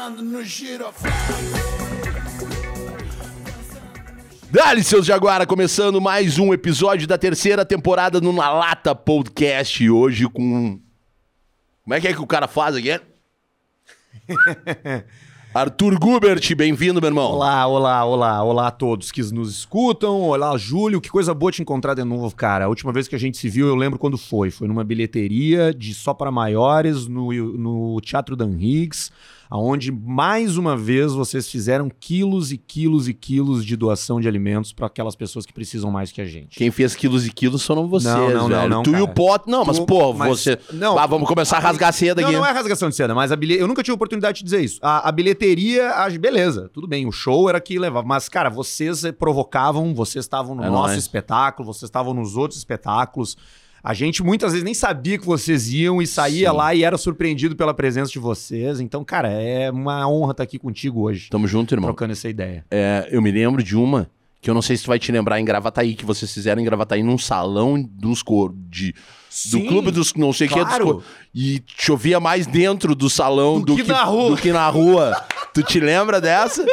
Dançando no giroflão. Dali, seus Jaguara, começando mais um episódio da terceira temporada no Na Lata Podcast. Hoje com. Como é que é que o cara faz aqui? Arthur Gubert, bem-vindo, meu irmão. Olá, olá, olá, olá a todos que nos escutam. Olá, Júlio, que coisa boa te encontrar de novo, cara. A última vez que a gente se viu, eu lembro quando foi. Foi numa bilheteria de só para maiores no, no Teatro Dan Higgs, aonde mais uma vez vocês fizeram quilos e quilos e quilos de doação de alimentos para aquelas pessoas que precisam mais que a gente. Quem fez quilos e quilos foram vocês, Não, não, não, velho. não, tu e o cara. Pote. Não, mas, Tu- pô, mas- você. não, Ah, vamos começar a rasgar cedo Não, aqui. não é rasgação de seda, mas a bilhe... eu nunca tive a oportunidade de dizer isso. A, a bilheteria, a... beleza, tudo bem, o show era que levava. Mas, cara, vocês provocavam, vocês estavam no É nosso nóis. espetáculo, vocês estavam nos outros espetáculos. A gente muitas vezes nem sabia que vocês iam e saía Sim. lá e era surpreendido pela presença de vocês. Então, cara, é uma honra estar aqui contigo hoje, Tamo junto, irmão. trocando essa ideia. É, eu me lembro de uma que eu não sei se tu vai te lembrar em Gravataí, que vocês fizeram em Gravataí num salão dos cor de do Sim, clube dos não sei o que dos claro. cor- e chovia mais dentro do salão Do do, que na rua. do que na rua. tu te lembra dessa?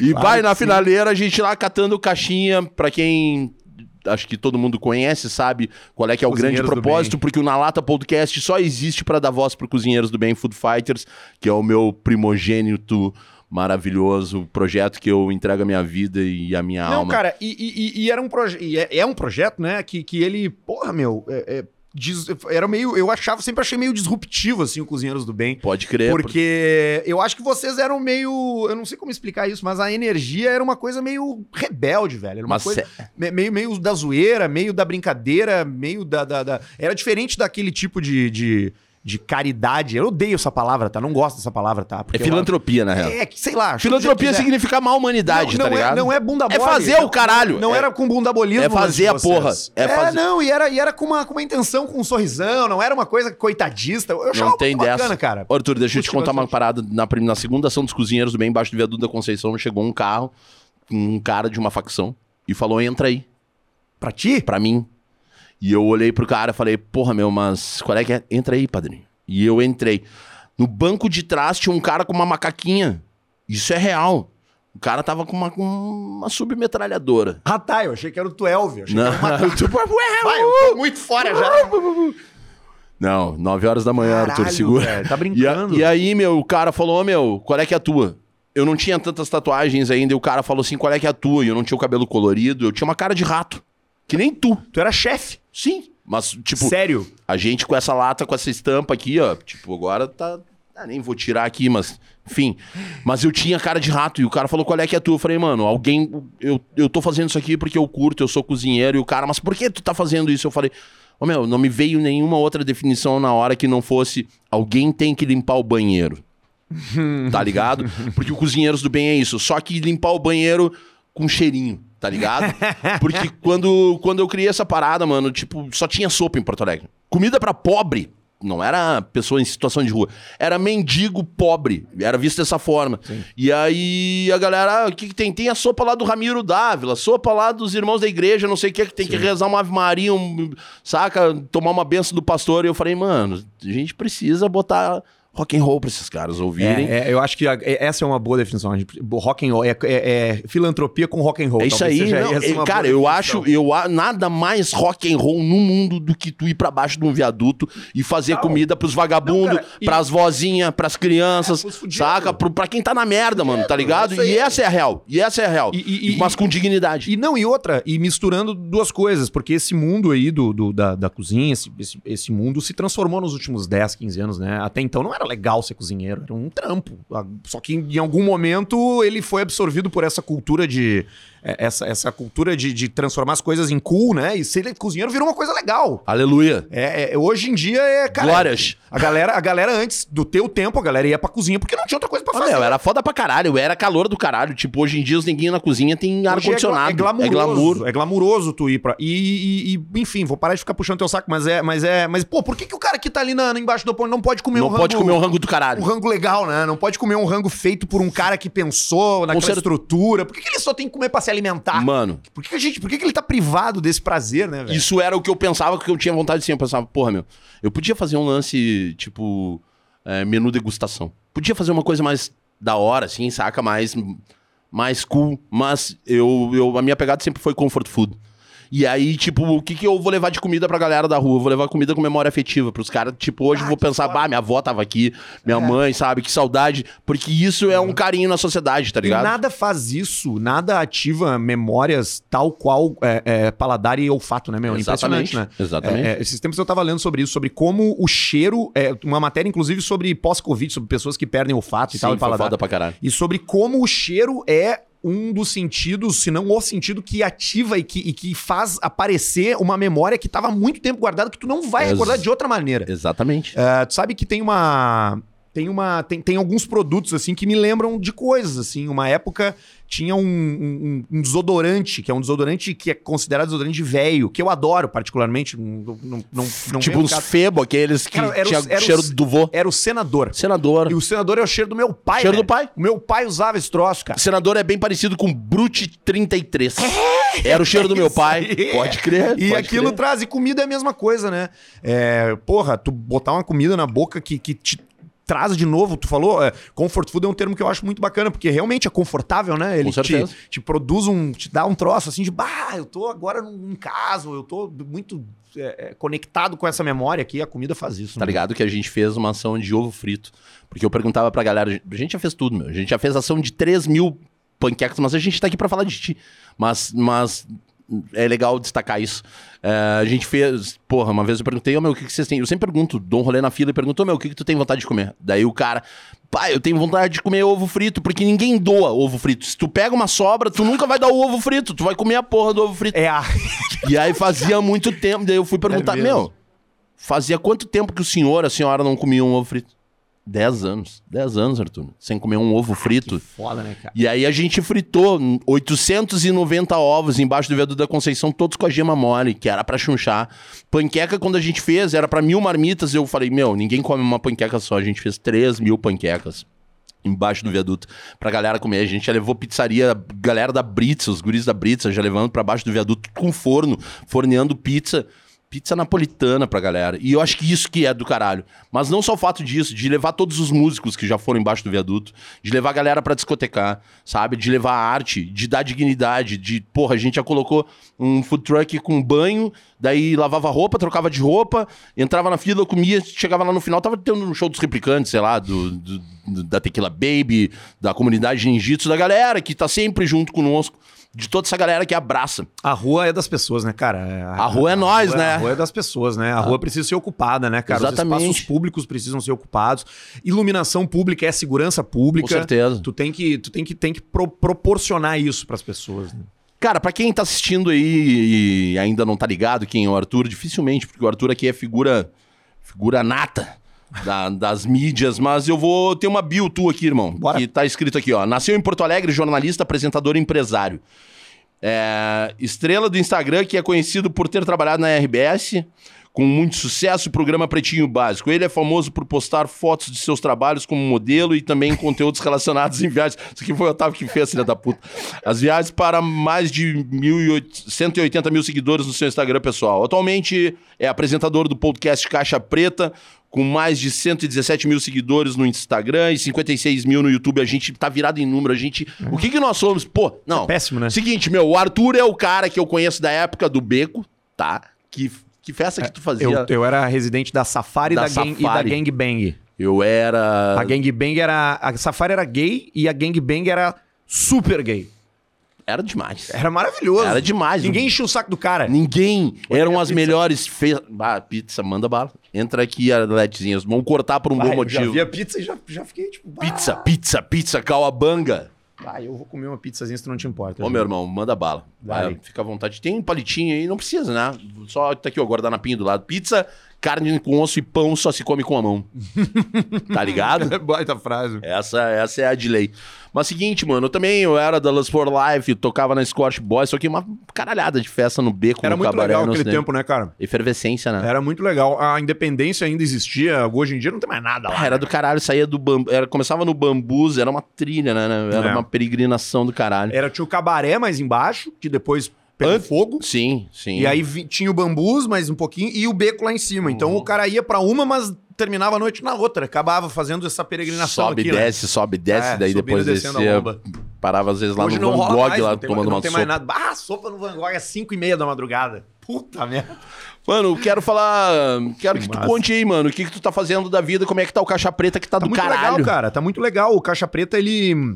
E Claro pai, que na finaleira a gente lá catando caixinha pra quem acho que todo mundo conhece, sabe qual é que é o grande propósito, porque o Na Lata Podcast só existe pra dar voz pro Cozinheiros do Bem Food Fighters, que é o meu primogênito maravilhoso, projeto que eu entrego a minha vida e a minha Não, alma. cara, e, e- e- era um projeto. E é, é um projeto, né? Que, que ele, porra, meu, é- é, era meio. Eu achava, sempre achei meio disruptivo, assim, o Cozinheiros do Bem. Pode crer. Porque eu acho que vocês eram meio. Eu não sei como explicar isso, mas a energia era uma coisa meio rebelde, velho. Era uma Mas coisa me- meio, meio da zoeira, meio da brincadeira, meio da. da- da- Era diferente daquele tipo de, de, de caridade. Eu odeio essa palavra, tá? Não gosto dessa palavra, tá? é Porque filantropia, na ela- real. É, sei lá. Filantropia significa amar a humanidade, não, tá não ligado? É, não é bunda É mole. fazer não- o caralho. Não É- era com bundabolismo. é fazer a porra. É É, fazer- não, e era, e era com, uma, com uma intenção, com um sorrisão, não era uma coisa coitadista. Eu Não tem dessa. bacana, cara. Arthur, deixa eu te contar uma parada. Na, na segunda ação dos cozinheiros do bem, embaixo do viaduto da Conceição, chegou um carro, um cara de uma facção, e falou: entra aí, Pra ti? pra mim. E eu olhei pro cara e falei, porra, meu, mas qual é que é? Entra aí, padrinho. E eu entrei. No banco de trás tinha um cara com uma macaquinha. Isso é real. O cara tava com uma, com uma submetralhadora. Ah, tá. Eu achei que era o 12. Eu achei Não, que era tipo, Vai, eu tô muito fora já. Não, 9 horas da manhã, Arthur, Caralho, segura. velho, tá E, a- brincando. e aí, meu, o cara falou, ô, meu, qual é que é a tua? Eu não tinha tantas tatuagens ainda, e o cara falou assim, qual é que é a tua? E eu não tinha o cabelo colorido, eu tinha uma cara de rato. Que nem tu. Tu era chefe. Sim. Mas, tipo, Sério. a gente com essa lata, com essa estampa aqui, ó, tipo, agora tá... Ah, nem vou tirar aqui, mas... Enfim. Mas eu tinha cara de rato, e o cara falou, qual é que é a tua? Eu falei, mano, alguém... Eu, eu tô fazendo isso aqui porque eu curto, eu sou cozinheiro, e o cara, mas por que tu tá fazendo isso? Eu falei... Ô, meu, não me veio nenhuma outra definição na hora que não fosse alguém tem que limpar o banheiro. tá ligado? Porque o Cozinheiros do Bem é isso. Só que limpar o banheiro com cheirinho, tá ligado? Porque quando, quando eu criei essa parada, mano, tipo, só tinha sopa em Porto Alegre. Comida pra pobre. Não era pessoa em situação de rua. Era mendigo pobre. Era visto dessa forma. E aí a galera, ah, o que, que tem? Tem a sopa lá do Ramiro Dávila, sopa lá dos irmãos da igreja, não sei o que, que tem que rezar uma Ave Maria, um, saca? Tomar uma benção do pastor. E eu falei, mano, a gente precisa botar rock and roll pra esses caras ouvirem. É, é, eu acho que a- é- essa é uma boa definição. Rock and roll é, é- é filantropia com rock and roll. É isso aí, não, é, cara, eu acho, eu nada mais rock and roll no mundo do que tu ir pra baixo de um viaduto e fazer Não. comida pros vagabundos, Não, cara, e- pras vozinhas, pras crianças, É, saca? Pro, pra quem tá na merda, mano, tá ligado? E essa é a real, e essa é a real, e- e- mas com dignidade. E não, e outra, e misturando duas coisas, porque esse mundo aí do, do- da, da cozinha, esse, esse, esse mundo se transformou nos últimos 10, 15 anos, né? Até então não era legal ser cozinheiro, era um trampo. Ah, Só que em algum momento ele foi absorvido por essa cultura de. É, Essa, essa cultura de, de transformar as coisas em cool, né? E ser cozinheiro virou uma coisa legal. Aleluia. É, é, hoje em dia é. Cara, Glórias. A galera, a galera antes do teu tempo, a galera ia pra cozinha porque não tinha outra coisa pra fazer. meu, era foda pra caralho, era calor do caralho. Tipo, hoje em dia os neguinhos na cozinha tem ar-condicionado. É, gla- é É glamuroso. glamour. É glamuroso tu ir pra. E, e- e, enfim, vou parar de ficar puxando teu saco, mas é. Mas é. Mas, pô, por que, que o cara que tá ali na, embaixo do pão não pode comer Não um rango. pode comer um rango do caralho. um rango legal, né? Não pode comer um rango feito por um cara que pensou naquela estrutura. Por que, que ele só tem que comer pra alimentar? Mano, Por que, a gente, por que, que ele tá privado desse prazer, né, velho? Isso era o que eu pensava que eu tinha vontade de ser. Eu pensava, porra, meu, eu podia fazer um lance, tipo, é, menu degustação. Podia fazer uma coisa mais da hora, assim, saca? Mais, mais cool. Mas eu, eu, a minha pegada sempre foi comfort food. E aí, tipo, o que, que eu vou levar de comida pra galera da rua? Eu vou levar comida com memória afetiva pros caras. Tipo, hoje eu vou pensar, bah, minha avó tava aqui, minha mãe, sabe? Que saudade. Porque isso é um carinho na sociedade, tá E ligado? nada faz isso, nada ativa memórias tal qual é, é, paladar e olfato, né, meu? Exatamente, Impressionante, né? exatamente. É, é, esses tempos eu tava lendo sobre isso, sobre como o cheiro, é, uma matéria inclusive sobre pós-Covid, sobre pessoas que perdem olfato e tal, Sim, e paladar. foda pra caralho. E sobre como o cheiro é um dos sentidos, se não o sentido que ativa e que, e que faz aparecer uma memória que estava há muito tempo guardada que tu não vai Ex- recordar de outra maneira. Exatamente. É, tu sabe que tem uma. Tem uma. Tem, tem alguns produtos, assim, que me lembram de coisas, assim. Uma época tinha um, um- um desodorante, que é um desodorante que é considerado desodorante velho, que eu adoro particularmente. Não, não, não, tipo uns caso. febo, aqueles que Cara, o- tinha o- cheiro do vô. Era o senador. Senador. E o senador é o cheiro do meu pai. Cheiro velho. do pai. O meu pai usava esse troço, cara. Senador é bem parecido com Brute 33. Era o cheiro do meu pai. Pode crer. E pode aquilo crer. traz, e comida é a mesma coisa, né? É, porra, tu botar uma comida na boca que, que te traz de novo, tu falou, é, comfort food é um termo que eu acho muito bacana, porque realmente é confortável, né? Ele Com te, te produz um, te dá um troço assim de, bah, eu tô agora num em casa, eu tô muito é, é, conectado com essa memória aqui, a comida faz isso. Tá né? ligado que a gente fez uma ação de ovo frito. Porque eu perguntava pra galera, a gente já fez tudo, meu. A gente já fez ação de 3 mil panquecas, mas a gente tá aqui pra falar de ti. Mas, mas é legal destacar isso. É, a gente fez, porra, uma vez eu perguntei, ô meu, o que, que vocês têm? Eu sempre pergunto, dou um rolê na fila e pergunto, ô meu, o que, que tu tem vontade de comer? Daí o cara, pai, eu tenho vontade de comer ovo frito, porque ninguém doa ovo frito. Se tu pega uma sobra, tu nunca vai dar o ovo frito, tu vai comer a porra do ovo frito. É a. E aí fazia muito tempo, daí eu fui perguntar, É meu, fazia quanto tempo que o senhor, a senhora não comia um ovo frito? Dez anos. Dez anos, Arthur, sem comer um ovo frito. Foda, né, cara? E aí a gente fritou 890 ovos embaixo do viaduto da Conceição, todos com a gema mole, que era pra chunchar. Panqueca, quando a gente fez, era pra mil marmitas. Eu falei, meu, ninguém come uma panqueca só. A gente fez 3 mil panquecas embaixo do viaduto pra galera comer. A gente já levou pizzaria, galera da Brits, os guris da Brits, já levando pra baixo do viaduto com forno, forneando pizza. Pizza napolitana pra galera. E eu acho que isso que é do caralho. Mas não só o fato disso, de levar todos os músicos que já foram embaixo do viaduto, de levar a galera pra discotecar, sabe? De levar arte, de dar dignidade, de, porra, a gente já colocou um food truck com banho, daí lavava roupa, trocava de roupa, entrava na fila, comia, chegava lá no final, tava tendo um show dos replicantes, sei lá, do- do- da Tequila Baby, da comunidade Ninjitsu, da galera que tá sempre junto conosco, de toda essa galera que abraça. A rua é das pessoas, né, cara? A rua é nós, rua- né? A rua é das pessoas, né? A rua precisa ser ocupada, né, cara? Os Exatamente. espaços públicos precisam ser ocupados. Iluminação pública é segurança pública. Com certeza. Tu tem que, tu tem que, tem que pro- proporcionar isso pras pessoas. Né? Cara, pra quem tá assistindo aí e ainda não tá ligado quem é o Arthur, dificilmente, porque o Arthur aqui é figura figura nata da- das mídias, mas eu vou ter uma bio tua aqui, irmão, Bora. que tá escrito aqui, ó. Nasceu em Porto Alegre, jornalista, apresentador e empresário. É, estrela do Instagram, que é conhecido por ter trabalhado na RBS, com muito sucesso, o programa Pretinho Básico. Ele é famoso por postar fotos de seus trabalhos como modelo e também conteúdos relacionados em viagens. Isso aqui foi o Otávio que fez, filha da puta. As viagens para mais de 1.800 180 mil seguidores no seu Instagram pessoal. Atualmente é apresentador do podcast Caixa Preta, com mais de 117 mil seguidores no Instagram e 56 mil no YouTube. A gente tá virado em número. A gente. O que que nós somos? Pô, não. É péssimo, né? Seguinte, meu, o Arthur é o cara que eu conheço da época do Beco, tá? Que, que festa que tu fazia? Eu, eu era residente da Safari, Da da gang, e da Safari. Gangbang. Eu era. A Gangbang era... A Safari era gay e a Gangbang era super gay. Era demais. Era maravilhoso. Era demais. Ninguém enchia o saco do cara. Ninguém. Eram as pizza. melhores. Fe... Ah, pizza, manda bala. Entra aqui, Arletezinhas. Vamos cortar por um Vai, bom eu já motivo. vi a pizza e já, já fiquei tipo... bah, Pizza, pizza, pizza, calabanga. Ah, eu vou comer uma pizzazinha se não te importa. Ô, meu irmão, manda bala. Vai. Vai, fica à vontade. Tem um palitinho aí, não precisa, né? Só tá aqui, ó, guardanapinho do lado. Pizza, carne com osso e pão só se come com a mão. tá ligado? É baita frase. Essa, essa é a de lei. Mas seguinte, mano, eu também eu era da Lust for Life, tocava na Scotch Boys, só que uma caralhada de festa no beco, Era no muito cabaré, legal aquele tempo, né, cara? Efervescência, né? Era muito legal. A independência ainda existia. Hoje em dia não tem mais nada lá. Ah, era do caralho, saía do bambu, era, começava no bambus, era uma trilha, né? né? Era É. uma peregrinação do caralho. Era, tinha o cabaré mais embaixo, que depois pegou An- fogo. Sim, sim. E aí vi- tinha o bambus mais um pouquinho e o beco lá em cima. Então Uhum. o cara ia pra uma, mas terminava a noite na outra. Acabava fazendo essa peregrinação sobe, aqui, né? desce, sobe, desce, É, daí depois descia. Parava às vezes lá Hoje no Van Gogh, mais, lá não tem, tomando não uma tem sopa. mais nada. Ah, sopa no Van Gogh é 5 e meia da madrugada. Puta merda. Mano, eu quero falar. Quero que, Que tu conte aí, mano. O que, que tu tá fazendo da vida, como é que tá o caixa preta que tá, Tá do muito caralho. legal, cara. Tá muito legal. O Caixa Preta, ele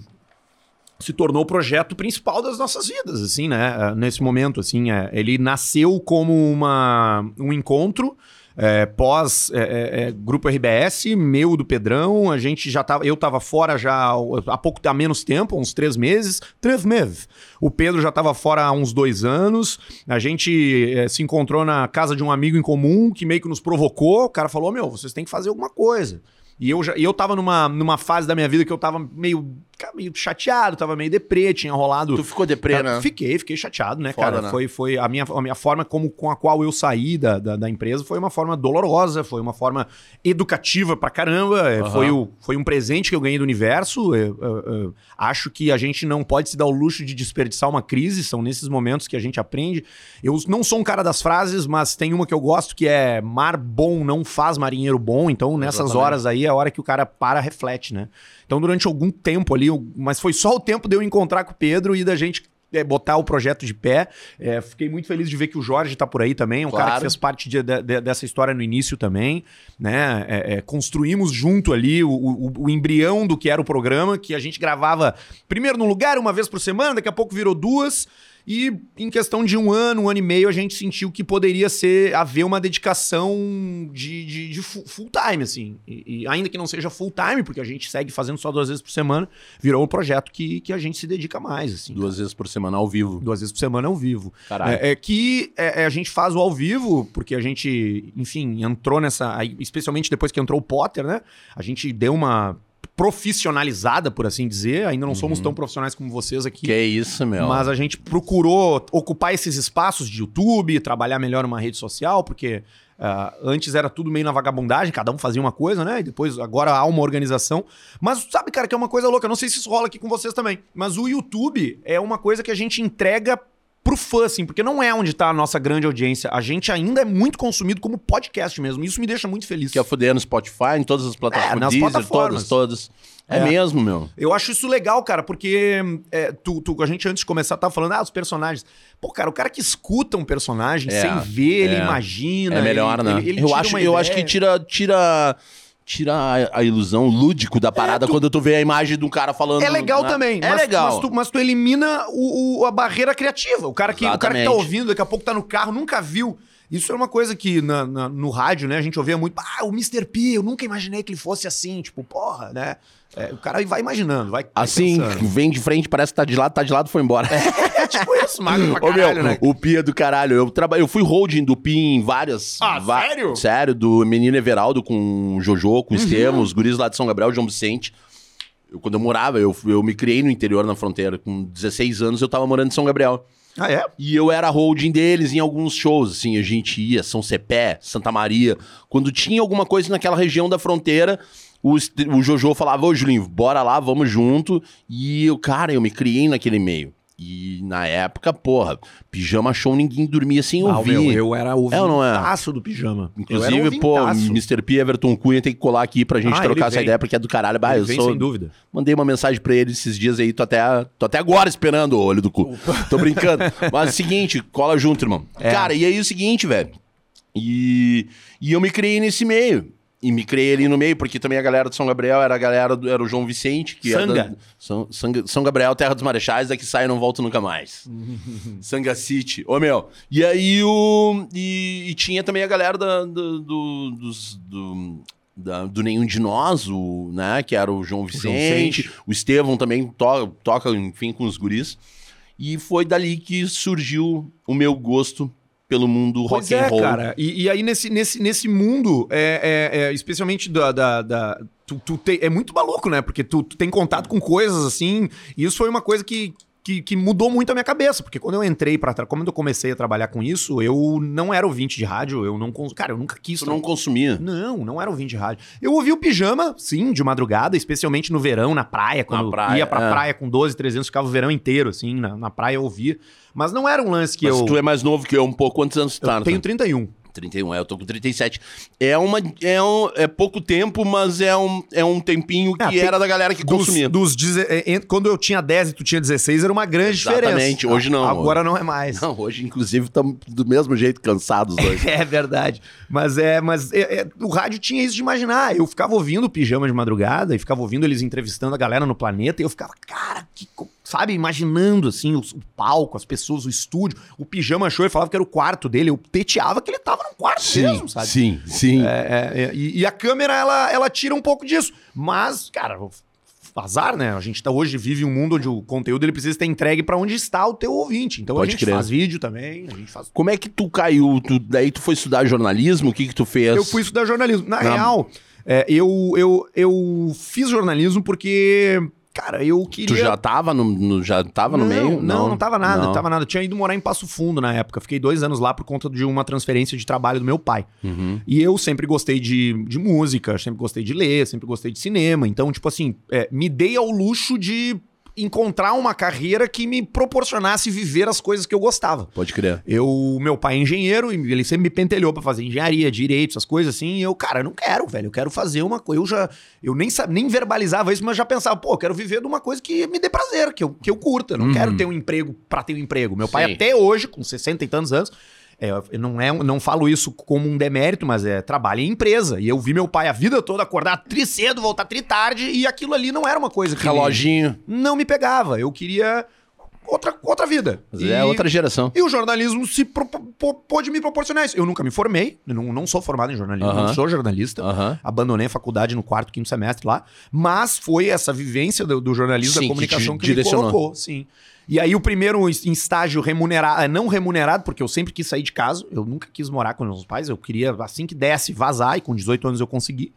se tornou o projeto principal das nossas vidas, assim, né? Ah, Nesse momento, assim. é. Ele nasceu como uma, um encontro é, pós é, é, é, Grupo RBS, meu do Pedrão. A gente já tava... Eu tava fora já há pouco, há menos tempo, uns três meses. Três meses. O Pedro já tava fora há uns dois anos. A gente é, se encontrou na casa de um amigo em comum que meio que nos provocou. O cara falou, meu, vocês têm que fazer alguma coisa. E eu, já, eu tava numa, numa fase da minha vida que eu tava meio, meio chateado, tava meio deprê, tinha rolado. Tu ficou deprê, Cara, né? Fiquei, fiquei chateado, né, Foda, cara? né? Foi, foi a, minha, a minha forma como, com a qual eu saí da, da, da empresa foi uma forma dolorosa, foi uma forma educativa pra caramba. Aham. Foi, o, foi um presente que eu ganhei do universo. eu- eu- eu acho que a gente não pode se dar o luxo de desperdiçar uma crise, são nesses momentos que a gente aprende. Eu não sou um cara das frases, mas tem uma que eu gosto que é mar bom não faz marinheiro bom. Então, nessas Exatamente. horas aí é a hora que o cara para, reflete, né? Então, durante algum tempo ali, mas foi só o tempo de eu encontrar com o Pedro e da gente é, botar o projeto de pé. É, fiquei muito feliz de ver que o Jorge tá por aí também, um cara Claro. que fez parte de- de- dessa história no início também, né? É, é, construímos junto ali o, o- o embrião do que era o programa, que a gente gravava primeiro num lugar, uma vez por semana, daqui a pouco virou duas. E em questão de um ano, um ano e meio, a gente sentiu que poderia ser haver uma dedicação de, de- de fu- full time, assim. E, e ainda que não seja full time, porque a gente segue fazendo só duas vezes por semana, virou um projeto que, que a gente se dedica mais, assim. Duas vezes por semana ao vivo. Duas vezes por semana ao vivo. Caralho. É, é que é, é, a gente faz o ao vivo, porque a gente, enfim, entrou nessa. especialmente depois que entrou o Potter, né? A gente deu uma profissionalizada, por assim dizer. Ainda não somos tão profissionais como vocês aqui. Que é isso, meu. Mas a gente procurou ocupar esses espaços de YouTube, trabalhar melhor uma rede social, porque ah, antes era tudo meio na vagabundagem, cada um fazia uma coisa, né? E depois agora há uma organização. Mas sabe, cara, que é uma coisa louca. Eu Não sei se isso rola aqui com vocês também. Mas o YouTube é uma coisa que a gente entrega pro fã, assim, porque não é onde tá a nossa grande audiência. A gente ainda é muito consumido como podcast mesmo. Isso me deixa muito feliz. Que é fuder no Spotify, em todas as plataformas. É, nas Deezer, plataformas. todas, todas. É, É. mesmo, meu. Eu acho isso legal, cara, porque é, tu, tu- a gente antes de começar tava falando, ah, os personagens. Pô, cara, o cara que escuta um personagem É, sem ver, ele é. imagina. É melhor, ele- né? ele- ele eu acho, eu acho que tira, tira, tira a, a ilusão lúdico da parada quando tu vê a imagem de um cara falando. É legal né? também. É mas, legal. Mas tu, mas tu elimina o, o- a barreira criativa. O cara, que, o cara que tá ouvindo, daqui a pouco tá no carro, nunca viu. Isso é uma coisa que na- na- no rádio, né, a gente ouvia muito. Ah, o Mr. P, eu nunca imaginei que ele fosse assim. Tipo, porra, né? É, o cara vai imaginando, vai. vai Assim, pensando. vem de frente, parece que tá de lado, tá de lado, foi embora. É tipo isso, magro pra Ô, meu, caralho, né? o Pia do caralho. Eu, traba... eu fui holding do Pia em várias. Ah, sério? Sério, do Menino Everaldo com o Jojo, Uhum. com o Estevam, os guris lá de São Gabriel, João Vicente. Eu, quando eu morava, eu, eu me criei no interior, na fronteira. Com 16 anos, eu tava morando em São Gabriel. Ah, é? E eu era holding deles em alguns shows, assim, a gente ia, São Cepé, Santa Maria. Quando tinha alguma coisa naquela região da fronteira, o, o Jojo falava, ô Julinho, bora lá, vamos junto. E eu, cara, eu me criei naquele meio. E na época, porra, pijama show ninguém dormia sem Ah, ouvir. meu, eu era o É não é? do pijama. Inclusive, pô. Mr. P, Everton Cunha tem que colar aqui pra gente Ah, trocar essa vem. ideia, porque é do caralho. Bah, Ele eu vem, sou... sem dúvida. Mandei uma mensagem pra ele esses dias aí, tô até, tô até agora esperando o olho do cu. Tô brincando. Mas é o seguinte, cola junto, irmão. É. Cara, e aí é o seguinte, velho. E, e eu me criei nesse meio. E me criei ali no meio, porque também a galera de São Gabriel era a galera do, era o João Vicente, que é Sanga. da- São, São Gabriel, Terra dos Marechais, daqui sai e não volto nunca mais. Sanga City. Ô, meu. E aí o. E, e tinha também a galera da, do, do, dos- do, da- do Nenhum de Nós, o, né? Que era o João Vicente. Vicente. O Estevão também to- toca, enfim, com os guris. E foi dali que surgiu o meu gosto pelo mundo Pois rock é, and roll. cara. E, e aí, nesse, nesse, nesse mundo, é, é- é, especialmente da. da, da- tu, tu tem- é muito maluco, né? Porque tu, tu tem contato com coisas assim. E isso foi uma coisa que. Que, que mudou muito a minha cabeça, porque quando eu entrei pra trás, quando eu comecei a trabalhar com isso, eu não era ouvinte de rádio, eu não. Cara, eu nunca quis. Tu não consumia. Não, não era ouvinte de rádio. Eu ouvi o pijama, sim, de madrugada, especialmente no verão, na praia, quando praia, ia pra é. praia com 12, 300, ficava o verão inteiro, assim, na, na praia eu ouvia. Mas não era um lance que Mas eu. tu é mais novo que eu, um pouco. Quantos anos tu tá? eu tenho 31. 31, é, eu tô com 37. É, uma, é, um, é pouco tempo, mas é um, é um tempinho que Ah, tem- era da galera que Dos, consumia. dos é, quando eu tinha 10 e tu tinha 16, era uma grande Exatamente, diferença. hoje não. Agora não é mais. Não, hoje, inclusive, estamos do mesmo jeito cansados dois. É verdade. Mas é, mas é, é, o rádio tinha isso de imaginar. Eu ficava ouvindo o pijama de madrugada e ficava ouvindo eles entrevistando a galera no planeta e eu ficava, cara, que, sabe, imaginando assim o, o palco, as pessoas, o estúdio. O pijama show, ele falava que era o quarto dele. Eu teteava que ele tava no quarto mesmo, sabe? sim, sim. É, é, é, e, e a câmera, ela, ela tira um pouco disso. Mas, cara, azar, né? A gente tá, hoje vive um mundo onde o conteúdo ele precisa estar entregue pra onde está o teu ouvinte. Então Pode a gente crer. faz vídeo também, a gente faz Como é que tu caiu? Tu, daí tu foi estudar jornalismo? O que que tu fez? Eu fui estudar jornalismo. Na Na- real, é, eu, eu, eu fiz jornalismo porque, cara, eu queria. Tu já tava no, no- já tava no não, meio? Não, não, tava nada, Não. tava nada. Eu tinha ido morar em Passo Fundo na época. Fiquei dois anos lá por conta de uma transferência de trabalho do meu pai. Uhum. E eu sempre gostei de, de música, sempre gostei de ler, sempre gostei de cinema. Então, tipo assim, é, me dei ao luxo de encontrar uma carreira que me proporcionasse viver as coisas que eu gostava. Pode crer. Eu, meu pai é engenheiro, e ele sempre me pentelhou pra fazer engenharia, direito, essas coisas assim. E eu, cara, eu não quero, velho. Eu quero fazer uma coisa. Eu já. Eu nem, nem verbalizava isso, mas já pensava, pô, eu quero viver de uma coisa que me dê prazer, que eu, que eu curta. Não Uhum. quero ter um emprego pra ter um emprego. Meu pai, Sim. até hoje, com 60 e tantos anos. É, eu não, é, não falo isso como um demérito, mas é trabalho em empresa. E eu vi meu pai a vida toda acordar tri cedo, voltar tri tarde, e aquilo ali não era uma coisa que. Reloginho. não me pegava. Eu queria outra, outra vida. Mas É outra geração. E o jornalismo se pro- pôde me proporcionar isso. Eu nunca me formei, não, não sou formado em jornalismo, não sou jornalista. Abandonei a faculdade no quarto, quinto semestre lá. Mas foi essa vivência do, do jornalismo, Sim, da que comunicação te que, me colocou, sim. E aí o primeiro em estágio remunerado, não remunerado, porque eu sempre quis sair de casa, eu nunca quis morar com meus pais, eu queria assim que desse vazar, e com 18 anos eu consegui.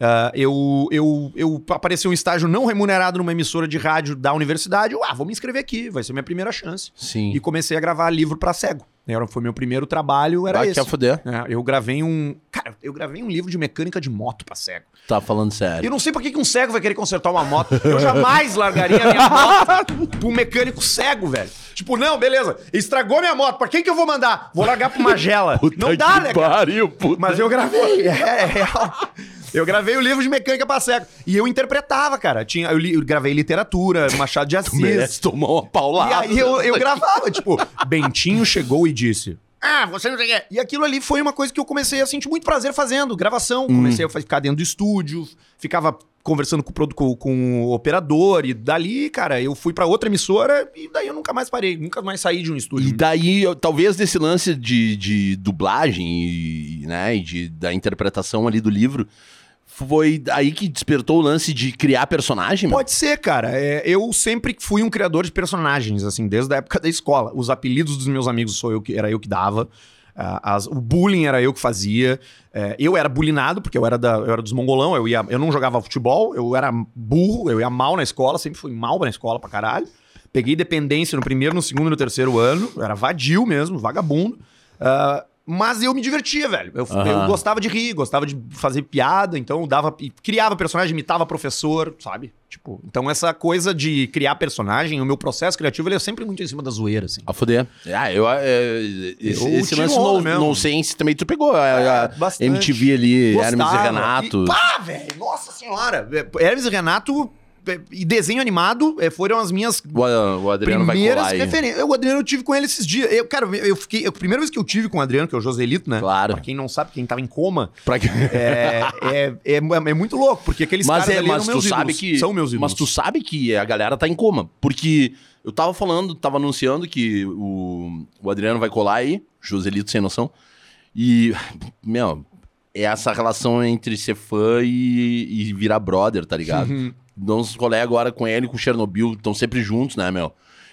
Ah, eu, eu, eu apareceu um estágio não remunerado numa emissora de rádio da universidade. Eu, ah, vou me inscrever aqui, vai ser minha primeira chance. Sim. E comecei a gravar livro pra cego. Era, foi meu primeiro trabalho, era Vai esse. quer foder. É, eu gravei um. Cara, eu gravei um livro de mecânica de moto pra cego. Tá falando sério. Eu não sei por que que um cego vai querer consertar uma moto. Eu jamais largaria a minha moto um mecânico cego, velho. Tipo, não, beleza. Estragou minha moto. Pra quem que eu vou mandar? Vou largar pra Magela. não dá, né, pariu, puta. Mas eu gravei, é, é real. Eu gravei o livro de mecânica pra cego. E eu interpretava, cara. Tinha, eu, li- eu gravei literatura, Machado de Assis. merece tomar uma paulada. E aí eu, eu gravava, tipo, Bentinho chegou e disse. Ah, você não sei o quê. E aquilo ali foi uma coisa que eu comecei a sentir muito prazer fazendo, gravação. Comecei a ficar dentro do estúdio, ficava conversando com com, com o operador, e dali, cara, eu fui pra outra emissora e daí eu nunca mais parei, nunca mais saí de um E estúdio. daí, eu- talvez desse lance de, de dublagem e, né, e de, da interpretação ali do livro, foi aí que despertou o lance de criar personagem? Pode ser, cara. É, eu sempre fui um criador de personagens, assim, desde a época da escola. Os apelidos dos meus amigos sou eu que era eu que dava. Ah, as- o bullying era eu que fazia. É, eu era bullyingado, porque eu era, da, eu era dos mongolão, eu, ia, eu não jogava futebol, eu era burro, eu ia mal na escola, sempre fui mal na escola pra caralho. Peguei dependência no primeiro, no segundo e no terceiro ano. Eu era vadio mesmo, vagabundo. Ah, mas eu me divertia, velho. Eu, Aham. eu gostava de rir, gostava de fazer piada, então eu dava. Criava personagem, imitava professor, sabe? Tipo, então essa coisa de criar personagem, o meu processo criativo, ele é sempre muito em cima da zoeira, assim. A foder. Ah, eu. é, esse Eu esse tiro lance onda no, mesmo. no Sense também tu pegou. A, a bastante. MTV ali, Hermes e Gostava. Renato. E, pá, velho, nossa senhora. É, Hermes e Renato é, e desenho animado é, foram as minhas O, o Adriano primeiras referências. Eu, O Adriano eu tive com ele esses dias. Eu, cara, eu fiquei. A primeira vez que eu tive com o Adriano, que é o Joselito, né? Claro. Pra quem não sabe, quem tava em coma, Pra que... é, é, é, é muito louco, porque aqueles Mas, caras é, mas tu meus sabe ídolos, que. São meus ídolos. Mas tu sabe que a galera tá em coma. Porque eu tava falando, tava anunciando que o, o Adriano vai colar aí, Joselito sem noção. E, meu, é essa relação entre ser fã e, e virar brother, tá ligado? Uhum. Uns rolê agora com ele e com o Chernobyl, estão sempre juntos, né, meu?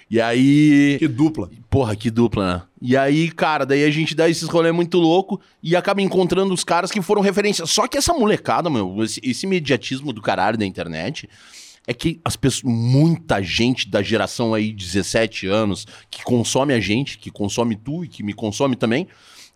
E aí. Que dupla. Porra, que dupla, né? E aí, cara, daí a gente dá esses rolê muito louco e acaba encontrando os caras que foram referência. Só que essa molecada, meu, esse, esse imediatismo do caralho da internet é que as pessoas, muita gente da geração aí, 17 anos, que consome a gente, que consome tu e que me consome também,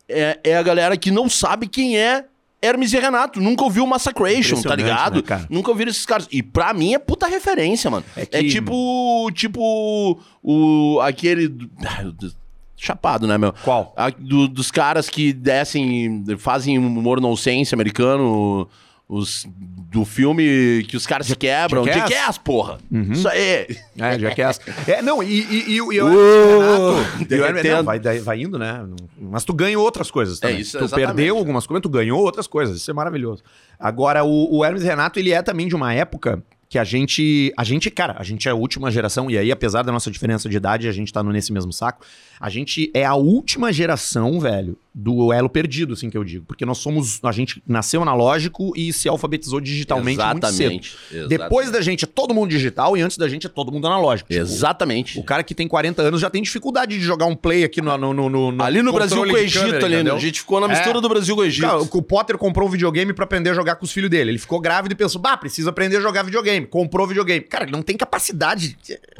é, é a galera que não sabe quem é Hermes e Renato. Nunca ouviu Massacration, tá Impressionante, ligado? né? Nunca ouviram esses caras. E pra mim é puta referência, mano. É É, que- tipo. Tipo. O. Aquele. Deus. chapado, né, meu? Qual? A- do- dos caras que descem, fazem humor nonsense americano, os do filme que os caras se quebram. Jackass? Jackass, porra! Isso aí! É, Jackass. É, não, e, e, e, o- e o Uh, Renato... e o Hermes- derretendo. não, vai, vai indo, né? Mas tu ganhou outras coisas também. isso, tu exatamente. perdeu algumas coisas, tu ganhou outras coisas. Isso é maravilhoso. Agora, o, o Hermes Renato, ele é também de uma época que a gente... A gente, cara, a gente é a última geração, e aí, apesar da nossa diferença de idade, a gente tá no- nesse mesmo saco, a gente é a última geração, velho, do elo perdido, assim que eu digo. Porque nós somos... A gente nasceu analógico e se alfabetizou digitalmente muito cedo. Exatamente. Depois da gente é todo mundo digital e antes da gente é todo mundo analógico. Tipo, Exatamente. o cara que tem 40 anos já tem dificuldade de jogar um play aqui no, no, no- no- Ali no Brasil com o Egito, câmera, ali, né? entendeu? A gente ficou na mistura É. do Brasil com o Egito. Cara, o Potter comprou um videogame pra aprender a jogar com os filhos dele. Ele ficou grávido e pensou, bah, precisa aprender a jogar videogame. Comprou videogame. Cara, ele não tem capacidade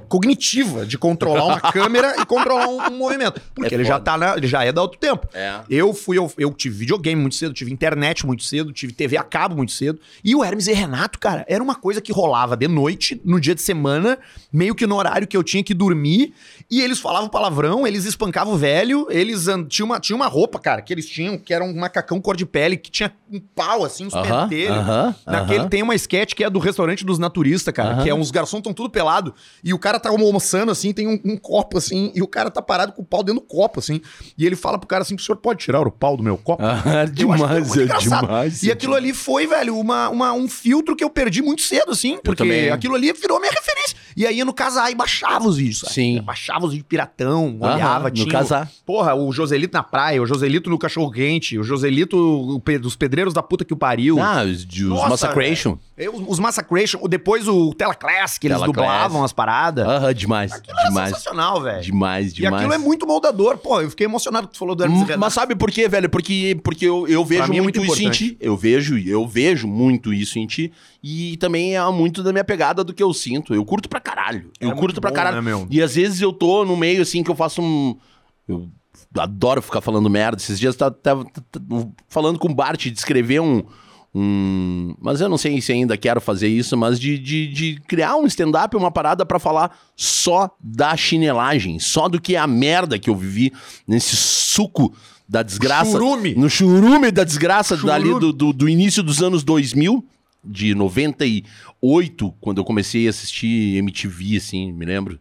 cognitiva de controlar uma câmera e controlar um, um movimento. Porque É ele já tá na, ele já é da outro tempo. É. Eu fui, eu, eu tive videogame muito cedo, tive internet muito cedo, tive TV a cabo muito cedo. E o Hermes e Renato, cara, era uma coisa que rolava de noite, no dia de semana, meio que no horário que eu tinha que dormir. E eles falavam palavrão, eles espancavam o velho, eles tinha uma, tinha uma roupa, cara, que eles tinham, que era um macacão cor de pele, que tinha um pau, assim, uns Aham, pentelhos. aham, Naquele aham. tem uma sketch que é do restaurante dos naturistas, cara, Aham. que é uns garçons estão tudo pelado e o cara tá almoçando assim, tem um, um copo assim, e o cara tá parado com o pau dentro do copo assim, e ele fala pro cara assim: "O senhor pode tirar o pau do meu copo?" Ah, que demais, é demais. E aquilo ali foi, velho, uma, uma- um filtro que eu perdi muito cedo, assim, porque aquilo ali virou minha referência. E aí no casar e baixava os vídeos, sabe? Sim. Baixava os vídeos piratão, Aham, olhava, no tinha. casar. Porra, o Joselito na praia, o Joselito no cachorro quente, o Joselito o pe- dos pedreiros da puta que o pariu. Ah, os, de- os Nossa, Massacration. Eu- os Massacration, depois o Telaclass, que eles Tela dublavam as paradas. Aham, demais. Aquilo era demais. sensacional, velho. Demais, E demais. aquilo é muito moldador. Pô, eu fiquei emocionado que tu falou do Hermes e Renato. Mas sabe por quê, velho? Porque, porque eu, eu vejo mim é muito, muito isso em importante. ti. Eu vejo, eu vejo muito isso em ti. E também é muito da minha pegada do que eu sinto. Eu curto pra caralho. Eu É curto pra bom, caralho. né, meu? E às vezes eu tô no meio assim que eu faço um. Eu adoro ficar falando merda. Esses dias eu tava, falando com o Bart de escrever um. um- mas eu não sei se ainda quero fazer isso, mas de, de, de criar um stand-up, uma parada pra falar só da chinelagem, só do que é a merda que eu vivi nesse suco da desgraça. Churume. No churume da desgraça Churume. dali do, do, do início dos anos 2000, de 98, quando eu comecei a assistir MTV, assim, me lembro.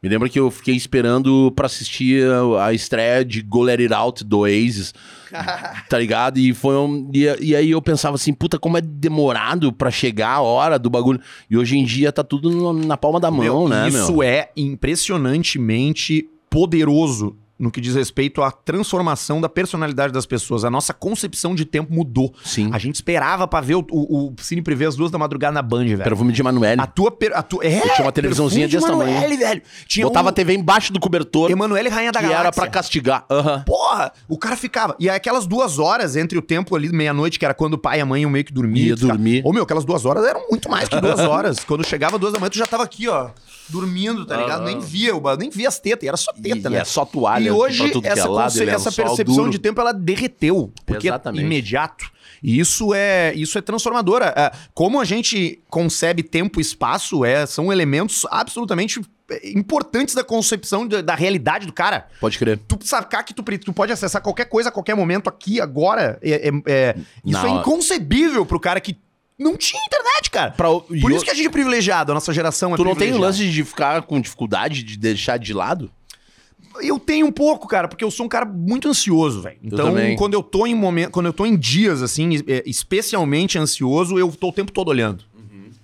Me lembro que eu fiquei esperando pra assistir a, a estreia de Go Let It Out do Oasis, tá ligado? E foi um, e, e aí eu pensava assim, puta, como é demorado pra chegar a hora do bagulho. E hoje em dia tá tudo no- na palma da mão, Meu, né, Isso meu? é impressionantemente poderoso no que diz respeito à transformação da personalidade das pessoas. A nossa concepção de tempo mudou. Sim. A gente esperava pra ver o, o, o Cine Privé às duas da madrugada na Band, velho. Perfume de Emanuele. A tua... Per, a tua é, Eu tinha uma televisãozinha perfume de desse tamanho. Velho. Tinha Botava um, a TV embaixo do cobertor, Emanuele Rainha da que Galáxia. era pra castigar. Aham. Porra, o cara ficava. E aquelas duas horas entre o tempo ali, meia-noite, que era quando o pai e a mãe iam meio que dormir. Ia ficava- dormir. Ô, meu, aquelas duas horas eram muito mais que duas horas. quando chegava duas da manhã, tu já tava aqui, ó, dormindo, tá ligado? Nem via, nem via as tetas, e era só teta, E né? é só toalha. E hoje, que é essa, lado, é um essa percepção duro. de tempo, ela derreteu. Porque Exatamente. é imediato. E isso é, isso é transformadora. É, como a gente concebe tempo e espaço, é, são elementos absolutamente é, importantes da concepção da- da realidade do cara Pode crer. tu sacar que tu, tu pode acessar qualquer coisa a qualquer momento aqui, agora, é, é- é- isso é inconcebível pro cara que não tinha internet, cara. Pra, e Por isso que a gente é privilegiado, a nossa geração é Tu não tem o lance de ficar com dificuldade de deixar de lado? Eu tenho um pouco, cara, porque eu sou um cara muito ansioso, velho. Então, também. quando eu tô em momento, quando eu tô em dias assim, é, especialmente ansioso, eu tô o tempo todo olhando.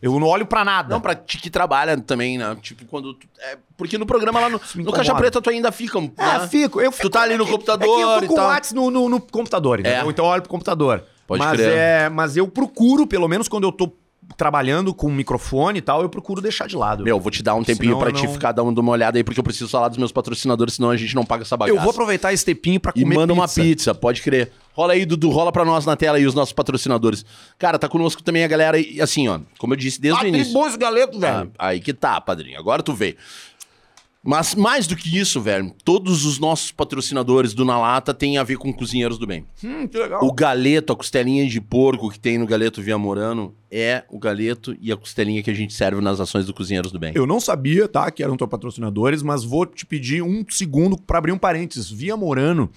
Eu não olho pra nada. Não, pra ti que trabalha também, né? Tipo, quando. tu- é, porque no programa lá no, no Caixa. Preta tu ainda fica. É, né? fico. Eu fico Tu tá ali no é que- computador é que eu tô com o WhatsApp no, no, no computador, entendeu? É. Então eu olho pro computador. Pode mas, crer. É, mas eu procuro, pelo menos quando eu tô trabalhando com microfone e tal, eu procuro deixar de lado. Meu, vou te dar um tempinho Senão pra ti não- ficar dando uma olhada aí, porque eu preciso falar dos meus patrocinadores, senão a gente não paga essa bagaça. eu vou aproveitar esse tempinho pra E comer manda uma pizza. pizza, pode crer. Rola aí, Dudu, rola pra nós na tela aí os nossos patrocinadores. Cara, tá conosco também a galera, e assim, ó, como eu disse desde Ah, o início. bom esse galeto, Ah, velho. aí que tá, padrinho. Agora tu veio. Mas mais do que isso, velho, todos os nossos patrocinadores do Na Lata têm a ver com Cozinheiros do Bem. Hum, que legal. O galeto, a costelinha de porco que tem no Galeto Via Morano é o galeto e a costelinha que a gente serve nas ações do Cozinheiros do Bem. Eu não sabia, tá, que eram teus patrocinadores, mas vou te pedir um segundo para abrir um parênteses. Via Morano.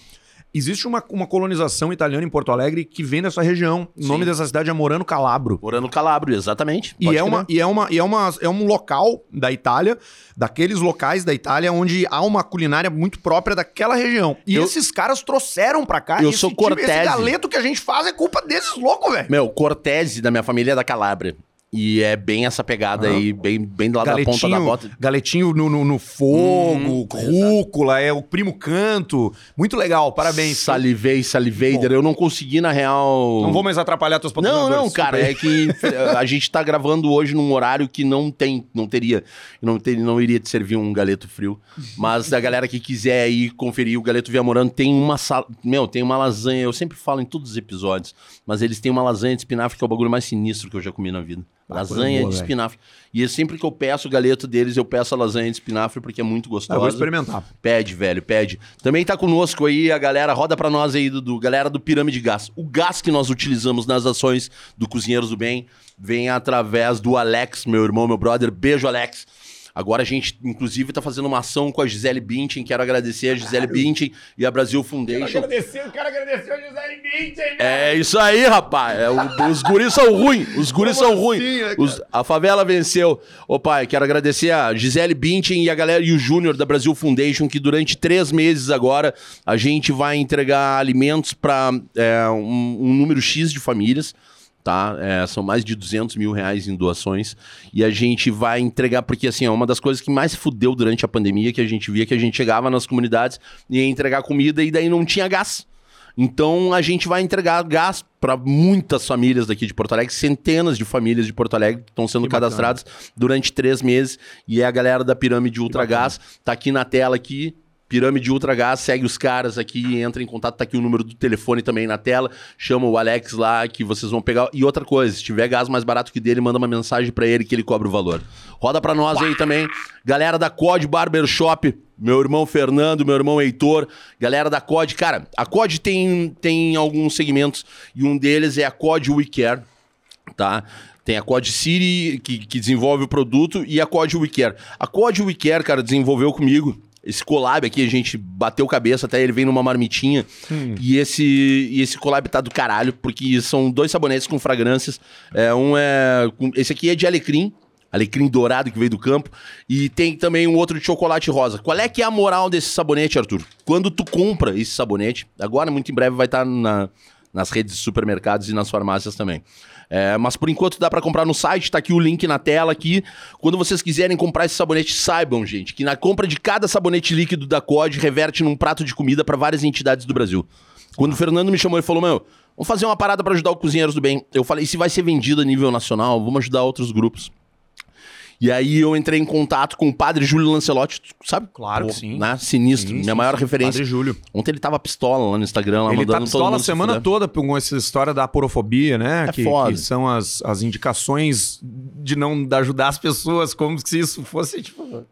Existe uma, uma colonização italiana em Porto Alegre que vem dessa região. O Sim. nome dessa cidade é Morano Calabro. Morano Calabro, exatamente. E é, uma, e, é, uma, e é, uma, é um local da Itália, daqueles locais da Itália onde há uma culinária muito própria daquela região. E Eu- esses caras trouxeram pra cá. Eu esse sou tipo- Esse Cortese. galeto que a gente faz é culpa desses loucos, velho. Meu, Cortese da minha família é da Calabria. E é bem essa pegada aí, bem, bem do lado da ponta da bota. galetinho no, no- no fogo, Hum, rúcula, é o primo canto. Muito legal, parabéns. Salivei, salivei. Eu não consegui, na real. Não vou mais atrapalhar teus Não, patrocinadores. não, cara, é que a gente tá gravando hoje num horário que não tem, não teria, não, ter, não iria te servir um galeto frio. Mas a galera que quiser aí conferir o Galeto Via Morano, tem uma sal... meu, tem uma lasanha, eu sempre falo em todos os episódios, mas eles têm uma lasanha de espinafre que é o bagulho mais sinistro que eu já comi na vida. Ah, lasanha boa, de espinafre. E é sempre que eu peço o galeto deles, eu peço a lasanha de espinafre porque é muito Ah, gostosa. eu vou experimentar. Pede, velho, pede. Também tá conosco aí a galera, roda pra nós aí, do galera do Pirâmide Gás. O gás que nós utilizamos nas ações do Cozinheiros do Bem vem através do Alex, meu irmão, meu brother. Beijo, Alex. Agora a gente, inclusive, tá fazendo uma ação com a Gisele Bündchen. Quero agradecer a Gisele Bündchen e a Brasil Foundation. agradecer, eu quero agradecer a Gisele Bündchen, É isso aí, rapaz. É, o- os guris são ruins. Os guris Como são ruins. assim, né, Os- a favela venceu. Ô, pai, quero agradecer a Gisele Bündchen e a galera e o Júnior da Brasil Foundation, que durante três meses agora a gente vai entregar alimentos para um, um número X de famílias. Tá? É, são mais de 200 mil reais em doações. E a gente vai entregar, porque assim, é uma das coisas que mais fudeu durante a pandemia, que a gente via que a gente chegava nas comunidades e ia entregar comida e daí não tinha gás. Então a gente vai entregar gás para muitas famílias daqui de Porto Alegre, centenas de famílias de Porto Alegre que estão sendo Que bacana. cadastradas durante três meses. E é a galera da Pirâmide Ultra Gás, tá aqui na tela aqui. Pirâmide Ultra Gás, segue os caras aqui, entra em contato, tá aqui o número do telefone também na tela, chama o Alex lá que vocês vão pegar. E outra coisa, se tiver gás mais barato que dele, manda uma mensagem para ele que ele cobra o valor. Roda pra nós aí também, galera da COD Barbershop, meu irmão Fernando, meu irmão Heitor, galera da COD, cara, a COD tem, tem alguns segmentos e um deles é a COD We Care, tá? Tem a Code City, que, que desenvolve o produto, e a Code WeCare. A Code WeCare, cara, desenvolveu comigo. Esse collab aqui, a gente bateu cabeça, até ele vem numa marmitinha. E, esse, e esse collab tá do caralho, porque são dois sabonetes com fragrâncias. É, um é. Esse aqui é de alecrim. Alecrim dourado que veio do campo. E tem também um outro de chocolate rosa. Qual é que é a moral desse sabonete, Arthur? Quando tu compra esse sabonete, agora muito em breve vai estar na, nas redes de supermercados e nas farmácias também. É, mas por enquanto dá pra comprar no site, tá aqui o link na tela aqui. Quando vocês quiserem comprar esse sabonete, saibam, gente, que na compra de cada sabonete líquido da COD reverte num prato de comida pra várias entidades do Brasil. Quando o Fernando me chamou e falou: "Meu, vamos fazer uma parada pra ajudar o Cozinheiros do Bem". Eu falei: "Se vai ser vendido a nível nacional, vamos ajudar outros grupos". E aí eu entrei em contato com o padre Júlio Lancelotti, sabe? Claro que sim. Né? Sinistro, Sim, minha sim, maior sim. referência. Padre Júlio. Ontem ele tava pistola lá no Instagram, lá Ele tá mandando todo pistola a semana toda com essa história da aporofobia, né? É que, foda. que são as, as indicações de não ajudar as pessoas como se isso fosse, tipo...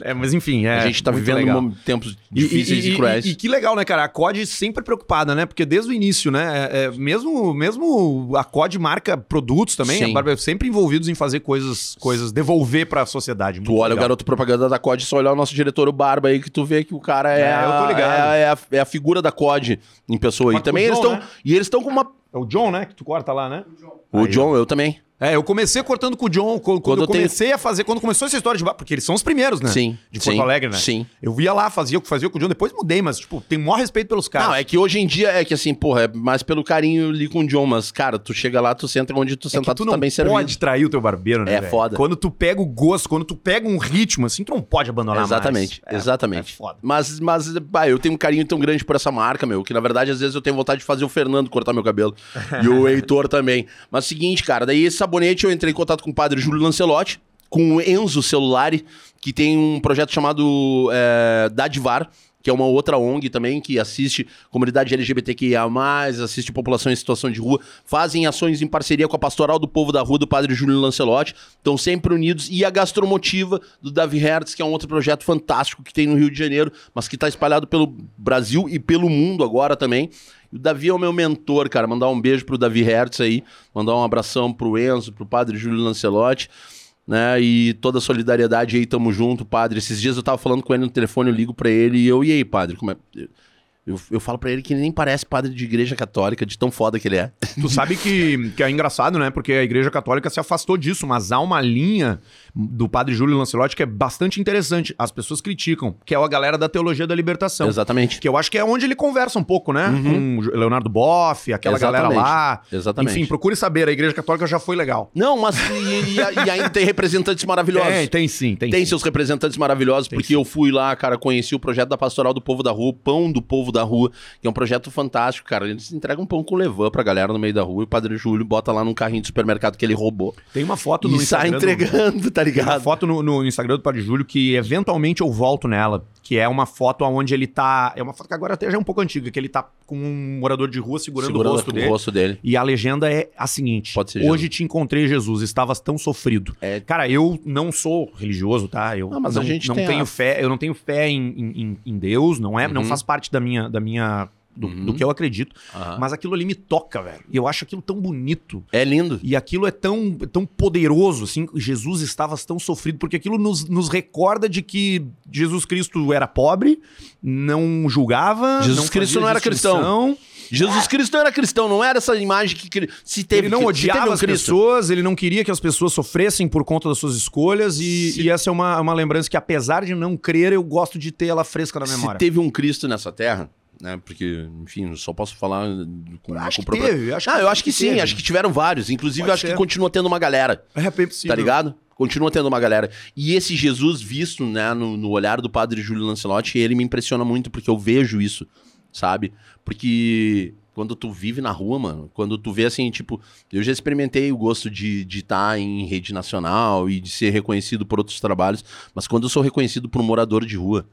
É, mas enfim, é A gente tá muito vivendo legal. tempos difíceis e, cruéis. E, que legal, né, cara? A COD sempre preocupada, né? Porque desde o início, né? é- é, mesmo, mesmo a COD marca produtos também, Sim. a Barber sempre envolvidos em fazer coisas, coisas devolver pra sociedade. Tu olha o garoto propaganda da COD, só olhar o nosso diretor, o Barba aí, que tu vê que o cara é, É, eu tô ligado. a, é, a, é a figura da COD em pessoa. E Mas também o eles John, estão. né? E eles estão com uma. É o John, né? Que tu corta lá, né? O Aí, John, eu também. É, eu comecei cortando com o John quando, quando eu eu tenho- comecei a fazer, quando começou essa história de bar, porque eles são os primeiros, né? Sim, De Porto sim, Alegre, né? sim. Eu via lá, fazia o que fazia com o John, depois mudei, mas, tipo, tem o maior respeito pelos caras. Não, é que hoje em dia é que assim, porra, é mais pelo carinho ali com o John, mas, cara, tu chega lá, tu senta onde tu É sentar, que tu tu tá bem servido. pode trair o teu barbeiro, né? É velho? foda. Quando tu pega o gosto, quando tu pega um ritmo, assim, tu não pode abandonar Exatamente, mais. É- exatamente. É foda. Mas, mas bah, eu tenho um carinho tão grande por essa marca, meu, que na verdade às vezes eu tenho vontade de fazer o Fernando cortar meu cabelo. e o Heitor também. Mas seguinte, cara, daí esse sabonete eu entrei em contato com o padre Júlio Lancelotti. com o Enzo Celulari, que tem um projeto chamado é, Dadivar, que é uma outra ONG também, que assiste comunidade LGBTQIA+, assiste população em situação de rua, fazem ações em parceria com a Pastoral do Povo da Rua, do Padre Júlio Lancelotti, estão sempre unidos, e a Gastromotiva, do Davi Hertz, que é um outro projeto fantástico que tem no Rio de Janeiro, mas que está espalhado pelo Brasil e pelo mundo agora também. O Davi é o meu mentor, cara, mandar um beijo pro Davi Hertz aí, mandar um abração pro Enzo, pro Padre Júlio Lancelotti, né? E toda a solidariedade aí, tamo junto, padre. Esses dias eu tava falando com ele no telefone, eu ligo pra ele e eu, e aí, padre, como é. Eu, eu falo pra ele que ele nem parece padre de igreja católica, de tão foda que ele é. Tu sabe que, que é engraçado, né? Porque a igreja católica se afastou disso, mas há uma linha do padre Júlio Lancelotti que é bastante interessante. As pessoas criticam, que é a galera da teologia da libertação. Exatamente. Que eu acho que é onde ele conversa um pouco, né? Com o Leonardo Boff, aquela galera Exatamente. lá. Exatamente. Enfim, procure saber, a igreja católica já foi legal. Não, mas e, e- e ainda tem representantes maravilhosos. Tem, tem sim, tem, Tem sim. seus representantes maravilhosos, porque eu fui lá, cara, conheci o projeto da Pastoral do Povo da Rua, o Pão do Povo da Rua, que é um projeto fantástico, cara. Eles entregam pão com levan pra galera no meio da rua e o Padre Júlio bota lá num carrinho de supermercado que ele roubou. Tem uma foto no E sai Instagram do- entregando, tá Tem uma ligado? foto no, no Instagram do Padre Júlio que eventualmente eu volto nela. Que é uma foto onde ele tá. É uma foto que agora até já é um pouco antiga, que ele tá com um morador de rua segurando, Segurando o rosto o dele. rosto dele. E a legenda é a seguinte: Hoje te encontrei, Jesus, estavas tão sofrido. É. Cara, eu não sou religioso, tá? Eu Não, mas a não, gente não tem tenho a- fé, eu não tenho fé em, em, em- Deus, não é? Não Uhum. faz parte da minha. Da minha do, Uhum. do que eu acredito. Aham. Mas aquilo ali me toca, velho. E eu acho aquilo tão bonito. É lindo. E aquilo é tão, tão poderoso, assim, Jesus estava tão sofrido, porque aquilo nos, nos recorda de que Jesus Cristo era pobre, não julgava, Jesus não Cristo não era distinção, Jesus Cristo não era cristão, não era essa imagem que se teve. ele não se odiava teve um as Cristo. pessoas, ele não queria que as pessoas sofressem por conta das suas escolhas, e, Se- e essa é uma, uma lembrança que, apesar de não crer, eu gosto de ter ela fresca na Se memória. teve um Cristo nessa terra, né? Porque, enfim, só posso falar com, Acho com que teve, acho Ah, que eu acho que sim, teve. acho que tiveram vários. Inclusive, Pode eu acho ser. que continua tendo uma galera. É bem possível. Tá ligado? Continua tendo uma galera. E esse Jesus visto, né, no, no olhar do padre Júlio Lancelotti, ele me impressiona muito, porque eu vejo isso, sabe? Porque quando tu vive na rua, mano, quando tu vê assim, tipo, eu já experimentei o gosto de estar em rede nacional e de ser reconhecido por outros trabalhos, mas quando eu sou reconhecido por um morador de rua,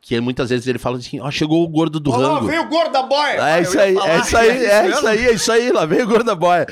que muitas vezes ele fala assim, ó, chegou o gordo do rango. o gordo da boia! É isso aí, é isso aí, é isso aí, é isso aí, lá vem o gorda boia.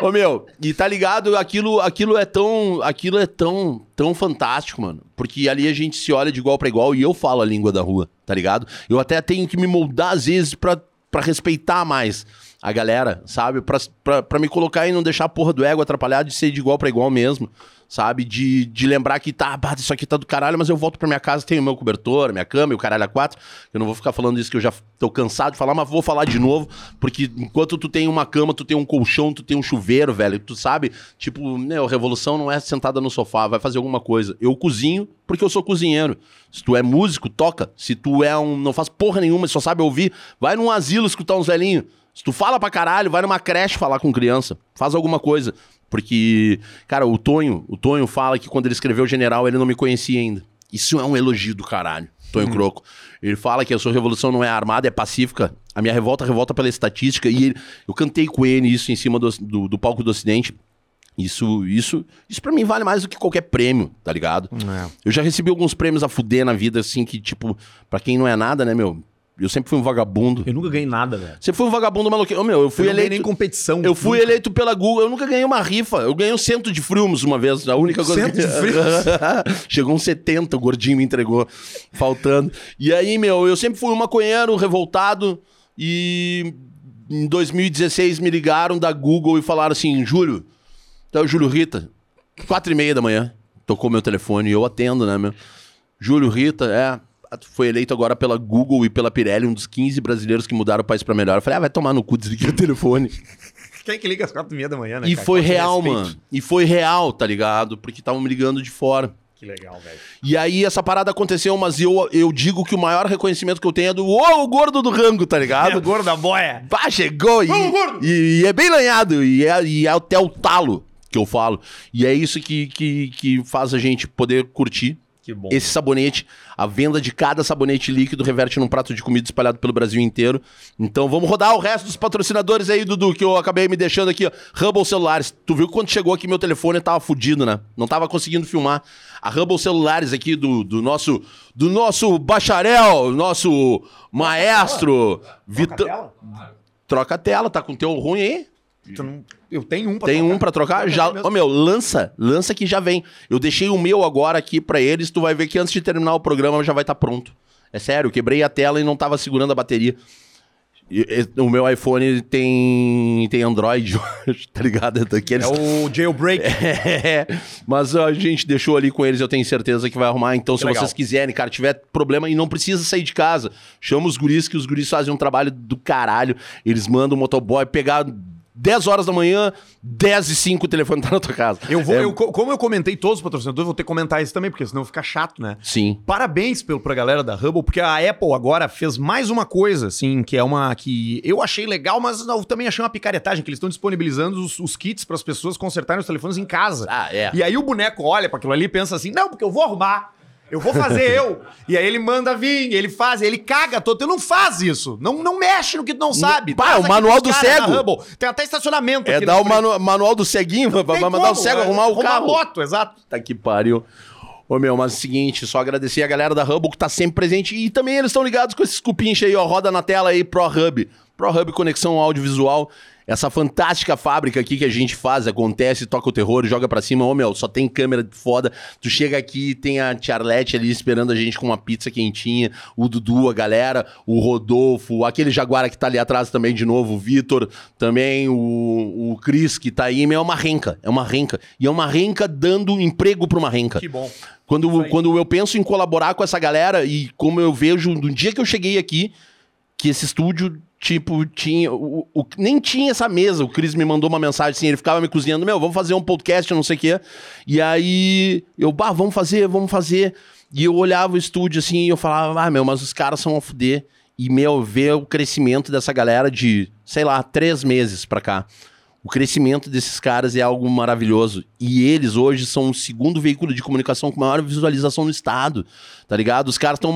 Ô meu, e tá ligado, aquilo, aquilo é tão, aquilo é tão, tão fantástico, mano, porque ali a gente se olha de igual pra igual e eu falo a língua da rua, tá ligado? Eu até tenho que me moldar às vezes pra respeitar mais a galera, sabe? Pra, me colocar e não deixar a porra do ego atrapalhar de ser de igual pra igual mesmo, sabe? De, de lembrar que tá, isso aqui tá do caralho, mas eu volto pra minha casa, tenho meu cobertor, minha cama e o caralho a quatro. Eu não vou ficar falando isso que eu já tô cansado de falar, mas vou falar de novo, porque enquanto tu tem uma cama, tu tem um colchão, tu tem um chuveiro, velho, tu sabe? Tipo, né, a revolução não é sentada no sofá, vai fazer alguma coisa. Eu cozinho porque eu sou cozinheiro. Se tu é músico, toca. Se tu é um. não faz porra nenhuma, só sabe ouvir, vai num asilo escutar uns velhinhos. Se tu fala pra caralho, vai numa creche falar com criança. Faz alguma coisa. Porque, cara, o Tonho, o Tonho fala que quando ele escreveu o General, ele não me conhecia ainda. Isso é um elogio do caralho, Tonho Croco. Ele fala que a sua revolução não é armada, é pacífica. A minha revolta revolta pela estatística. E ele- eu cantei com ele isso em cima do, do, do palco do Ocidente. Isso, isso, isso para mim vale mais do que qualquer prêmio, tá ligado? É. Eu já recebi alguns prêmios a fuder na vida, assim, que, tipo, pra quem não é nada, né, meu? Eu sempre fui um vagabundo. Eu nunca ganhei nada, velho. Você foi um vagabundo maluquinho. Ô, meu, eu fui eu não eleito. nem competição. Eu fui Nunca. eleito pela Google, eu nunca ganhei uma rifa. Eu ganhei um cento de frumos uma vez, a única coisa Cento que... de frumos? Chegou um 70, o gordinho me entregou, faltando. E aí, meu, eu sempre fui um maconheiro revoltado e em 2016 me ligaram da Google e falaram assim, Júlio, tá o Júlio Rita, quatro e meia da manhã, tocou meu telefone e eu atendo, né, meu? Júlio Rita, é, foi eleito agora pela Google e pela Pirelli, um dos 15 brasileiros que mudaram o país pra melhor. Eu falei, ah, vai tomar no cu, desliguei o telefone. Quem que liga às quatro e meia da manhã, né? E cara? foi de real, mano. E foi real, tá ligado? Porque estavam me ligando de fora. Que legal, velho. E aí essa parada aconteceu, mas eu, eu digo que o maior reconhecimento que eu tenho é do Ô, o gordo do rango, tá É ligado? o gordo da boia. Pá, chegou e, gordo! e, e é bem lanhado, e é, e é até o talo que eu falo. E é isso que, que, que faz a gente poder curtir, bom. esse sabonete, a venda de cada sabonete líquido reverte num prato de comida espalhado pelo Brasil inteiro. Então vamos rodar o resto dos patrocinadores aí, Dudu, que eu acabei me deixando aqui, ó. Hubble Celulares. Tu viu que quando chegou aqui meu telefone tava fudido, né? Não tava conseguindo filmar. A Hubble Celulares aqui do, do nosso do nosso bacharel, nosso maestro Vitor. Troca a tela, tá com teu ruim aí? Não- Eu tenho um pra Tem trocar. um pra trocar? Troca Já, ô meu, lança, lança que já vem. Eu deixei o meu agora aqui pra eles, tu vai ver que antes de terminar o programa já vai estar pronto. É sério, quebrei a tela e não tava segurando a bateria. E- e- o meu iPhone tem tem Android, tá ligado? Daqueles... É o jailbreak. É, mas a gente deixou ali com eles, eu tenho certeza que vai arrumar. Então, se legal. vocês quiserem, cara, tiver problema e não precisa sair de casa, chama os guris, que os guris fazem um trabalho do caralho. Eles mandam o motoboy pegar 10 horas da manhã, 10 e 5 o telefone tá na tua casa. Eu vou, É, eu, co- como eu comentei todos os patrocinadores, vou ter que comentar isso também, porque senão fica chato, né? Sim. Parabéns pelo, pra galera da Hubble, porque a Apple agora fez mais uma coisa, assim, que é uma que eu achei legal, mas eu também achei uma picaretagem, que eles estão disponibilizando os, os kits para as pessoas consertarem os telefones em casa. Ah, é. E aí o boneco olha para aquilo ali e pensa assim: não, porque eu vou arrumar. Eu vou fazer eu. E aí ele manda vir, ele faz, ele caga todo. Tu não faz isso. Não, não mexe no que tu não sabe. Pá, Traz o manual do cego. Tem até estacionamento É dar o manu- manual do ceguinho, vai Tem vai mandar o como, cego é, arrumar o arrumar carro. a moto, exato. Tá que pariu. Ô meu, mas é o seguinte, só agradecer a galera da Hubble que tá sempre presente e também eles estão ligados com esses cupinches aí, ó, roda na tela aí, ProHub. ProHub Conexão Audiovisual, essa fantástica fábrica aqui que a gente faz, acontece, toca o terror, joga pra cima. Ô meu, só tem câmera foda. Tu chega aqui, tem a Tiarlete ali esperando a gente com uma pizza quentinha, o Dudu, a galera, o Rodolfo, aquele Jaguara que tá ali atrás também de novo, o Vitor, também o, o Cris que tá aí, meu, é uma renca, é uma renca. E é uma renca dando emprego pra uma renca. Que bom. Quando, quando eu penso em colaborar com essa galera e como eu vejo no dia que eu cheguei aqui, que esse estúdio, tipo, tinha. O, o- nem tinha essa mesa. O Cris me mandou uma mensagem assim, ele ficava me cozinhando, meu, vamos fazer um podcast, não sei o quê. E aí eu, bah, vamos fazer, vamos fazer. E eu olhava o estúdio assim e eu falava, ah, meu, mas os caras são a fuder. E, meu, ver o crescimento dessa galera de, sei lá, três meses pra cá. O crescimento desses caras é algo maravilhoso. E eles hoje são o segundo veículo de comunicação com maior visualização no estado. Tá ligado? Os caras estão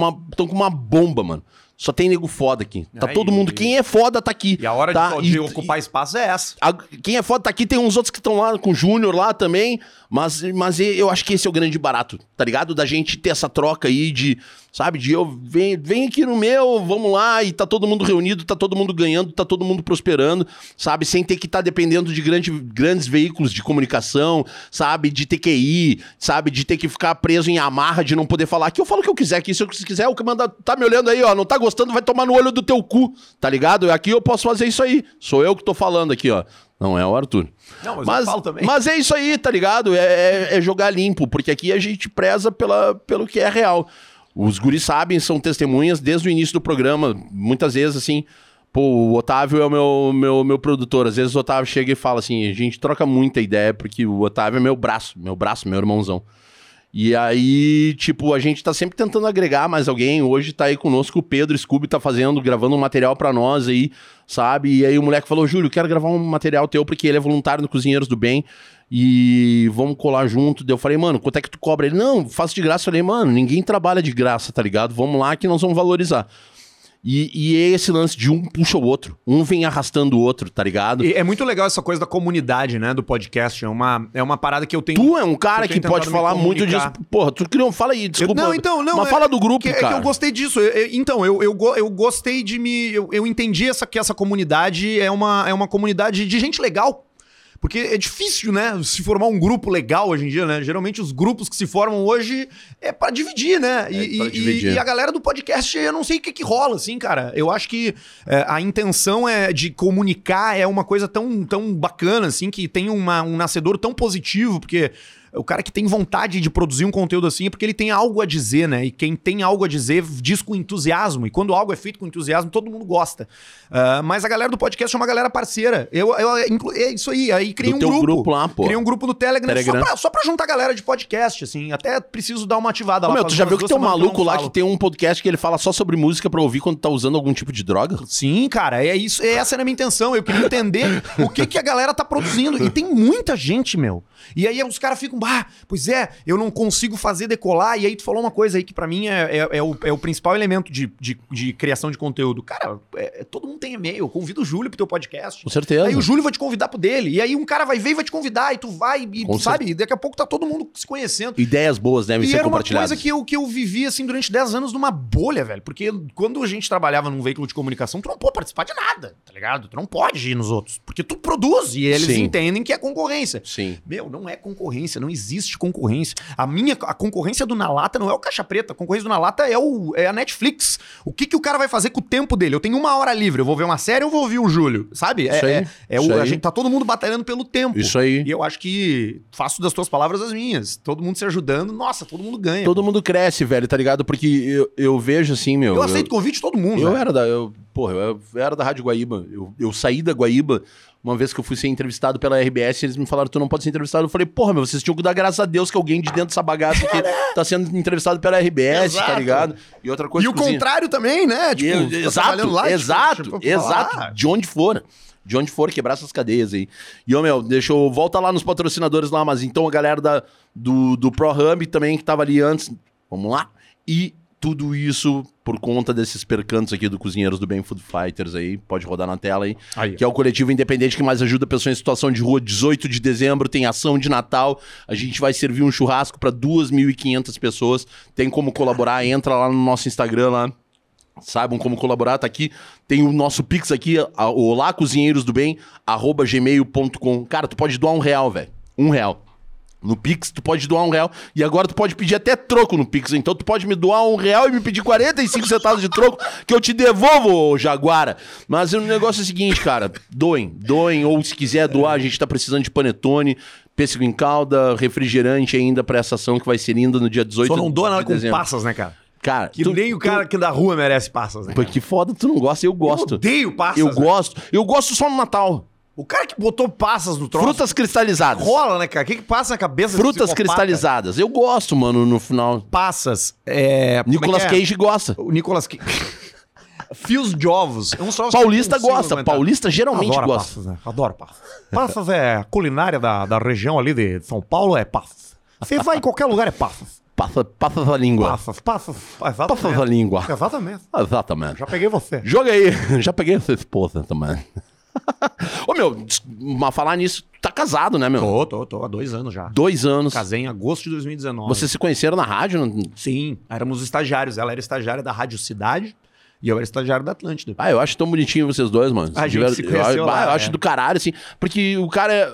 com uma bomba, mano. Só tem nego foda aqui. Tá Aí- todo mundo. Quem é foda tá aqui. E a hora tá? de, de E- ocupar espaço é essa. a- quem é foda tá aqui, tem uns outros que estão lá com o Júnior lá também, mas, mas e- eu acho que esse é o grande barato, tá ligado? Da gente ter essa troca aí de, sabe, de eu vem, vem aqui no meu, vamos lá, e tá todo mundo reunido, tá todo mundo ganhando, tá todo mundo prosperando, sabe? Sem ter que estar dependendo de grande, grandes veículos de comunicação, sabe? De ter que ir, sabe? De ter que ficar preso em amarra, de não poder falar. Aqui eu falo o que eu quiser, aqui se eu quiser, o que manda, tá me olhando aí, ó, não tá gostando, vai tomar no olho do teu cu, tá ligado? Aqui eu posso fazer isso aí. Sou eu que tô falando aqui, ó. Não é o Arthur. Não, mas eu mas, falo também. mas é isso aí, tá ligado? É, é- é jogar limpo, porque aqui a gente preza pela, pelo que é real. Os guris sabem, são testemunhas desde o início do programa. Muitas vezes, assim, pô, o Otávio é o meu, meu, meu produtor. Às vezes o Otávio chega e fala assim: a gente troca muita ideia, porque o Otávio é meu braço, meu braço, meu irmãozão. E aí, tipo, a gente tá sempre tentando agregar mais alguém. Hoje tá aí conosco o Pedro Scooby, tá fazendo, gravando um material pra nós aí, sabe? E aí o moleque falou: Júlio, quero gravar um material teu porque ele é voluntário no Cozinheiros do Bem e vamos colar junto. Daí eu falei, mano, quanto é que tu cobra? Ele, não, faço de graça. Eu falei, mano, ninguém trabalha de graça, tá ligado? Vamos lá que nós vamos valorizar. E, e é esse lance de um puxa o outro, um vem arrastando o outro, tá ligado? E é muito legal essa coisa da comunidade, né, do podcast. É uma, é uma parada que eu tenho. Tu é um cara que pode falar muito disso. Porra, tu criou. Fala aí, desculpa. Eu- não, então, não. Mas é- fala do grupo, que, é cara. que eu gostei disso. Eu- eu- então, eu, eu, eu gostei de me. Eu, eu entendi essa, que essa comunidade é uma, é uma comunidade de gente legal. Porque é difícil, né? Se formar um grupo legal hoje em dia, né? Geralmente os grupos que se formam hoje é pra dividir, né? E, É pra e- dividir. e a galera do podcast, eu não sei o que, que rola, assim, cara. Eu acho que é, a intenção é de comunicar é uma coisa tão, tão bacana, assim, que tem uma, um nascedor tão positivo, porque o cara que tem vontade de produzir um conteúdo assim é porque ele tem algo a dizer, né? E quem tem algo a dizer diz com entusiasmo. E quando algo é feito com entusiasmo, todo mundo gosta. Ah, mas a galera do podcast é uma galera parceira. Eu, eu inclu- é isso aí. Aí criei Do um grupo. grupo lá, pô. Criei um grupo no Telegram, Telegram. Só, pra, só pra juntar a galera de podcast, assim. Até preciso dar uma ativada Ô, lá. meu, tu já viu que tem um maluco lá falo. que tem um podcast que ele fala só sobre música pra ouvir quando tá usando algum tipo de droga? Sim, cara, é isso, é essa era a minha intenção. Eu queria entender o que, que a galera tá produzindo. E tem muita gente, meu. E aí os caras ficam, bah, pois é, eu não consigo fazer decolar. E aí tu falou uma coisa aí que pra mim é, é, é o, é o principal elemento de, de, de criação de conteúdo. Cara, é- todo mundo tem e-mail. Convida o Júlio pro teu podcast. Com certeza. Aí o Júlio vai te convidar pro dele. E aí um cara vai ver e vai te convidar. E tu vai, e Com sabe? E daqui a pouco tá todo mundo se conhecendo. Ideias boas devem E ser era uma compartilhadas. coisa que eu, que eu vivi, assim, durante 10 anos numa bolha, velho. Porque quando a gente trabalhava num veículo de comunicação, tu não pode participar de nada, tá ligado? Tu não pode ir nos outros. Porque tu produz e eles Sim. entendem que é concorrência. Sim. Meu, não é concorrência, não existe concorrência. A minha, a concorrência do Na Lata não é o Caixa Preta, a concorrência do Na Lata é, o, é a Netflix. O que, que o cara vai fazer com o tempo dele? Eu tenho uma hora livre, eu vou ver uma série ou vou ouvir o Júlio, sabe? É, Isso aí, é, é o, a aí. gente tá todo mundo batalhando pelo tempo. Isso aí. E eu acho que faço das tuas palavras as minhas. Todo mundo se ajudando, nossa, todo mundo ganha. Todo mundo cresce, velho, tá ligado? Porque eu, eu vejo assim, meu. Eu aceito convite de todo mundo. Eu velho. era da. Eu, porra, eu era da Rádio Guaíba. Eu, eu saí da Guaíba uma vez que eu fui ser entrevistado pela RBS, eles me falaram, tu não pode ser entrevistado. Eu falei, porra, meu, vocês tinham que dar graças a Deus que alguém de dentro dessa bagaça aqui tá sendo entrevistado pela RBS, tá Exato. ligado? E outra coisa E o cozinha- contrário também, né? Eu- tu tá exato, trabalhando lá, tipo, exato, tipo, exato. falar. De onde for. De onde for, quebrar essas cadeias aí. E, ô, meu, deixa eu. Volta lá nos patrocinadores lá, mas então a galera da, do, do ProHub também que tava ali antes. Vamos lá. E tudo isso por conta desses percantos aqui do Cozinheiros do Bem Food Fighters aí. Pode rodar na tela aí. Aí. Que é o coletivo independente que mais ajuda pessoas em situação de rua. 18 de dezembro tem ação de Natal. A gente vai servir um churrasco para 2.500 pessoas. Tem como colaborar, entra lá no nosso Instagram lá. Saibam como colaborar, tá aqui. Tem o nosso Pix aqui, a- Olá Cozinheiros do Bem, arroba gmail.com. Cara, tu pode doar um real, velho. Um real. No Pix, tu pode doar um real. E agora tu pode pedir até troco no Pix. Então tu pode me doar um real e me pedir 45 centavos de troco, que eu te devolvo, Jaguara. Mas o negócio é o seguinte, cara. Doem, doem. Ou se quiser doar, a gente tá precisando de panetone, pêssego em calda, refrigerante ainda pra essa ação que vai ser linda no dia 18 Só não doa nada de com dezembro. passas, né, cara? Cara, Que tu- nem o cara que da rua merece passas, né? Pô, que foda, tu não gosta, eu gosto. Eu odeio passas. Eu né? gosto. Eu gosto só no Natal. O cara que botou passas no troço. Frutas cristalizadas. rola, né, cara? O que, que passa na cabeça Frutas cristalizadas. Eu gosto, mano, no final. Passas. É. é Nicolas que é? Cage gosta. O Nicolas Cage. Fios de ovos. É um Paulista gosta. aguentar. Paulista geralmente Adoro gosta. passas, né? Adoro passas. Passas é a culinária da, da região ali de São Paulo, é passas. Você vai em qualquer lugar, é passas. Passa, passa a língua. Passas, passas. Passa a Exatamente. língua. Exatamente. Exatamente. Já peguei você. Joga aí. Já peguei essa esposa também. Ô, meu, mas falar nisso, tá casado, né, meu? Tô, tô, tô. Há dois anos já. Dois anos. Casei em agosto de 2019. Vocês se conheceram na rádio? Sim, éramos estagiários. Ela era estagiária da Rádio Cidade e eu era estagiário da Atlântida. Ah, eu acho tão bonitinho vocês dois, mano. A De gente se eu, conheceu bah, lá, eu acho é. do caralho, assim. Porque o cara é.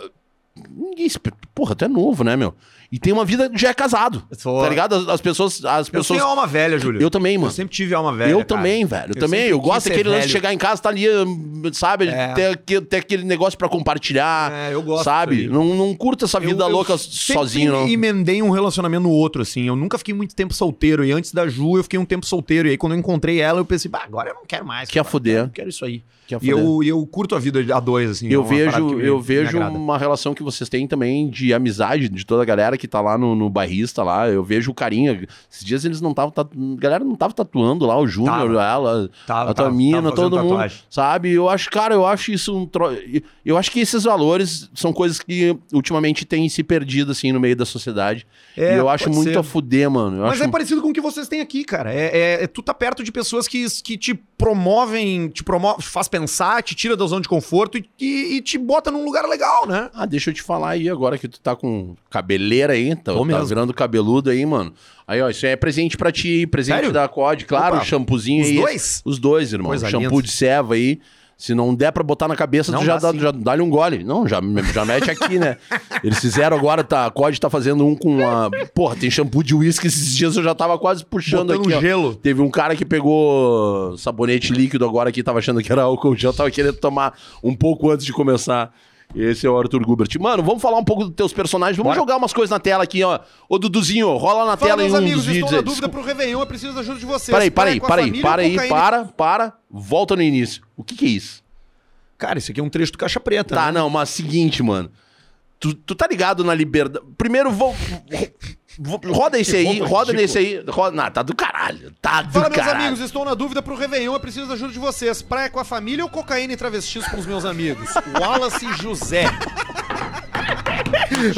Porra, tu é novo, né, meu? E tem uma vida, já é casado. Sou- Tá ligado? As, as pessoas. As Eu pessoas... tenho alma velha, Júlio. Eu também, mano. Eu sempre tive alma velha. Eu cara. também, velho. Eu, também. Eu gosto daquele lance de chegar em casa, tá ali, hum, sabe? É. Ter, ter aquele negócio pra compartilhar. É, eu gosto Sabe? Não, não curta essa vida Eu- eu louca sempre sozinho, não. emendei um relacionamento no outro, assim. Eu nunca fiquei muito tempo solteiro. E antes da Ju, eu fiquei um tempo solteiro. E aí, quando eu encontrei ela, eu pensei, bah, agora eu não quero mais. Quer cara. Eu não quero isso aí. Quer E eu, eu curto a vida a dois, assim. é Eu parada vejo, me- eu vejo uma relação que vocês têm também de amizade de toda a galera que tá lá no, no bairrista lá. Eu vejo o carinha. Esses dias eles não estavam. A galera não tava tatuando lá, o Júnior, ela, Tava, a tua mina, todo mundo. tatuagem. Sabe? Eu acho, cara, eu acho isso um. Tro... Eu acho que esses valores são coisas que ultimamente têm se perdido, assim, no meio da sociedade. É, e eu acho muito ser. a fuder, mano. Eu Mas acho... é parecido com o que vocês têm aqui, cara. É, é- é- tu tá perto de pessoas que, que te promovem, te promove, faz pensar, te tira da zona de conforto e, e- e te bota num lugar legal, né? Ah, deixa eu te falar aí agora que tu tá com cabeleira aí, tá, Tô tá mesmo. virando cabeludo aí, mano. Aí, ó, isso aí é presente pra ti, presente Sério? da COD, claro, Opa, o shampoozinho os aí. dois? Os dois, irmão. Coisa Shampoo linda. de ceva aí. Se não der pra botar na cabeça, Não tu já dá dá, já dá-lhe um gole. Não, já, já mete aqui, né? Eles fizeram agora, tá, a COD tá fazendo um com uma... Porra, tem shampoo de uísque esses dias eu já tava quase puxando Botando aqui, um gelo. Teve um cara que pegou sabonete líquido agora que tava achando que era álcool gel, tava querendo tomar um pouco antes de começar. Esse é o Arthur Gubert. Mano, vamos falar um pouco dos teus personagens. Vamos Bora. jogar umas coisas na tela aqui, ó. Ô, Duduzinho, rola na Fala, tela em meus um amigos, dos estou vídeos na aí. dúvida pro Réveillon, eu preciso da ajuda de vocês. Peraí, Praia peraí, com a para família para ou aí, cocaína? para, para. Volta no início. O que que é isso? Cara, esse aqui é um trecho do Caixa Preta. Tá, né? não, mas seguinte, mano. Tu, tu tá ligado na liberdade. Primeiro, vou. Vou- Roda esse aí, roupa roda nesse aí. Roda... Não, tá do caralho. Tá do Fala, meus caralho. amigos, estou na dúvida pro Réveillon, eu preciso da ajuda de vocês. Praia com a família ou cocaína e travestis com os meus amigos? Wallace José.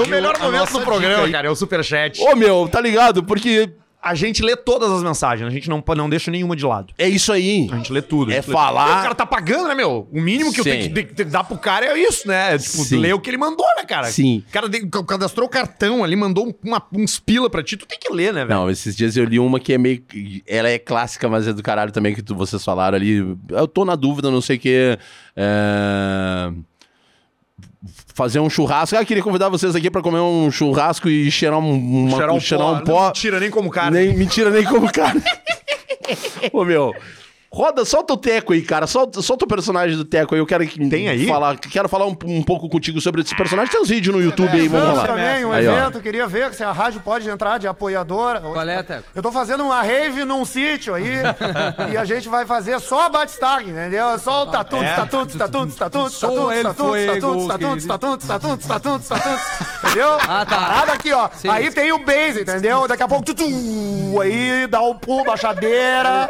O melhor momento do programa, cara, é o superchat. Ô, meu, tá ligado? Porque A gente lê todas as mensagens, a gente não, não deixa nenhuma de lado. é isso aí. A gente lê tudo. É falar- tudo. O cara tá pagando, né, meu? O mínimo que eu Sim. tenho que, tenho que dar pro cara é isso, né? É, tipo, Sim. ler o que ele mandou, né, cara? Sim. O cara de- cadastrou o cartão ali, mandou uma- uns pila pra ti, tu tem que ler, né, velho? Não, esses dias eu li uma que é meio. Ela é clássica, mas é do caralho também, que tu- vocês falaram ali. Eu tô na dúvida, não sei o que. É... Fazer um churrasco. Ah, queria convidar vocês aqui pra comer um churrasco e cheirar um, uma, Cheirar um cheirar pó. um pó. Não tira nem como cara. Nem, mentira, nem como cara. Ô, meu. Roda, solta o Teco aí, cara. Solta, solta o personagem do Teco aí. Eu quero que- Tem aí? falar, quero falar um, um pouco contigo sobre esse personagem. Tem uns vídeos no YouTube aí, vamos lá. também, um Aí, ó. evento, queria ver se a rádio pode entrar de apoiadora. Qual é, Teco? Eu tô fazendo uma rave num sítio aí e a gente vai fazer só Batistag, entendeu? Só o tatuts, É. tatuts, tatuts, tatuts, Só tatuts, el tatuts, fuego, tatuts, tatuts, querido. tatuts, tatuts, tatuts, tatuts, entendeu? Ah, tá. Parada aqui, ó. Sim. Aí tem o base, entendeu? Daqui a pouco, tutu, aí dá o pulo, baixadeira.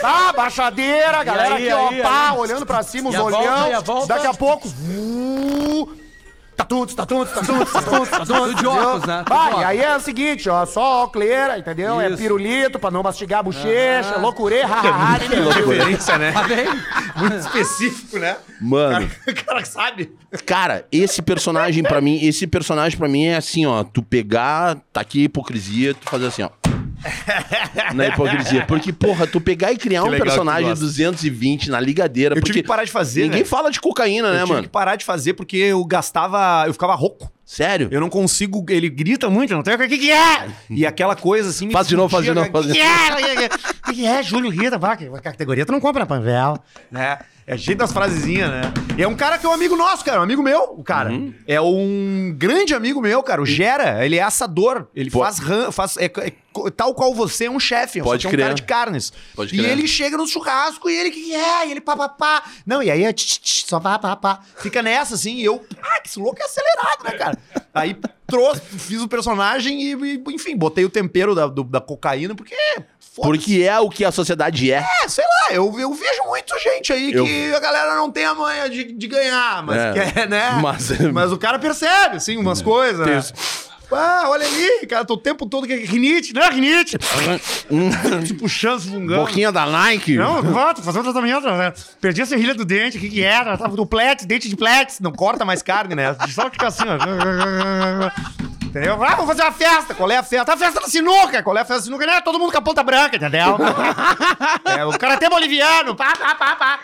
Tá, baixadeira, galera aí, aqui, ó, aí, pá, aí? olhando pra cima, os E a volta, olhão. e a volta? Daqui a pouco, uh, Tatuts, tatuts, tatuts, tatuts, tatuts. Tudo de óculos, né? Tudo Vai, óculos. aí é o seguinte, ó, só óculeira, entendeu? É Isso. pirulito pra não mastigar a bochecha, loucurê, hahaha, entendeu? Referência, né? Tá bem? Muito específico, né? Mano. O cara sabe. Cara, esse personagem pra mim, esse personagem pra mim é assim, ó, tu pegar, tá aqui a hipocrisia, tu fazer assim, ó. Na hipocrisia. Porque, porra, tu pegar e criar Que um personagem de gosta. 220 na ligadeira. Eu porque tive que parar de fazer, Ninguém né? fala de cocaína, Eu né, tive mano? que parar de fazer porque eu gastava. Eu ficava rouco. Sério? Eu não consigo. Ele grita muito, eu não tenho. O que, que é? E aquela coisa assim. Faz de novo, faz de novo, faz de O que é? O que é? Júlio Rita, que a categoria tu não compra na Panvel. Né? É jeito das frasezinhas, né? E é um cara que é um amigo nosso, cara. Um amigo meu, o cara. Uhum. É um grande amigo meu, cara. O Gera. Ele é assador. Ele Pô. faz. ran- faz é- é tal qual você é um chefe. Pode só que é um crer. cara de carnes. Pode e crer. ele chega no churrasco e ele que é? E ele pá, pá, pá. Não, e aí é tch, tch, só pá, pá, pá. Fica nessa assim. E eu. Ah, que louco é acelerado, né, cara? Aí trouxe, fiz o personagem e, e, enfim, botei o tempero da, do- da cocaína porque. Porque é o que a sociedade é. É, sei lá, eu, eu vejo muito gente aí Eu- que a galera não tem a manha de, de ganhar, mas É. quer, né? Mas- Mas o cara percebe, assim, umas coisas. Tem Né? Ah, olha ali, cara, tô o tempo todo que é rinite, não é rinite. Te puxando, se fungando. Boquinha da Nike. Não, vou, tô fazendo tratamento. né? Perdi a serrilha do dente, o que que era? Tava do dente de plex. Não corta mais carne, né? Só fica assim, ó. Entendeu? Ah, vamos fazer uma festa. Qual é a festa? A festa da sinuca. Qual é a festa da sinuca? Não é todo mundo com a ponta branca, entendeu? é, o cara até boliviano. Pá, pá, pá, pá.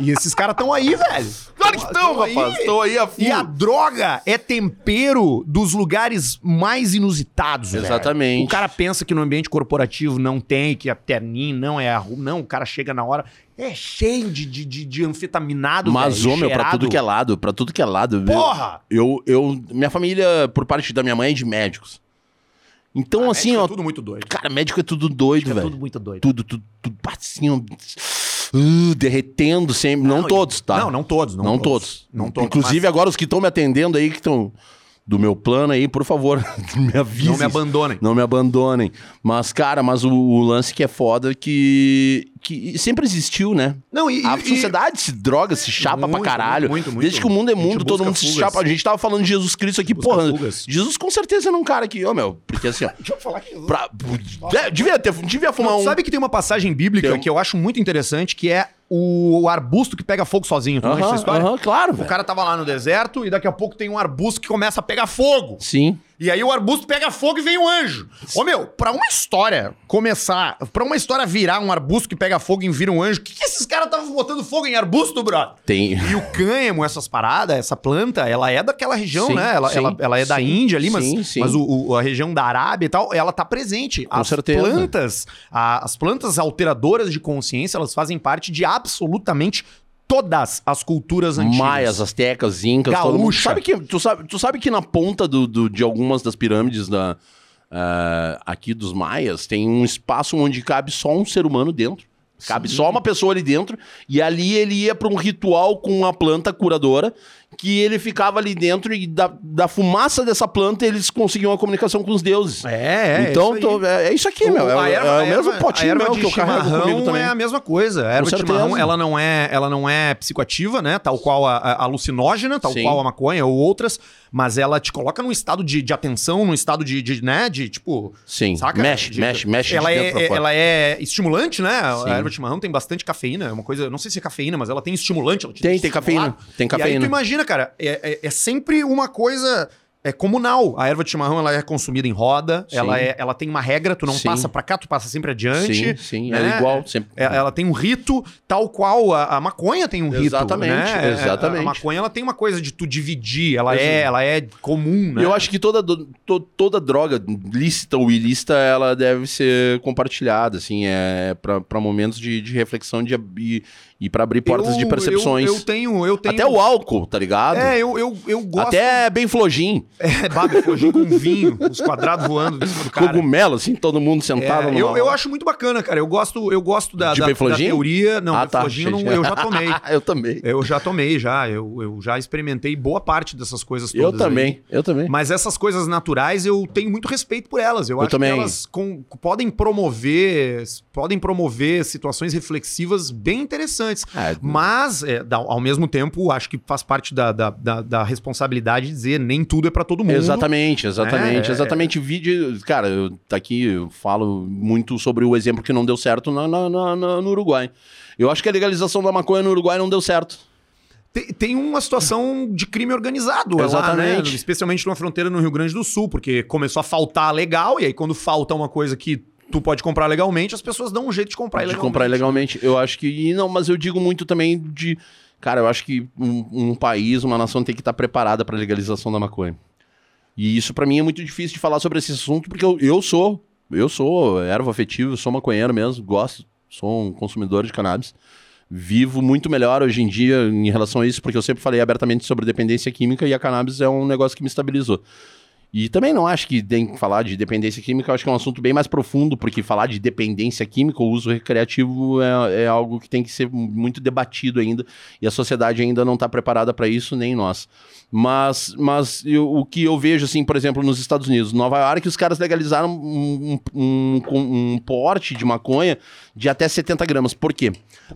E esses caras estão aí, velho. Claro que estão, rapaz. Estão aí a full. E a droga é tempero dos lugares mais inusitados, velho. Exatamente. O cara pensa que no ambiente corporativo não tem, que a terninho não é a rua. Não, o cara chega na hora, é cheio de, de, de, de anfetaminado, Mas, velho, ô, meu, pra tudo que é lado, pra tudo que é lado. Porra! Eu, eu, minha família, por parte da minha mãe, é de médicos. Então, assim, Médico ó. é tudo muito doido. Cara, médico é tudo doido, É velho. tudo muito doido. Tudo, tudo, tudo, assim, ó, uh, derretendo sempre. Não, Não, todos, tá? Não, não todos. Não, Não, todos. todos. Não todos. Inclusive, mas agora os que estão me atendendo aí, que estão do meu plano aí, por favor, me avisem. não me abandonem. Não me abandonem. Mas, cara, mas o, o lance que é foda é que, que sempre existiu, né? Não, e, A e- sociedade se droga, se chapa Muito, pra caralho. muito, muito. Desde que o mundo é mundo, todo mundo se fugas. chapa. A gente tava falando de Jesus Cristo aqui, Busca porra. fugas. Jesus com certeza era um cara que, ô meu, porque assim, ó. Deixa eu falar que... pra- de- devia, ter, devia fumar um. Sabe que tem uma passagem bíblica Tem que eu acho muito interessante, que é o arbusto que pega fogo sozinho. Tu conhece essa Aham, história? aham, claro. O velho. cara tava lá no deserto e daqui a pouco tem um arbusto que começa a pegar fogo. Sim. E aí o arbusto pega fogo e vem um anjo. Ô meu, pra uma história começar, pra uma história virar um arbusto que pega fogo e vira um anjo, o que, que esses caras estavam botando fogo em arbusto, brother? Tem. E o cânhamo, essas paradas, essa planta, ela é daquela região, Sim, né? Ela, sim, ela, ela é da sim, Índia ali, mas, mas o, o- a região da Arábia e tal, ela tá presente. Com as certeza. plantas, a- as plantas alteradoras de consciência, elas fazem parte de absolutamente todas as culturas antigas. Maias, astecas, incas, todo mundo. Gaúcha. Sabe que, tu, sabe, tu sabe que na ponta do, do- de algumas das pirâmides da, ah, aqui dos maias tem um espaço onde cabe só um ser humano dentro. Cabe só uma pessoa ali dentro. E ali ele ia pra um ritual com uma planta curadora. Que ele ficava ali dentro e da, da fumaça dessa planta eles conseguiam a comunicação com os deuses. É, é. então, isso tô- é, é isso aqui, meu. É, a o- erva- é o mesmo potinho meu de que eu carrego chimarrão comigo também. é a mesma coisa. A erva de chimarrão, ela não é, ela não é psicoativa, né? Tal qual a, a alucinógena, tal Sim. qual a maconha ou outras, mas ela te coloca num estado de, de atenção, num estado de, de, né, de tipo, Sim, saca? mexe, De- mexe, mexe Ela é, ela é estimulante, né? Sim. A erva de chimarrão tem bastante cafeína, é uma coisa, não sei se é cafeína, mas ela tem estimulante, ela te Tem, tem estimular. cafeína, tem E aí cafeína. tu imagina, cara, é, é, é sempre uma coisa é comunal. A erva de chimarrão ela é consumida em roda, Sim. ela, é, ela tem uma regra, tu não Sim. passa pra cá, tu passa sempre adiante. Sim, sim, né? é igual. Sempre. É, ela tem um rito, tal qual a, a maconha tem um rito. Exatamente, né? É, exatamente. A, a maconha ela tem uma coisa de tu dividir, ela, é, ela é comum, né? Eu acho que toda, to- toda droga, lícita ou ilícita, ela deve ser compartilhada, assim, é para momentos de, de reflexão de, e, e para abrir portas Eu- de percepções. Eu, eu tenho, eu tenho. Até o álcool, tá ligado? É, eu, eu, eu gosto. Até bem flojinho. É, babe, flojinho com vinho, os quadrados voando em cima do cara. Cogumelo, assim, todo mundo sentado. É, eu, eu acho muito bacana, cara. Eu gosto, eu gosto da, De da, da teoria. Não, Ah, tá. Não- eu já tomei. eu também. Eu já tomei, já. Eu, eu já experimentei boa parte dessas coisas todas. Eu aí. também, eu também. Mas essas coisas naturais eu tenho muito respeito por elas. Eu, Eu acho também. que elas com- podem promover podem promover situações reflexivas bem interessantes. É, Mas, é, ao mesmo tempo, acho que faz parte da, da, da- da responsabilidade de dizer nem tudo é pra todo mundo. Exatamente, exatamente, É, exatamente. Vídeo, cara, eu, tá aqui, eu falo muito sobre o exemplo que não deu certo na, na- na- no Uruguai. Eu acho que a legalização da maconha no Uruguai não deu certo. Tem, uma situação de crime organizado lá, né? Exatamente. Especialmente numa fronteira no Rio Grande do Sul, porque começou a faltar legal, e aí quando falta uma coisa que tu pode comprar legalmente, as pessoas dão um jeito de comprar de ilegalmente. comprar ilegalmente. Eu acho que. E não, mas eu digo muito também de. Cara, eu acho que um, um país, uma nação tem que estar preparada para legalização da maconha. E isso pra mim é muito difícil de falar sobre esse assunto, porque eu, eu sou. Eu sou erva afetivo, sou maconheiro mesmo, gosto, sou um consumidor de cannabis. Vivo muito melhor hoje em dia em relação a isso, porque eu sempre falei abertamente sobre dependência química e a cannabis é um negócio que me estabilizou. E também não acho que tem que falar de dependência química, acho que é um assunto bem mais profundo, porque falar de dependência química, o uso recreativo é, é algo que tem que ser muito debatido ainda, e a sociedade ainda não está preparada para isso, nem nós. Mas, mas eu- o que eu vejo, assim, por exemplo, nos Estados Unidos, Nova York, os caras legalizaram um, um, um- um porte de maconha de até 70 gramas. Por quê?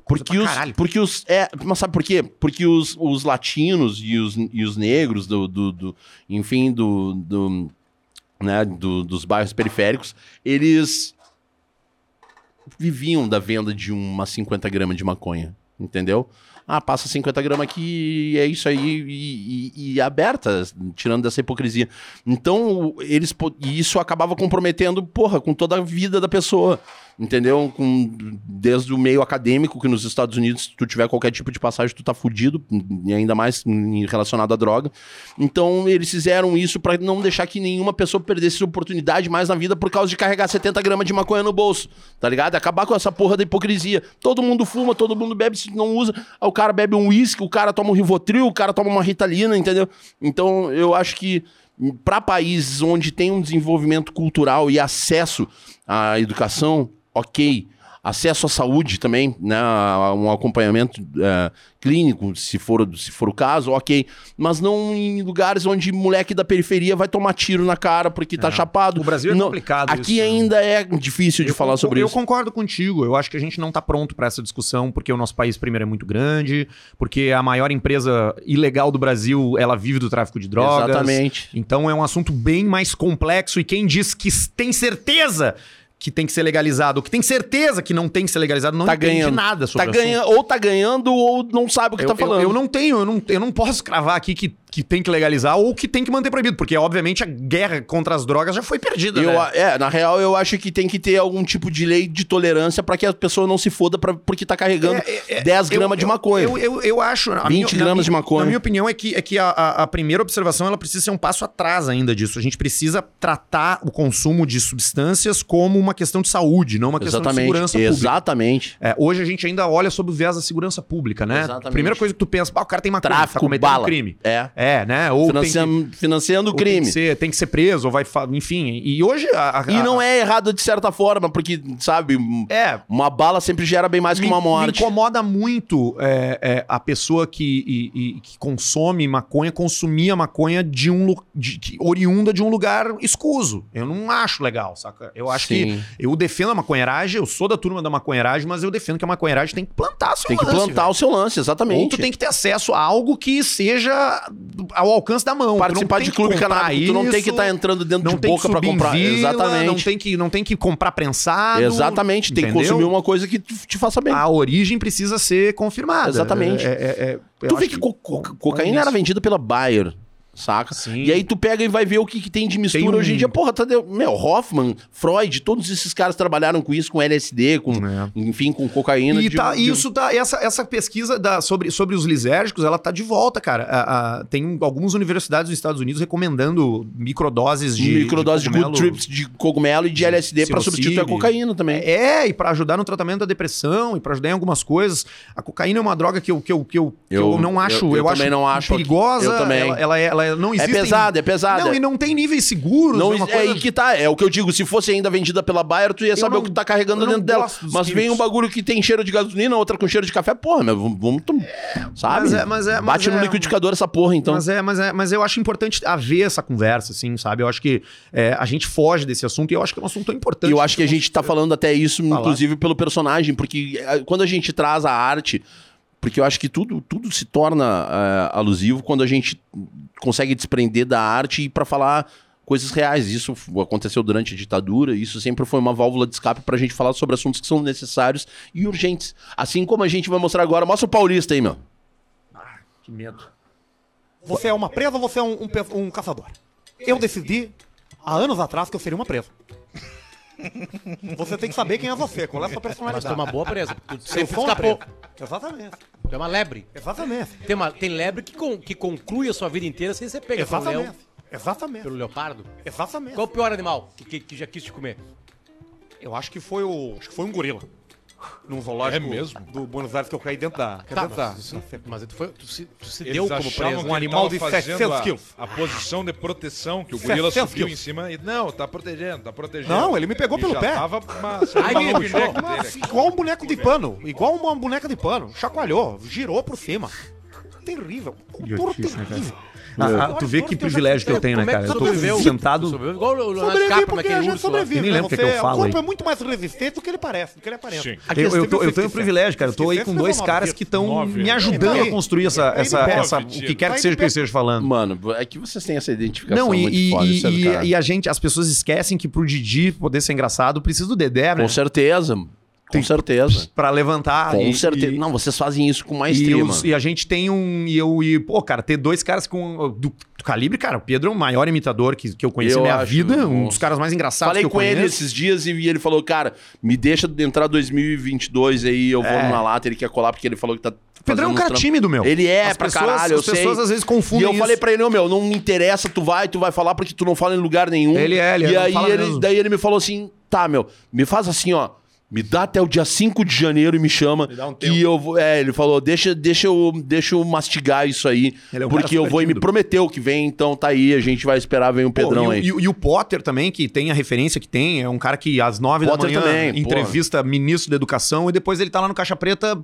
Porque os, caralho. porque os. É, mas sabe por quê? Porque os, os latinos e os, e os negros do, do, do- enfim, do, do, né, do- dos bairros periféricos, eles viviam da venda de umas 50 gramas de maconha, entendeu? Ah, passa 50 gramas aqui e é isso aí, e, e- e aberta, tirando dessa hipocrisia. Então, eles. E isso acabava comprometendo, porra, com toda a vida da pessoa. Entendeu? Com, desde o meio acadêmico, que nos Estados Unidos, se tu tiver qualquer tipo de passagem, tu tá fudido, e ainda mais relacionado à droga. Então, eles fizeram isso pra não deixar que nenhuma pessoa perdesse oportunidade mais na vida por causa de carregar 70 gramas de maconha no bolso, tá ligado? Acabar com essa porra da hipocrisia. Todo mundo fuma, todo mundo bebe, se não usa, o cara bebe um uísque, o cara toma um Rivotril, o cara toma uma Ritalina, entendeu? Então, eu acho que para países onde tem um desenvolvimento cultural e acesso à educação, ok. Acesso à saúde também, né? Um acompanhamento eh, clínico, se for, se for o caso, ok. Mas não em lugares onde moleque da periferia vai tomar tiro na cara porque tá chapado. O Brasil é Não, complicado Aqui isso, né? ainda é difícil de Eu falar sobre eu isso. concordo contigo. Eu acho que a gente não está pronto para essa discussão, porque o nosso país, primeiro, é muito grande, porque a maior empresa ilegal do Brasil, ela vive do tráfico de drogas. Exatamente. Então é um assunto bem mais complexo e quem diz que tem certeza que tem que ser legalizado, ou que tem certeza que não tem que ser legalizado, não Tá entende ganhando. nada sobre Tá ganha, ou tá ganhando ou não sabe o que Eu, tá falando. eu, eu não tenho, eu não, eu não posso cravar aqui que, que tem que legalizar ou que tem que manter proibido, porque obviamente a guerra contra as drogas já foi perdida, Eu né? é, na real, eu acho que tem que ter algum tipo de lei de tolerância pra que a pessoa não se foda pra, porque tá carregando É, é, é, 10 eu- gramas de eu- maconha. Eu, eu, eu acho. a 20 minha- na gramas de maconha. Na minha opinião, é que, é que a, a- a primeira observação ela precisa ser um passo atrás ainda disso. A gente precisa tratar o consumo de substâncias como uma questão de saúde, não uma questão de Exatamente. segurança pública. Exatamente. É, hoje a gente ainda olha sob o viés da segurança pública, né? Exatamente. Primeira coisa que tu pensa, "Ah, o cara tem maconha, Tráfico, tá cometendo bala. um crime. É. É, né? Ou tem que- Financiando, financiando o ou tem crime. que ser, tem que ser preso, ou vai. Enfim. E hoje. A, a- E não é errado de certa forma, porque, sabe, É. uma bala sempre gera bem mais que uma Me, me morte. incomoda muito é, é, a pessoa que, e- e- que consome maconha consumir a maconha de um de, que- oriunda de um lugar escuso. Eu não acho legal, saca? Eu acho Sim. que eu defendo a maconheiragem, eu sou da turma da maconheiragem, mas eu defendo que a maconheiragem tem que plantar seu Tem que lance, plantar velho. o seu lance, exatamente. Ou tu tem que ter acesso a algo que seja ao alcance da mão. Participar de que clube canábico, tu não tem que estar entrando dentro não de boca que em comprar. vila, Exatamente. Não tem, que, não tem que comprar prensado. Exatamente, tem que entendeu? consumir uma coisa que te faça bem. A origem precisa ser confirmada. Exatamente. É, é, é, tu vê acho que, co- co- cocaína isso. era vendida pela Bayer, saca? Sim. E aí tu pega e vai ver o que, que tem de mistura Tem um- hoje em dia. Porra, tá de... meu, Hoffman, Freud, todos esses caras trabalharam com isso, com LSD, com, É. enfim, com cocaína. E de- tá, de- isso tá, essa, essa pesquisa da- sobre, sobre os lisérgicos, ela tá de volta, cara. A- a- tem algumas universidades dos Estados Unidos recomendando microdoses de microdose de, good cogumelo. trips de cogumelo e de LSD pra psilocíbe. substituir a cocaína também. É, e pra ajudar no tratamento da depressão, e pra ajudar em algumas coisas. A cocaína é uma droga que eu, que eu, que eu, que eu Eu- não acho. eu- Eu, eu acho também não acho aqui. perigosa. Eu também. Ela, ela, é- ela não É pesada, é pesada. Não, e não tem níveis seguros. Não, é uma é coisa- aí que tá. É o que eu digo. Se fosse ainda vendida pela Bayer, tu ia saber não- o que tá carregando eu dentro dela. Mas vem um bagulho que tem cheiro de gasolina, outra com cheiro de café. Porra, meu, vamos. tom- sabe? mas é- mas é- mas Bate no é- liquidificador essa porra, então. Mas, é, mas, é, mas eu acho importante haver essa conversa, assim, sabe? Eu acho que é, a gente foge desse assunto e eu acho que é um assunto importante. E eu acho que a gente tá falando até isso, Falar. inclusive, pelo personagem, porque quando a gente traz a arte, porque eu acho que tudo, tudo se torna eh, alusivo quando a gente consegue desprender da arte e para falar coisas reais. Isso aconteceu durante a ditadura, isso sempre foi uma válvula de escape pra gente falar sobre assuntos que são necessários e urgentes. Assim como a gente vai mostrar agora. Mostra o Paulista aí, meu. Que medo. Você é uma presa ou você é um, um um caçador? Eu decidi, há anos atrás, que eu seria uma presa. Você tem que saber quem é você, qual é a sua Mas tu é personalidade. uma boa presa. porque Tu sempre. Exatamente. Tu é uma lebre. Exatamente. Tem, uma, tem lebre que, con- que conclui a sua vida inteira sem ser pega pelo leão, Exatamente. Exatamente. pelo leopardo. Exatamente. Qual o pior animal que, que, que já quis te comer? Eu acho que foi o. Acho que foi um gorila. Num zoológico É mesmo? do Buenos Aires que eu caí dentro da. Tá, dentro da- mas, isso- mas tu, foi, tu se, tu se deu como que Um animal de fazendo 700 a- quilos. A, posição de proteção que o gorila 700 subiu quilos. em cima e não, tá protegendo, tá protegendo. Não, ele me pegou E pelo já pé. Tava uma, uma me puxou. igual um boneco de pano. Igual uma boneca de pano. Chacoalhou, girou por cima. Terrível. Idiotice, né, Ah, ah, tu vê que privilégio que eu tenho, né, é cara? Eu tô sobreviveu? sentado. Sobreviveu igual o Leonardo Sobrevive a naquele gente urso sobrevive. Nem né? lembro o que é que eu Você- falo O corpo aí. é muito mais resistente do que ele parece, do que ele aparenta. Eu, eu, tô, eu tenho um privilégio, cara. Eu tô aí com dois caras que estão me ajudando Aí. a construir essa, Aí essa, o que quer Aí que seja que eu esteja falando. Mano, é que vocês têm essa identificação Não, e, muito e, foda. é e- caralho. e a gente, as pessoas esquecem que pro Didi poder ser engraçado, precisa do Dedé, né? Com certeza. Com certeza. Pra levantar. Com e- certeza. e- Não, vocês fazem isso com E, os- mano. e a gente tem um. E eu e, pô, cara, ter dois caras com. Do, do calibre, cara, o Pedro é o maior imitador que, que eu conheci Eu na minha acho, vida, um nossa. dos caras mais engraçados Falei que eu com ele esses dias e ele falou, cara, me deixa entrar 2022 aí, eu vou É. na lata, ele quer colar porque ele falou que tá Pedro é um cara tímido, meu. Ele é, As pra pessoas- caralho, eu As pessoas sei. às vezes E confundem eu isso. falei pra ele, ô, meu, não me interessa, tu vai, tu vai falar porque tu não fala em lugar nenhum. Ele é, ele E não aí, ele, daí ele me falou assim, tá, meu, me faz assim, ó, me dá até o dia 5 de janeiro e me chama. dá um que eu vou, é, ele falou, deixa, deixa, eu, deixa eu mastigar isso aí, é um porque eu vou e me prometeu que vem, então tá aí, a gente vai esperar, vem o Pô, Pedrão e, o- aí. E, o- e o Potter também, que tem a referência que tem, é um cara que às nove da Potter manhã também, entrevista ministro da educação e depois ele tá lá no Caixa Preta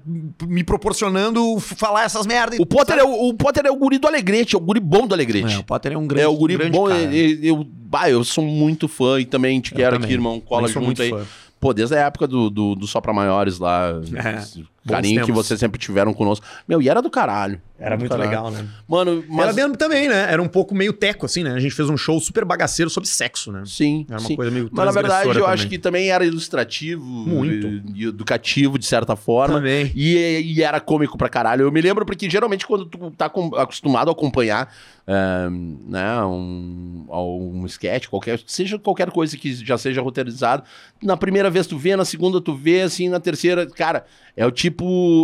me proporcionando falar essas merdas. O Potter, é o, o Potter é o guri do Alegrete, é o guri bom do Alegrete. É, o Potter é um grande É o guri grande bom. cara. Eu, eu, bah, eu sou muito fã e também te quero também. aqui, irmão. Cola junto muito aí. fã. Pô, desde a época do, do, do Só Pra Maiores lá. É, bons carinho que tempos. vocês sempre tiveram conosco. Meu, e era do caralho. Era do muito caralho. legal, né? Mano, mas... Era dentro também, né? Era um pouco meio teco, assim, né? A gente fez um show super bagaceiro sobre sexo, né? Sim, Era uma sim. coisa meio Mas na verdade eu transgressora acho também. que também era ilustrativo, Muito. e educativo de certa forma. Também. E, e era cômico pra caralho. Eu me lembro porque geralmente quando tu tá com- acostumado a acompanhar é, né, um, um sketch, qualquer, seja qualquer coisa que já seja roteirizado, na primeira vez tu vê, na segunda tu vê, assim, na terceira, cara, é o tipo,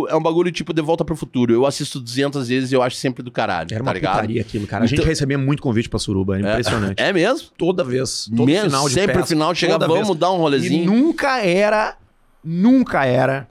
é um bagulho tipo De Volta pro Futuro. Eu assisto 200 vezes e eu acho sempre do caralho, Era tá uma ligado? putaria aquilo, cara. A gente Então- recebia muito convite pra Suruba, era impressionante. É mesmo? Toda vez. Todo Mesmo? final de Sempre o final chega, toda vamos vez. dar um E rolezinho. nunca era, nunca era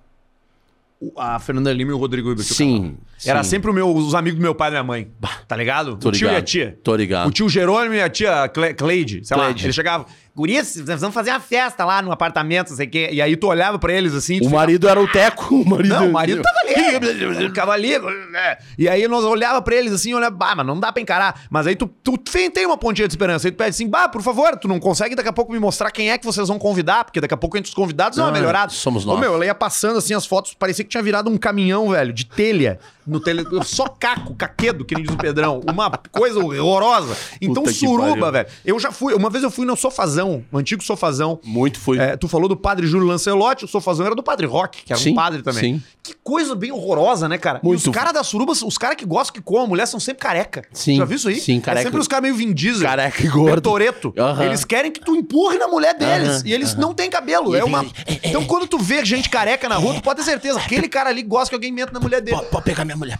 o- a Fernanda Lima e o Rodrigo Hilbert. Sim. Era sempre o meu- os amigos do meu pai e da minha mãe. Tá ligado? Tô o tio e a ligado. tia. Tô ligado. O tio Jerônimo e a tia Cle- Cleide, sei lá. Cleide. Ele chegava, gurias, nós vamos fazer uma festa lá no apartamento, não sei o quê. E aí tu olhava pra eles assim... O ficava- marido era o Teco. O marido... Não, o marido tava ali. Ficava ali. né? E aí nós olhava pra eles assim, olhava, bah, mas não dá pra encarar. Mas aí tu, tu tem tem uma pontinha de esperança. Aí tu pede assim, bah, por favor, tu não consegue daqui a pouco me mostrar quem é que vocês vão convidar, porque daqui a pouco entre os convidados é uma Ah, melhorada. somos Ô, nós. meu, ela ia passando assim as fotos, parecia que tinha virado um caminhão, velho, de telha. No tele... Só caco, caquedo, que nem diz o Pedrão. Uma coisa horrorosa. Então, Puta suruba, velho. Eu já fui, uma vez eu fui no Sofazão, o antigo Sofazão. Muito foi. É, tu falou do padre Júlio Lancelotti, o Sofazão era do padre Rock, que era Sim, um padre também. sim. Que coisa bem horrorosa, né, cara? Muito. E os caras da suruba, os caras que gostam que comam a mulher são sempre careca. Sim, Já viu isso aí? sim, careca. É sempre os caras meio Vin Diesel. Careca e gordo. Toreto. Aham. Eles querem que tu empurre na mulher deles. Aham, E eles não têm cabelo. É uma... Então, quando tu vê gente careca na rua, tu pode ter certeza. Aquele cara ali gosta que alguém meta na mulher dele. Pode pegar minha mulher.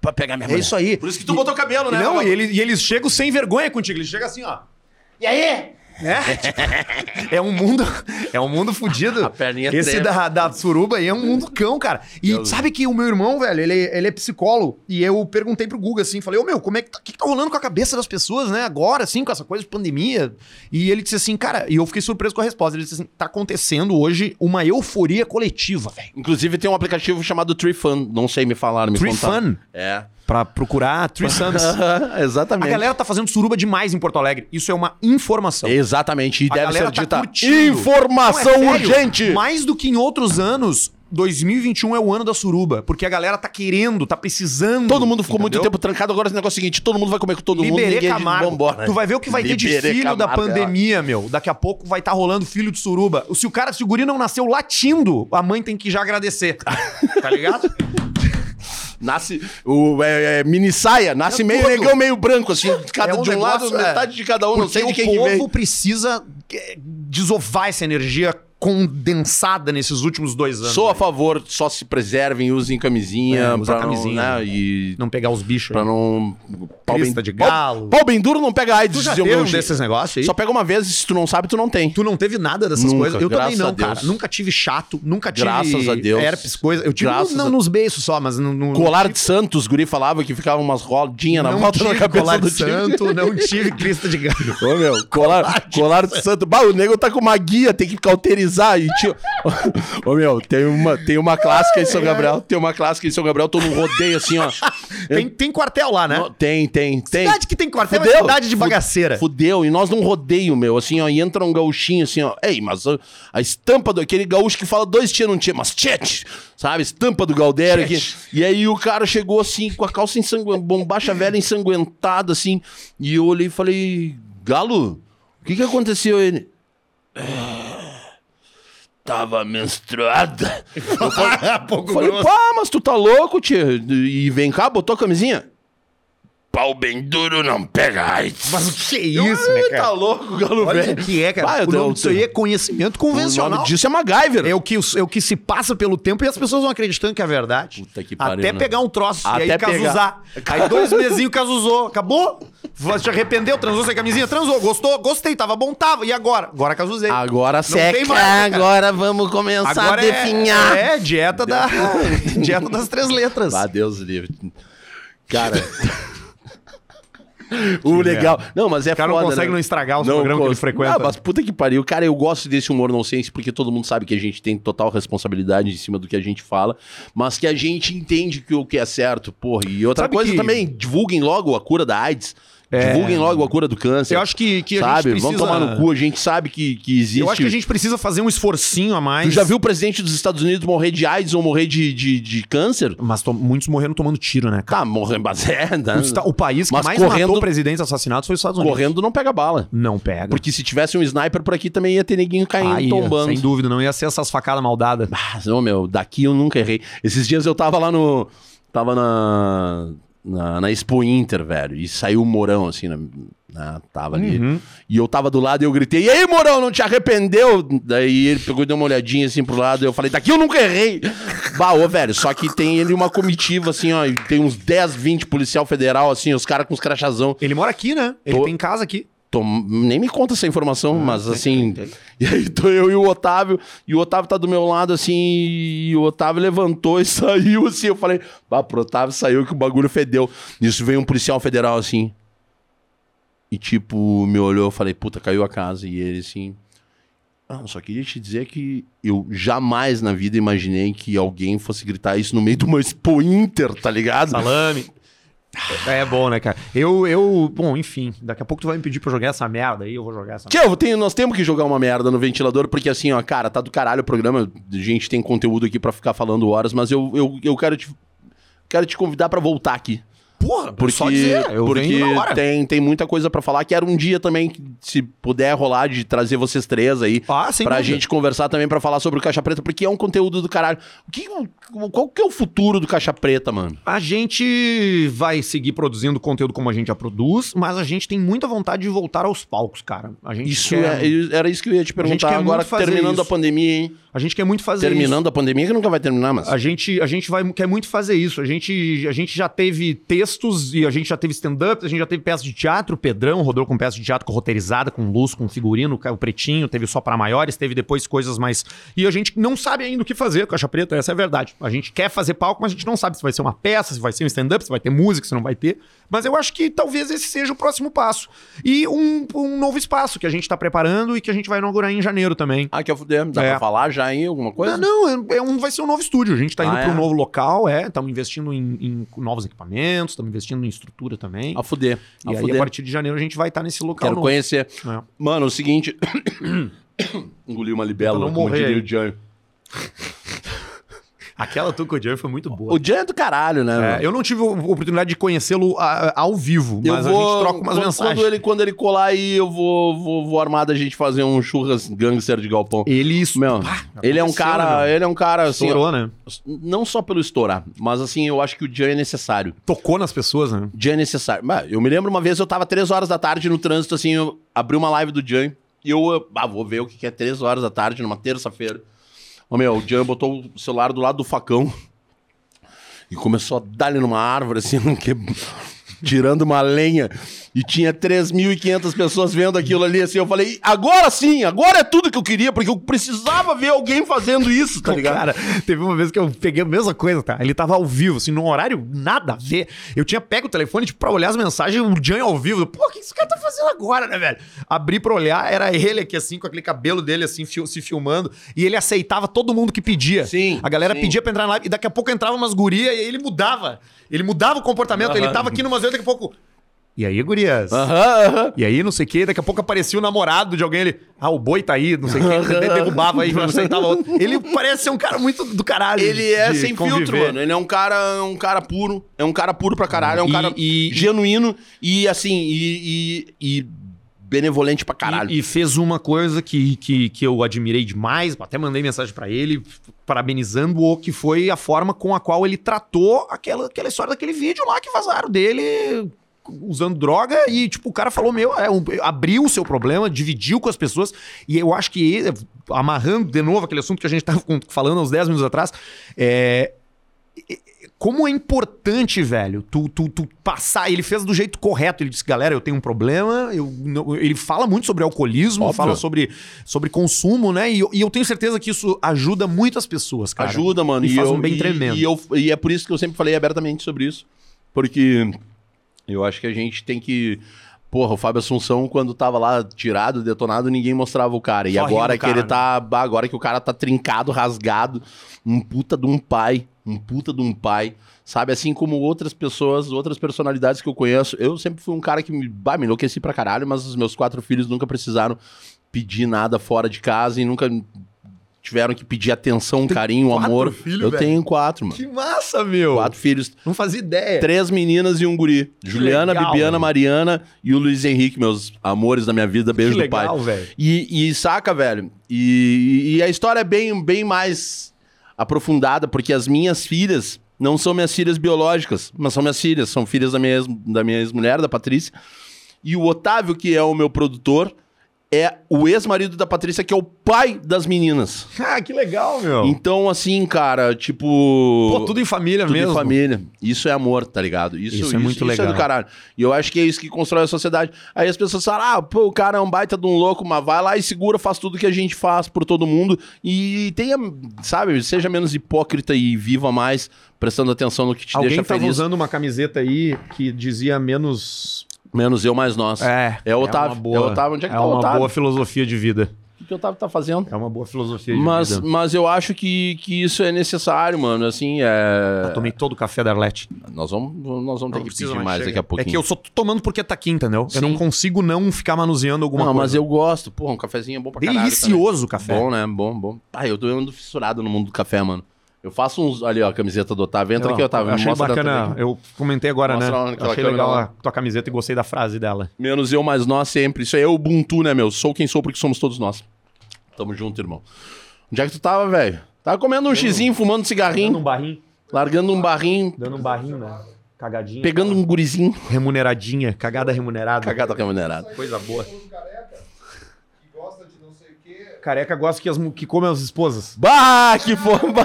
pode- pegar minha É mulher. isso aí. Por isso que tu botou cabelo, né? Não, e, ele- e eles chegam sem vergonha contigo. Eles chegam assim, ó. E aí? É, é um mundo, é um mundo fudido. A perninha Esse treme. da, da suruba aí é um mundo cão, cara. E sabe que o meu irmão, velho, ele, ele é psicólogo. E eu perguntei pro Guga assim, falei, ô meu, como é que tá, que, que tá rolando com a cabeça das pessoas, né? Agora, assim, com essa coisa de pandemia. E ele disse assim, cara, e eu fiquei surpreso com a resposta. Ele disse assim: tá acontecendo hoje uma euforia coletiva, velho. Inclusive tem um aplicativo chamado Tree Fun. Não sei me falaram, me Tree contaram. Fun? É. Pra procurar Three Sons. A Exatamente. galera tá fazendo suruba demais em Porto Alegre. Isso é uma informação. Exatamente. E A deve ser tá dita curtindo. informação Não, é urgente. Mais do que em outros anos, 2021 é o ano da suruba. Porque a galera tá querendo, tá precisando. Todo mundo ficou muito entendeu? tempo trancado. Agora esse negócio é o seguinte: todo mundo vai comer com todo mundo. Liberê Ninguém Camargo. Vambora. Tu vai ver o que vai ter de Liberê filho da Camargo, é. pandemia, meu. Daqui a pouco vai estar rolando filho de suruba. Se o cara, se o guri não nasceu latindo, a mãe tem que já agradecer. tá ligado? Nasce o é, é, mini saia, nasce É meio tudo. negão, meio branco, assim, cada, É um de um lado, negócio, é. metade de cada um, não sei de o quem povo que veio. precisa é, desovar essa energia condensada nesses últimos dois anos. Sou a aí. favor, só se preservem, usem camisinha, É, usa camisinha. não, né, e Não pegar os bichos. pra aí. não pau Crista de galo. Pau, pau bem duro não pega AIDS, Tu já teve um desses negócios aí? Só pega uma vez, e se tu não sabe, tu não tem. Tu não teve nada dessas Nunca, coisas? Eu também não, cara. Nunca tive chato, nunca tive Graças a Deus. herpes, coisa. Eu tive Graças no- a- nos beiços só, mas no... no Colar de Santos, guri falava que ficava umas rodinhas na volta da cabeça colar do de santo, não tive crista de galo. Ô, meu, colar, colar de santo. Bah, o nego tá com uma guia, tem que cauterizar. E tio... Ô, meu, tem uma, tem uma clássica em São Gabriel. Tem uma clássica em São Gabriel, tô num rodeio assim, ó. Tem, tem quartel lá, né? No- Tem, tem, tem. Cidade que tem quartel é Fudeu. cidade de bagaceira. Fudeu. E nós num rodeio, meu, assim, ó, e entra um gauchinho assim, ó. Ei, mas a, a estampa do aquele gaúcho que fala dois tia, não tinha, mas tchete, sabe? Estampa do Galdério aqui. E aí o cara chegou assim, com a calça ensanguentada, bombacha velha ensanguentada, assim. E eu olhei e falei, Galo, o que que aconteceu? Ele. "É, Tava menstruada. Eu falei, Pouco falei, grosso. pá, mas tu tá louco, tia? E vem cá, botou a camisinha? Pau bem duro não pega AIDS. Mas o que é isso, né, "Ih, cara? Tá louco, galo Olha velho. o que é, cara. Vai, o eu- nome disso aí é conhecimento O convencional. nome disso é MacGyver. É o, que, é o que se passa pelo tempo e as pessoas vão acreditando que é verdade. Puta que pariu, Até né? pegar um troço e aí Até casusar. Aí dois mesinhos casusou. Acabou? Você te arrependeu, transou sem camisinha? Transou. Gostou? Gostei. Tava bom, tava. E agora? Agora casusei. Agora tem seca, mais, né, cara? agora vamos começar Agora a definhar. é, é dieta da dieta das três letras. Ah, Deus livre. Cara. O legal. Não, mas é O cara foda, não consegue né? não estragar os programas que ele cons- frequenta. Ah, mas puta que pariu. Cara, eu gosto desse humor nonsense porque todo mundo sabe que a gente tem total responsabilidade em cima do que a gente fala, mas que a gente entende que o que é certo, porra. E outra Sabe coisa que- também, divulguem logo a cura da AIDS. É. Divulguem logo a cura do câncer. Eu acho que, que a sabe? gente precisa... Vamos tomar no cu, a gente sabe que, que existe. Eu acho que a gente precisa fazer um esforcinho a mais. Tu já viu o presidente dos Estados Unidos morrer de AIDS ou morrer de, de, de câncer? Mas to- muitos morreram tomando tiro, né, cara? Tá, morrendo, mas é, né? O, país que Mas mais correndo- matou presidentes assassinados foi os Estados Unidos. correndo não pega bala. Não pega. Porque se tivesse um sniper por aqui também ia ter neguinho caindo, Aí, tombando. sem dúvida, não ia ser essas facadas maldadas. Ah, meu, daqui eu nunca errei. Esses dias eu tava lá no. Tava na. Na, na Expo Inter, velho. E saiu o Morão, assim, na, na- tava ali. Uhum. E eu tava do lado e eu gritei: E aí, Morão, não te arrependeu? Daí ele pegou e deu uma olhadinha assim pro lado. E eu falei: Daqui eu nunca errei. bah, ô, velho. Só que tem ele uma comitiva, assim, ó. E tem uns 10, 20 policial federal, assim, os caras com os crachazão. Ele mora aqui, né? Ele Tô- tem casa aqui. Tom- nem me conta essa informação, Ah, mas assim. E aí tô eu e o Otávio, e o Otávio tá do meu lado assim, e o Otávio levantou e saiu assim. Eu falei, bah, pro Otávio saiu que o bagulho fedeu. Nisso veio um policial federal assim. E tipo, me olhou, eu falei, puta, caiu a casa. E ele assim. Ah, só queria te dizer que eu jamais na vida imaginei que alguém fosse gritar isso no meio de uma Expo Inter, tá ligado? Salame. É bom, né, cara? Eu, eu, bom, enfim, daqui a pouco tu vai me pedir pra eu jogar essa merda aí, eu vou jogar essa Tio, eu tenho- nós temos que jogar uma merda no ventilador, porque assim, ó, cara, tá do caralho o programa. A gente tem conteúdo aqui pra ficar falando horas, mas eu, eu, eu quero te. Quero te convidar pra voltar aqui. Porra, Porque, só dizer, eu porque venho na hora. tem, tem muita coisa pra falar. Quero um dia também, que, se puder rolar, de trazer vocês três aí. Ah, sem pra dúvida. gente conversar também pra falar sobre o Caixa Preta, porque é um conteúdo do caralho. O que, qual que é o futuro do Caixa Preta, mano? A gente vai seguir produzindo conteúdo como a gente já produz, mas a gente tem muita vontade de voltar aos palcos, cara. A gente Isso quer, é, era isso que eu ia te gente perguntar quer agora, terminando isso. a pandemia, hein? a gente quer muito fazer Terminando isso. a pandemia, que nunca vai terminar, mas. A gente, a gente vai, quer muito fazer isso. A gente, a gente já teve textos e a gente já teve stand-up, a gente já teve peças de teatro. Pedrão rodou com peça de teatro com roteirizada, com luz, com figurino, o Pretinho, teve só para maiores, teve depois coisas mais. E a gente não sabe ainda o que fazer com Caixa Preta, essa é a verdade. A gente quer fazer palco, mas a gente não sabe se vai ser uma peça, se vai ser um stand-up, se vai ter música, se não vai ter. Mas eu acho que talvez esse seja o próximo passo. E um, um novo espaço que a gente tá preparando e que a gente vai inaugurar em janeiro também. Ah, quer fuder? Dá É. pra falar já aí alguma coisa? Não, não, é- é um, vai ser um novo estúdio. A gente tá indo Ah, para um é? novo local, é. Estamos investindo em, em novos equipamentos, estamos investindo em estrutura também. A fuder. A e aí, fuder. a partir de janeiro, a gente vai estar nesse local Quero novo. conhecer. É. Mano, é o seguinte. Engoli uma libélula, como morrer diria o Jan. Aquela tua com o Jerry foi muito boa. O Jan é do caralho, né? É, eu não tive a oportunidade de conhecê-lo a- ao vivo, Eu mas a vou- gente troca umas quando, mensagens. Quando ele, quando ele colar aí, eu vou, vou, vou armar da gente fazer um churras gangster de galpão. Ele isso. Meu, Pá, ele é um cara, meu? ele é um cara assim, Estourou, né? não só pelo estourar, mas assim, eu acho que o Jan é necessário. Tocou nas pessoas, né? Jan é necessário. Eu me lembro uma vez, eu tava três horas da tarde no trânsito, assim, eu abri uma live do Jan e eu, ah, vou ver o que é três horas da tarde numa terça-feira. Ô meu, o Jan botou o celular do lado do facão e começou a dar-lhe numa árvore, assim, que... tirando uma lenha. E tinha 3.500 pessoas vendo aquilo ali, assim. Eu falei, agora sim, agora é tudo que eu queria, porque eu precisava ver alguém fazendo isso, tá ligado? Cara, teve uma vez que eu peguei a mesma coisa, tá? Ele tava ao vivo, assim, num horário nada a ver. Eu tinha pego o telefone, tipo, pra olhar as mensagens, o Jan ao vivo. Pô, o que esse cara tá fazendo agora, né, velho? Abri pra olhar, era ele aqui, assim, com aquele cabelo dele, assim, se filmando. E ele aceitava todo mundo que pedia. Sim, A galera sim. pedia pra entrar na live, e daqui a pouco entrava umas gurias, e aí ele mudava. Ele mudava o comportamento, ele tava aqui numas vezes, daqui a pouco... E aí, gurias? Aham, aham. E aí, não sei o que, daqui a pouco aparecia o namorado de alguém, ele, ah, o boi tá aí, não sei o que, de- derrubava aí, não sentava outro. Ele parece ser um cara muito do caralho. Ele é de sem conviver. filtro, mano. Ele é um cara, um cara puro. É um cara puro pra caralho. É um E- cara e- genuíno e assim, e, e- e benevolente pra caralho. E, e fez uma coisa que, que, que eu admirei demais, até mandei mensagem pra ele, parabenizando-o, que foi a forma com a qual ele tratou aquela, aquela história daquele vídeo lá que vazaram dele usando droga e, tipo, o cara falou, meu, é, um- abriu o seu problema, dividiu com as pessoas e eu acho que, ele- amarrando de novo aquele assunto que a gente tava com- falando uns 10 minutos atrás, é, como é importante, velho, tu, tu, tu passar. Ele fez do jeito correto. Ele disse, galera, eu tenho um problema. Eu, não- ele fala muito sobre alcoolismo, Óbvio. fala sobre, sobre consumo, né? E, eu- e eu tenho certeza que isso ajuda muitas pessoas, cara. Ajuda, mano. E, faz eu, um bem e- tremendo. E, eu, e é por isso que eu sempre falei abertamente sobre isso. Porque eu acho que a gente tem que. Porra, o Fábio Assunção, quando tava lá tirado, detonado, ninguém mostrava o cara. E Só agora rindo que ele cara, tá. Agora que o cara tá trincado, rasgado, um puta de um pai. Um puta de um pai. Sabe, assim como outras pessoas, outras personalidades que eu conheço. Eu sempre fui um cara que me, bah, me enlouqueci pra caralho, mas os meus quatro filhos nunca precisaram pedir nada fora de casa e nunca tiveram que pedir atenção, carinho, quatro amor. filhos, eu velho? tenho quatro, mano. Que massa, meu! Quatro filhos. Não fazia ideia. Três meninas e um guri. Juliana, legal, Bibiana, velho. Mariana e o Luiz Henrique, meus amores da minha vida. Beijo que do pai. legal, velho. E, e saca, velho. E, e a história é bem, bem mais aprofundada, porque as minhas filhas não são minhas filhas biológicas, mas são minhas filhas, são filhas da minha, ex- da minha ex-mulher, da Patrícia. E o Otávio, que é o meu produtor, é o ex-marido da Patrícia, que é o pai das meninas. Ah, que legal, meu. Então, assim, cara, tipo. Pô, tudo em família tudo mesmo. em família. Isso é amor, tá ligado? Isso, Isso é muito Isso legal. é do caralho. E eu acho que é isso que constrói a sociedade. Aí as pessoas falam, ah, pô, o cara é um baita de um louco, mas vai lá e segura, faz tudo que a gente faz por todo mundo. E tenha, sabe, seja menos hipócrita e viva mais, prestando atenção no que te Alguém deixa tava feliz. usando uma camiseta aí que dizia menos. Menos eu, mais nós. É. É o Otávio. uma boa, É o Otávio. Onde é que tá o uma Otávio? boa filosofia de vida. O que o Otávio tá fazendo? É uma boa filosofia de Mas, vida. mas eu acho que, que isso é necessário, mano. Assim, é. Eu tomei todo o café da Arlete. Nós vamos, nós vamos ter Não que pedir mais chega. daqui a pouquinho. É que eu só tô tomando porque tá aqui, entendeu? Eu Sim. não consigo não ficar manuseando alguma Não, coisa. mas eu gosto. Porra, um cafezinho é bom pra caralho. Delicioso o café. Bom, né? Bom, bom. Ah, eu tô ando fissurado no mundo do café, mano. Eu faço uns. Ali, ó, a camiseta do Otávio. Entra Não, aqui, Otávio. eu achei bacana. Eu comentei agora, Mostra lá né? naquela Eu achei legal lá. a tua camiseta e gostei da frase dela. Menos eu, mais nós sempre. Isso aí é o Ubuntu, né, meu? Sou quem sou porque somos todos nós. Tamo junto, irmão. Onde é que tu tava, velho? Tava comendo um xizinho, fumando um cigarrinho, Dando um barrinho. largando um barrinho, Dando um barrinho, né? Cagadinha. pegando um gurizinho. Remuneradinha. Cagada remunerada. Cagada remunerada. Coisa boa. careca que gosta de não sei o quê. Careca gosta que, as, que come as esposas. Bah, que forma!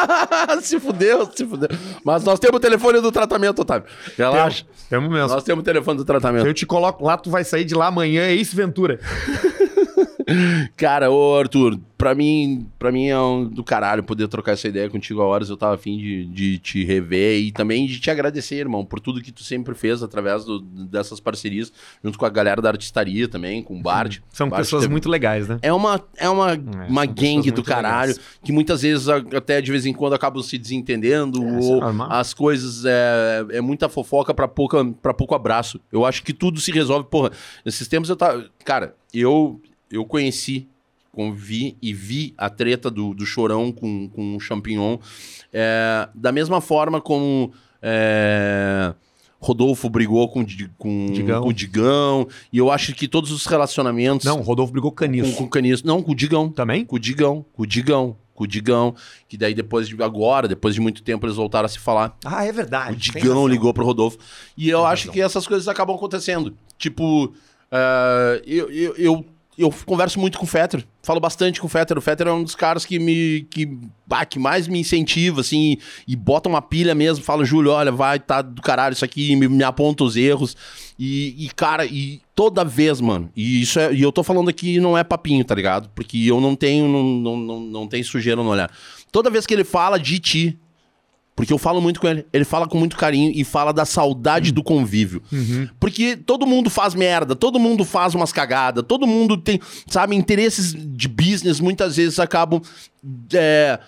se fudeu, se fudeu. Mas nós temos o telefone do tratamento, Otávio. Relaxa. Temos mesmo. Nós temos o telefone do tratamento. Eu te coloco lá, tu vai sair de lá amanhã, é isso, Ventura. Cara, ô Arthur, pra mim, pra mim é um do caralho poder trocar essa ideia contigo a horas. Eu tava afim de, de te rever e também de te agradecer, irmão, por tudo que tu sempre fez através do- dessas parcerias, junto com a galera da artistaria também, com o Bard. São pessoas teve- muito legais, né? É uma, é uma, uma são pessoas gangue do caralho, legais. que muitas vezes até de vez em quando acabam se desentendendo, é ou normal. as coisas é, é muita fofoca pra, pouca, pra pouco abraço. Eu acho que tudo se resolve, porra. Esses tempos eu tava. Cara, eu, eu conheci, convi e vi a treta do, do chorão com, com o champignon. é, da mesma forma como. é, Rodolfo brigou com, o com, Digão. com o Digão. E eu acho que todos os relacionamentos. Não, o Rodolfo brigou com Com, caniço. com o Caniço. Não, com o Digão. Também? Com o Digão. Com o Digão. Com o Digão. Que daí depois de agora, depois de muito tempo, eles voltaram a se falar. Ah, é verdade. O Digão ligou pro Rodolfo. E eu Tem acho razão. que essas coisas acabam acontecendo. Tipo, ah, eu, eu, eu, eu converso muito com o Fetter. Falo bastante com o Fetter. O Fetter é um dos caras que me. que, bah, que mais me incentiva, assim, e, e bota uma pilha mesmo. Fala, Júlio, olha, vai, tá do caralho isso aqui, me, me aponta os erros. E, e, cara, e toda vez, mano, e isso é. E eu tô falando aqui não é papinho, tá ligado? Porque eu não tenho, não, não, não, não tem sujeira no olhar. Toda vez que ele fala de ti, porque eu falo muito com ele. Ele fala com muito carinho e fala da saudade do convívio. Porque todo mundo faz merda, todo mundo faz umas cagadas, todo mundo tem, sabe, interesses de business muitas vezes acabam é,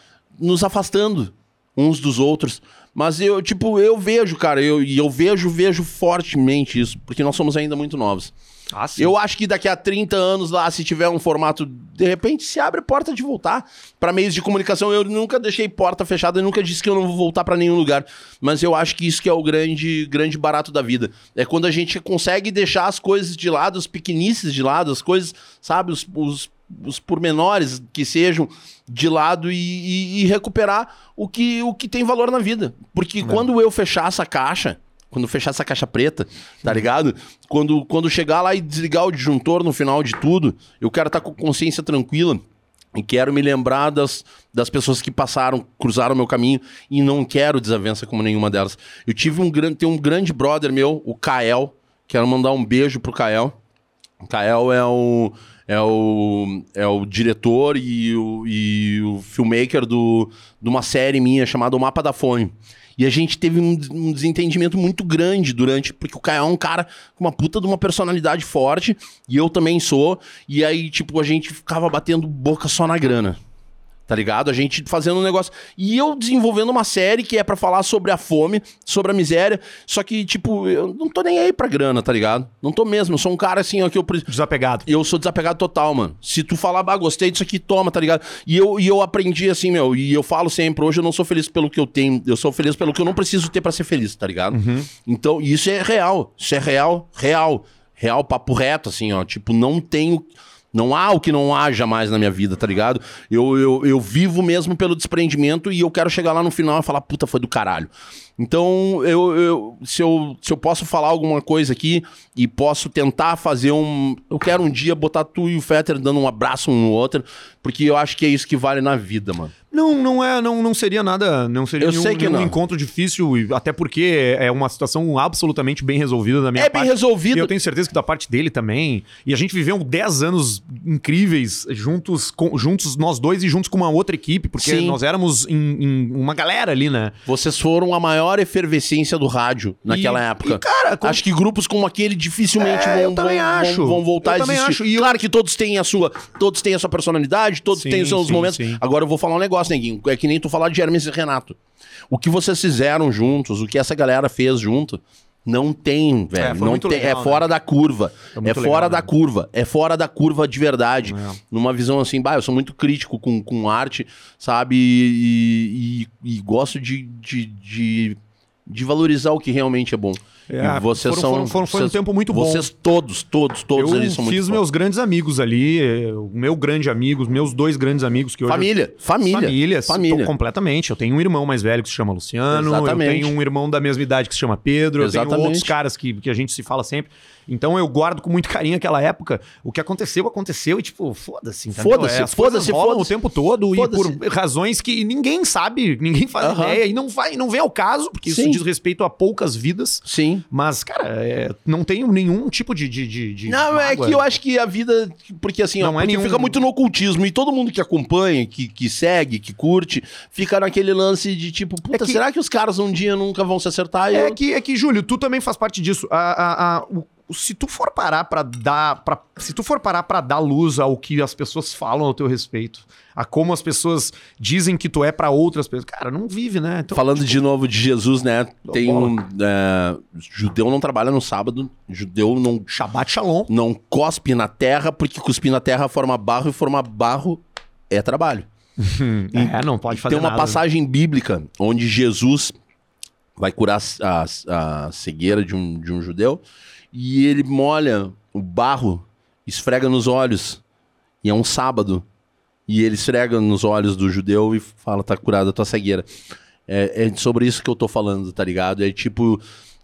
nos afastando uns dos outros. Mas eu, tipo, eu vejo, cara, eu, e eu vejo, vejo fortemente isso, porque nós somos ainda muito novos. Ah. Eu acho que daqui a 30 anos lá, se tiver um formato, de repente se abre porta de voltar para meios de comunicação. Eu nunca deixei porta fechada, eu nunca disse que eu não vou voltar para nenhum lugar. Mas eu acho que isso que é o grande, grande barato da vida. É quando a gente consegue deixar as coisas de lado, as pequenices de lado, as coisas, sabe, os, os, os pormenores que sejam de lado e, e- e recuperar o que, o que tem valor na vida. Porque quando eu fechar essa caixa, quando fechar essa caixa preta, tá ligado? Quando, quando chegar lá e desligar o disjuntor no final de tudo, eu quero estar com consciência tranquila e quero me lembrar das, das pessoas que passaram, cruzaram o meu caminho e não quero desavença como nenhuma delas. Eu tive um grande, tem um grande brother meu, o Kael, quero mandar um beijo pro Kael. O Kael é o, é o, é o diretor e o, e o filmmaker do, de uma série minha chamada O Mapa da Fome. E a gente teve um, um desentendimento muito grande durante, porque o Kael é um cara com uma puta de uma personalidade forte, e eu também sou, e aí, tipo, a gente ficava batendo boca só na grana. Tá ligado? A gente fazendo um negócio. E eu desenvolvendo uma série que é pra falar sobre a fome, sobre a miséria. Só que, tipo, eu não tô nem aí pra grana, tá ligado? Não tô mesmo. Eu sou um cara assim, ó, que eu. Desapegado. eu sou desapegado total, mano. Se tu falar, bah, gostei disso aqui, toma, tá ligado? E eu, e eu aprendi assim, meu, e eu falo sempre, hoje eu não sou feliz pelo que eu tenho, eu sou feliz pelo que eu não preciso ter pra ser feliz, tá ligado? Então, e isso é real. Isso é real, real. Real, papo reto, assim, ó. Tipo, não tenho. Não há o que não haja mais na minha vida, tá ligado? Eu, eu, eu vivo mesmo pelo desprendimento e eu quero chegar lá no final e falar, puta, foi do caralho. Então, eu, eu- se, eu, se eu posso falar alguma coisa aqui e posso tentar fazer um. Eu quero um dia botar tu e o Fetter dando um abraço um no outro, porque eu acho que é isso que vale na vida, mano. Não, não é, não, não seria nada, não seria Eu nenhum, sei que nenhum não. encontro difícil, até porque é uma situação absolutamente bem resolvida da minha É bem parte. resolvido. E eu tenho certeza que da parte dele também. E a gente viveu 10 anos incríveis juntos, com- juntos nós dois e juntos com uma outra equipe, porque Sim. nós éramos em, em uma galera ali, né? Vocês foram a maior efervescência do rádio naquela E- época. e, cara, com- Acho que grupos como aquele dificilmente É, vão, eu também vão, acho. vão, vão voltar Eu a existir. acho. E eu- Claro que todos têm a sua, todos têm a sua personalidade, todos Sim, têm os seus sim, momentos. sim. Agora eu vou falar um negócio, neguinho. É que nem tu falar de Hermes e Renato. O que vocês fizeram juntos, o que essa galera fez junto, não tem, velho. foi não tem, legal, é fora da curva. É fora legal, da né? curva. É fora da curva de verdade. É. Numa visão assim, bah, eu sou muito crítico com, com arte, sabe? E, e- e gosto de, de, de, de valorizar o que realmente é bom. É, e vocês foram- são. foram- foram- foi um tempo muito bom. Vocês todos, todos, todos eu ali são muito fiz bons. meus grandes amigos ali, eh, o meu grande amigo, meus dois grandes amigos que hoje Família, família. Família, família. tô completamente. Eu tenho um irmão mais velho que se chama Luciano, Exatamente. eu tenho um irmão da mesma idade que se chama Pedro, eu tenho Exatamente. outros caras que, que a gente se fala sempre. Então eu guardo com muito carinho aquela época. O que aconteceu, aconteceu e tipo, foda-se. Foda-se, É, as foda-se, foda-se. o tempo todo e por razões que ninguém sabe, ninguém faz ideia e não vai, não vem ao caso, porque isso Sim. diz respeito a poucas vidas. Sim. Mas, cara, é, não tenho nenhum tipo de. de, de, Não, é mágoa. que eu acho que a vida. Porque assim, ó, Não é porque nenhum- fica muito no ocultismo. E todo mundo que acompanha, que, que segue, que curte, fica naquele lance de tipo, puta, que- será que os caras um dia nunca vão se acertar? É eu- que, é que, Júlio, tu também faz parte disso. A, a- a- o- se tu for parar pra dar. Pra, se tu for parar para dar luz ao que as pessoas falam ao teu respeito, a como as pessoas dizem que tu é pra outras pessoas, cara, não vive, né? Então, Falando de novo de Jesus, né? Tem bola. um. é, judeu não trabalha no sábado, judeu não, Shabbat Shalom. não cospe na terra, porque cuspir na terra forma barro e formar barro é trabalho. É, não pode fazer Tem uma nada. passagem bíblica onde Jesus vai curar a, a- a cegueira de um, de um judeu e ele molha o barro, esfrega nos olhos. E é um sábado. E ele esfrega nos olhos do judeu e fala: tá curada a tua cegueira. É, é sobre isso que eu tô falando, tá ligado? É tipo.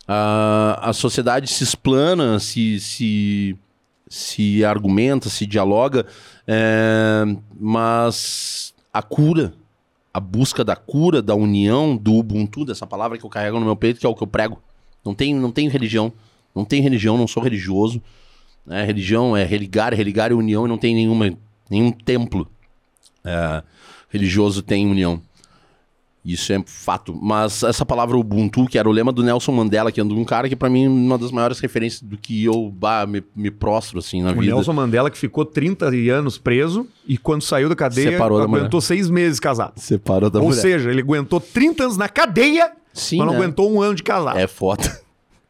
A, a sociedade se explana, se, se, se argumenta, se dialoga, é, mas a cura, a busca da cura, da união, do Ubuntu, dessa palavra que eu carrego no meu peito, que é o que eu prego. Não tem, não tem religião. Não tem religião, não sou religioso. né? religião é religar, religar é união e não tem nenhuma, nenhum templo é, religioso tem união. Isso é fato. Mas essa palavra Ubuntu, que era o lema do Nelson Mandela, que é um cara que pra mim é uma das maiores referências do que eu bah, me, me prostro assim na O vida. Nelson Mandela que ficou 30 anos preso e quando saiu da cadeia Separou da aguentou seis meses casado. Separou da Ou mulher. seja, ele aguentou 30 anos na cadeia, Sim, mas não né? aguentou um ano de casado. É foda.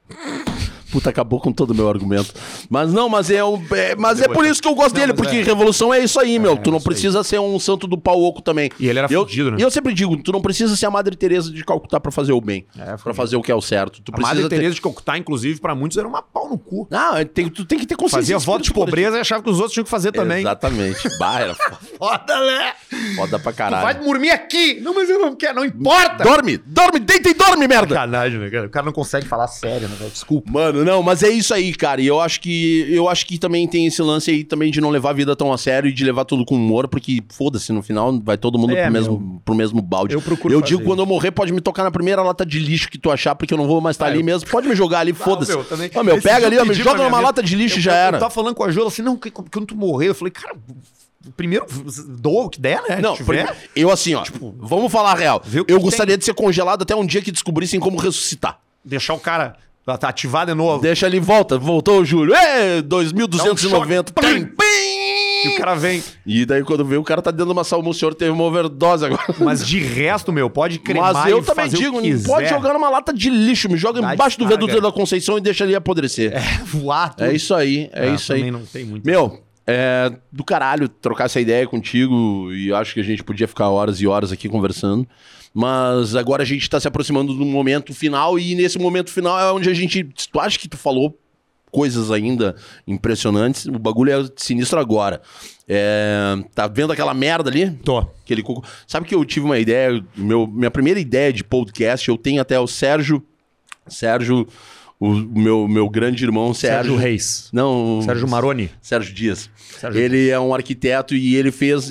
Puta, acabou com todo o meu argumento. Mas não, mas é, um, é- mas é por isso que eu gosto dele, mas porque é. revolução é isso aí, meu. tu não precisa ser um santo do pau oco também. E ele era eu, fudido, né? E eu sempre digo, tu não precisa ser a Madre Teresa de Calcutá pra fazer o bem. É, pra fudido. fazer o que é o certo. Tu A Madre ter... Teresa de Calcutá, inclusive, pra muitos era uma pau no cu. Não, é, tem, tu tem que ter consciência. Fazia voto de pobreza e achava que os outros tinham que fazer também. Exatamente. Bah, era fo- Foda, né? foda pra caralho. Vai dormir aqui! Não, mas eu não quero, não importa! Dorme, dorme, deita e dorme, merda! Sacanagem, né, cara? O cara não consegue falar sério, né? Desculpa. Mano, não, mas é isso aí, cara. E eu acho que eu acho que também tem esse lance aí também de não levar a vida tão a sério e de levar tudo com humor, porque foda-se, no final vai todo mundo É, pro, meu. mesmo, pro mesmo balde. Eu procuro Eu fazer digo, quando eu morrer, pode me tocar na primeira lata de lixo que tu achar, porque eu não vou mais estar Ah, ali eu- mesmo. Pode me jogar ali, foda-se. meu, também- Ó, meu, pega ali, me joga numa lata de lixo eu, e já eu, era. Eu tava falando com a Jola assim, não, que- quando tu morrer, eu falei, cara, primeiro, doa o que der, né? Não, tiver. eu assim, ó, vamos falar a real. Eu tem. gostaria de ser congelado até um dia que descobrissem como ressuscitar. Deixar o cara tá ativar de novo. Deixa ele volta, voltou o Júlio. Ê, 2290. Dá um E o cara vem. E daí quando vê o cara tá dentro de uma salva, o senhor teve uma overdose agora. Mas de resto, meu, pode cremar Mas eu também digo, pode jogar numa lata de lixo, me joga Dá embaixo do viaduto da Conceição e deixa ele apodrecer. É, voar. tudo. isso aí, é, Ah, isso aí. também não tem muito. Meu, é do caralho trocar essa ideia contigo e acho que a gente podia ficar horas e horas aqui conversando. Mas agora a gente tá se aproximando do momento final e nesse momento final é onde a gente. Tu acha que tu falou coisas ainda impressionantes. O bagulho é sinistro agora. É, tá vendo aquela merda ali? Tô. Aquele coco. Sabe que eu tive uma ideia, meu, minha primeira ideia de podcast, eu tenho até o Sérgio, Sérgio, o meu, meu grande irmão Sérgio. Sérgio Reis. Não, Sérgio Maroni. Sérgio Dias. Sérgio ele é um arquiteto e ele fez,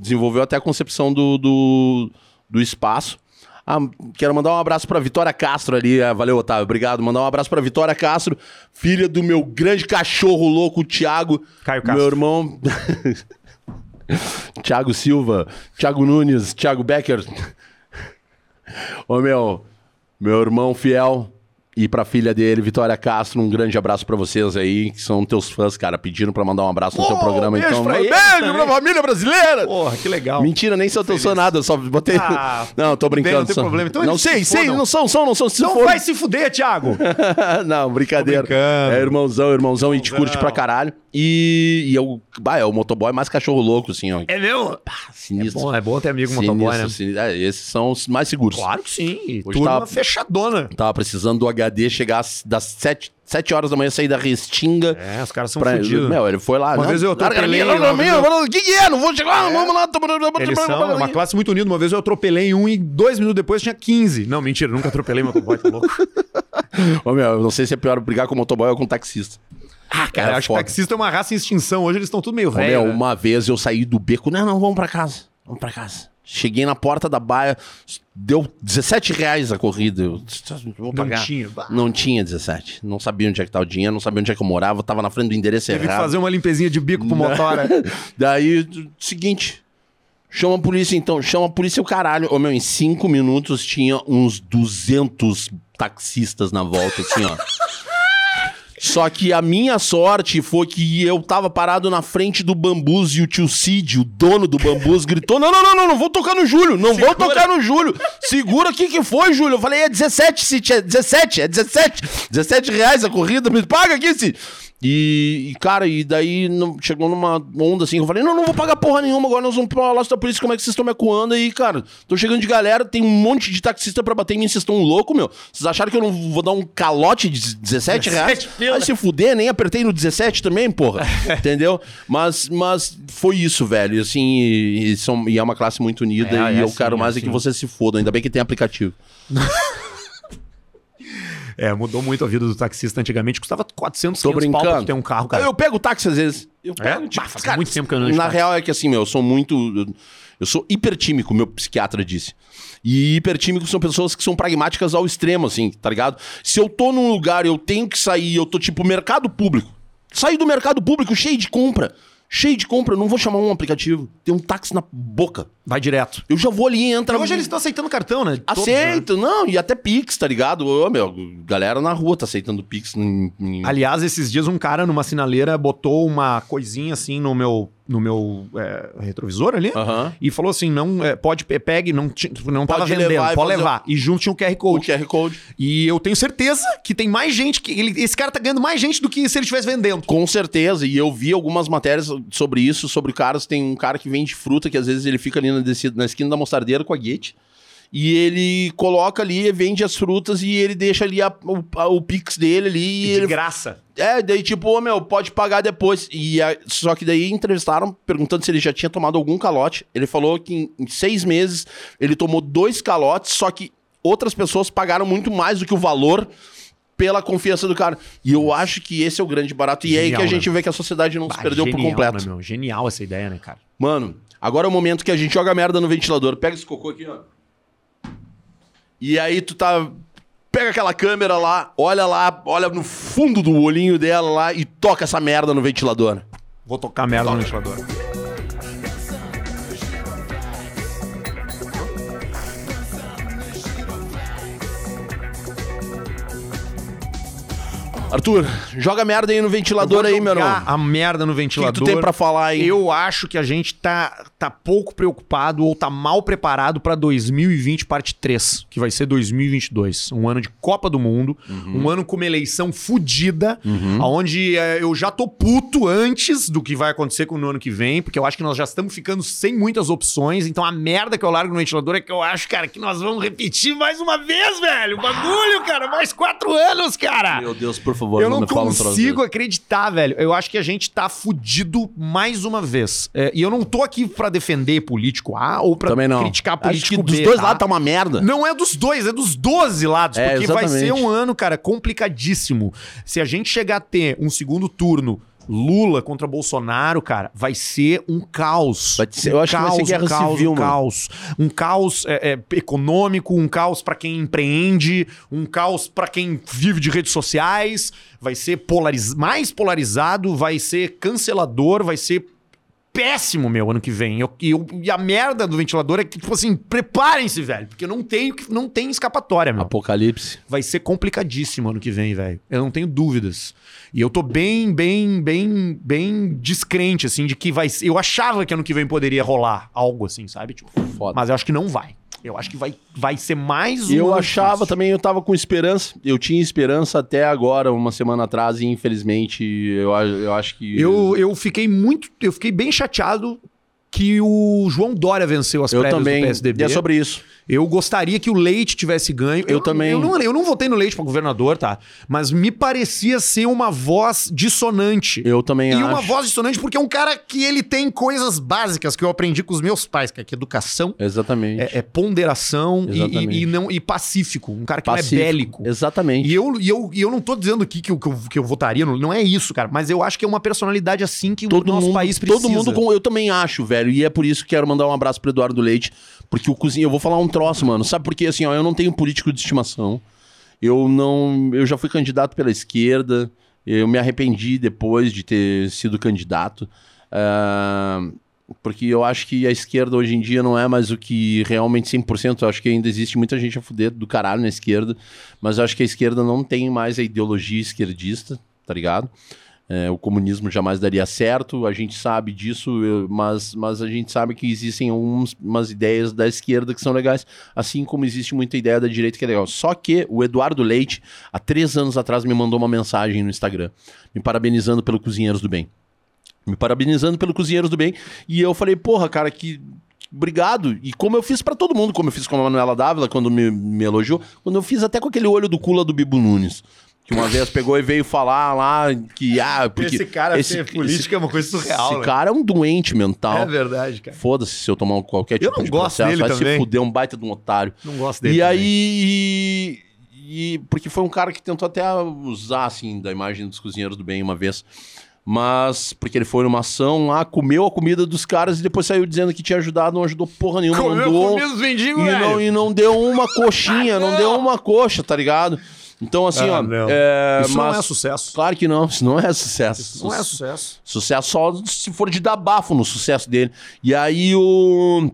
desenvolveu até a concepção do, do, do espaço. Ah, quero mandar um abraço pra Vitória Castro ali. Ah, valeu, Otávio. Obrigado. Mandar um abraço pra Vitória Castro, filha do meu grande cachorro louco, Thiago. Caio Castro. Meu irmão. Thiago Silva, Thiago Nunes, Thiago Becker. Ô meu, meu irmão fiel e pra filha dele, Vitória Castro, um grande abraço pra vocês aí, que são teus fãs, cara, pediram pra mandar um abraço no teu programa, beijo então. pra eles beijo também. pra família brasileira! Porra, que legal. Mentira, nem sou teu nada, eu só botei. Ah, não, tô brincando. não tem só- problema. Então não sei, se sei, não são, são, não são. Se Então for- vai se fuder, Thiago. não, brincadeira. Tô brincando. É irmãozão, irmãozão, e te curte pra caralho. E, e eu, bah, é o motoboy mais cachorro louco, assim, ó. É meu? É Sinistro. bom, é bom ter amigo Sinistro, motoboy, né? sinistro. É, esses são os mais seguros. Claro que sim. Hoje Turma tá- fechadona. Tava precisando do HD chegar às- das 7, sete horas da manhã, sair da Restinga. É, os caras são Pra, fodidos. meu, ele foi lá. Uma não, vez eu atropelei, minha, vez eu- falando, O que, que é? Não vou chegar, vamos lá. Eles são é uma classe muito unida. Uma vez eu atropelei um e dois minutos depois tinha 15. Não, mentira, nunca atropelei motoboy, tá louco? Ô, meu, eu não sei se é pior brigar com motoboy ou com taxista. Ah, cara, É acho foda. que taxista é uma raça em extinção. Hoje eles estão tudo meio velho. né? uma vez eu saí do beco. Não, não, vamos pra casa. Vamos pra casa. Cheguei na porta da baia, deu 17 reais a corrida. Eu vou Não pagar. tinha. Bah. Não tinha 17. Não sabia onde é que tá o dinheiro, não sabia onde é que eu morava, tava na frente do endereço Teve que errado. fazer uma limpezinha de bico pro motora. Daí, seguinte. Chama a polícia então, chama a polícia o caralho. Ô meu, em cinco minutos tinha uns 200 taxistas na volta, assim, ó. Só que a minha sorte foi que eu tava parado na frente do Bambus e o tio Cid, o dono do Bambus, gritou: Não, não, não, não, não vou tocar no Júlio, não vou tocar no Júlio. Segura, o que que foi, Júlio? Eu falei: É 17, Cid, é 17, é 17. 17 reais a corrida, me paga aqui, Cid. E, e, cara, e daí não- chegou numa onda assim, eu falei, não, não vou pagar porra nenhuma, agora nós vamos pra da polícia, como é que vocês estão me acuando aí, cara? Tô chegando de galera, tem um monte de taxista pra bater em mim, vocês estão loucos, meu? Vocês acharam que eu não vou dar um calote de 17 reais? 17 pila. Vai se fuder, nem apertei no 17 também, porra. Entendeu? Mas, mas foi isso, velho. E, Assim, e, e são, e é uma classe muito unida É, e é eu assim, quero é mais é assim. que vocês se fodam. Ainda bem que tem aplicativo. É, mudou muito a vida do taxista antigamente. Custava 400, Tô 500 pau pra brincando. ter um carro, cara. Eu pego táxi às vezes. Eu É? pego, tipo, Bah, faz muito tempo que eu não Na táxi. real é que assim, meu, eu sou muito. eu- sou hipertímico, meu psiquiatra disse. E hipertímicos são pessoas que são pragmáticas ao extremo, assim, tá ligado? Se eu tô num lugar e eu tenho que sair, eu tô tipo mercado público. Sair do mercado público cheio de compra. Cheio de compra, eu não vou chamar um aplicativo. Tem um táxi na boca. Vai direto. Eu já vou ali e entra. E hoje eles estão aceitando cartão, né? Todos, né? Aceito, não, e até Pix, tá ligado? Ô, meu, galera na rua tá aceitando Pix. Em, em- Aliás, esses dias um cara numa sinaleira botou uma coisinha assim no meu, no meu é, retrovisor ali e falou assim: não, é, pode, pe- pegue, não, ti- não tava Pode vendendo, levar pode levar. E junto tinha um QR O Code. QR Code. E eu tenho certeza que tem mais gente que. Ele, esse cara tá ganhando mais gente do que se ele estivesse vendendo. Com certeza, e eu vi algumas matérias sobre isso, sobre caras. Tem um cara que vende fruta, que às vezes ele fica ali na, descida- na esquina da mostardeira com a guete. E ele coloca ali, vende as frutas e ele deixa ali a- o, a- o pix dele ali. E de ele, graça. é, daí tipo, ô meu, pode pagar depois. E a- só que daí entrevistaram perguntando se ele já tinha tomado algum calote. Ele falou que em, em seis meses ele tomou dois calotes, só que outras pessoas pagaram muito mais do que o valor pela confiança do cara. E eu acho que esse é o grande barato. E é aí Genial, que a gente né? vê que a sociedade não se Bah, perdeu por genial, completo. né, meu? Genial essa ideia, né, cara? Mano, agora é o momento que a gente joga merda no ventilador. Pega esse cocô aqui, ó. E aí tu tá. Pega aquela câmera lá, olha lá, olha no fundo do olhinho dela lá e toca essa merda no ventilador. Vou tocar merda no ventilador. Arthur, joga merda aí no ventilador aí, meu irmão. a merda no O que, que ventilador. tu tem pra falar aí? Eu acho que a gente tá, tá pouco preocupado ou tá mal preparado pra 2020 parte 3, que vai ser 2022. Um ano de Copa do Mundo, Uhum. um ano com uma eleição fodida, onde eh, eu já tô puto antes do que vai acontecer com o ano que vem, porque eu acho que nós já estamos ficando sem muitas opções, então a merda que eu largo no ventilador é que eu acho, cara, que nós vamos repetir mais uma vez, velho. O bagulho, cara, mais quatro anos, cara. Meu Deus, por favor, eu não troço consigo acreditar, velho. Eu acho que a gente tá fudido mais uma vez. É, e eu não tô aqui pra defender político A ou pra não. criticar Acho político que B. dos dois tá? lados tá uma merda. Não é dos dois, é dos 12 lados. É, porque vai ser exatamente. um ano, cara, complicadíssimo. Se a gente chegar a ter um segundo turno Lula contra Bolsonaro, cara, vai ser um caos. Vai ser- um eu acho que vai ser guerra um caos, civil, um caos. Um caos é, é, econômico, um caos pra quem empreende, um caos pra quem vive de redes sociais. Vai ser polariz... mais polarizado, vai ser cancelador, vai ser péssimo, meu, ano que vem. Eu- e eu- e a merda do ventilador é que, tipo assim, preparem-se, velho. Porque não tem, não tem escapatória, meu. Apocalipse. Vai ser complicadíssimo ano que vem, velho. Eu não tenho dúvidas. E eu tô bem, bem, bem, bem descrente, assim, de que vai ser. Eu achava que ano que vem poderia rolar algo assim, sabe? Tipo, Foda. mas eu acho que não vai. Eu acho que vai, vai ser mais um. Eu ano achava difícil. também, eu tava com esperança. Eu tinha esperança até agora, uma semana atrás, e infelizmente eu, eu acho que. Eu, eu fiquei muito. Eu fiquei bem chateado que o João Dória venceu as eu prévias também. do PSDB. E é sobre isso. Eu gostaria que o Leite tivesse ganho. Eu também. Eu não, eu não votei no Leite pra governador, tá? Mas me parecia ser uma voz dissonante. Eu também e acho. uma voz dissonante porque é um cara que ele tem coisas básicas que eu aprendi com os meus pais, que é que educação, Exatamente. é, é ponderação e, Exatamente. e- e não, e pacífico. Um cara que não Pacífico. é bélico. Exatamente. E eu, e, eu, e eu não tô dizendo aqui que eu, que eu, que eu votaria, não, não é isso, cara. Mas eu acho que é uma personalidade assim que todo o nosso mundo, país precisa. Todo mundo, com, eu também acho, velho. E é por isso que quero mandar um abraço pro Eduardo Leite. Porque o cozinho, eu vou falar um troço, mano. Sabe por quê? Assim, ó, eu não tenho político de estimação. Eu não. Eu já fui candidato pela esquerda. Eu me arrependi depois de ter sido candidato. Ah, porque eu acho que a esquerda hoje em dia não é mais o que realmente 100%. Eu acho que ainda existe muita gente a fuder do caralho na esquerda. Mas eu acho que a esquerda não tem mais a ideologia esquerdista, tá ligado? É, o comunismo jamais daria certo, a gente sabe disso, mas, mas a gente sabe que existem algumas umas ideias da esquerda que são legais, assim como existe muita ideia da direita que é legal. Só que o Eduardo Leite, há três anos atrás, me mandou uma mensagem no Instagram, me parabenizando pelo Cozinheiros do Bem. Me parabenizando pelo Cozinheiros do Bem. E eu falei, porra, cara, que. Obrigado. E como eu fiz pra todo mundo, como eu fiz com a Manuela Dávila quando me, me elogiou, quando eu fiz até com aquele olho do cula do Bibo Nunes. Que uma vez pegou e veio falar lá que. Ah, porque Esse cara esse- ser política é uma coisa surreal. esse né? cara é um doente mental. É verdade, cara. Foda-se se eu tomar qualquer Eu tipo não de gosto processo. dele vai também. se fuder, um baita de um otário. Não gosto dele. E também. aí. E, porque foi um cara que tentou até usar, assim, da imagem dos cozinheiros do bem uma vez. Mas, porque ele foi numa ação lá, comeu a comida dos caras e depois saiu dizendo que tinha ajudado, não ajudou porra nenhuma. Comeu doou, comida dos mendigos, e, não, e não deu uma coxinha, não deu uma coxa, tá ligado? Então, assim, Ah, ó. não. é, Isso mas, não é sucesso. Claro que não, isso não é sucesso. Isso não é sucesso. Sucesso só se for de dar bafo no sucesso dele. E aí o.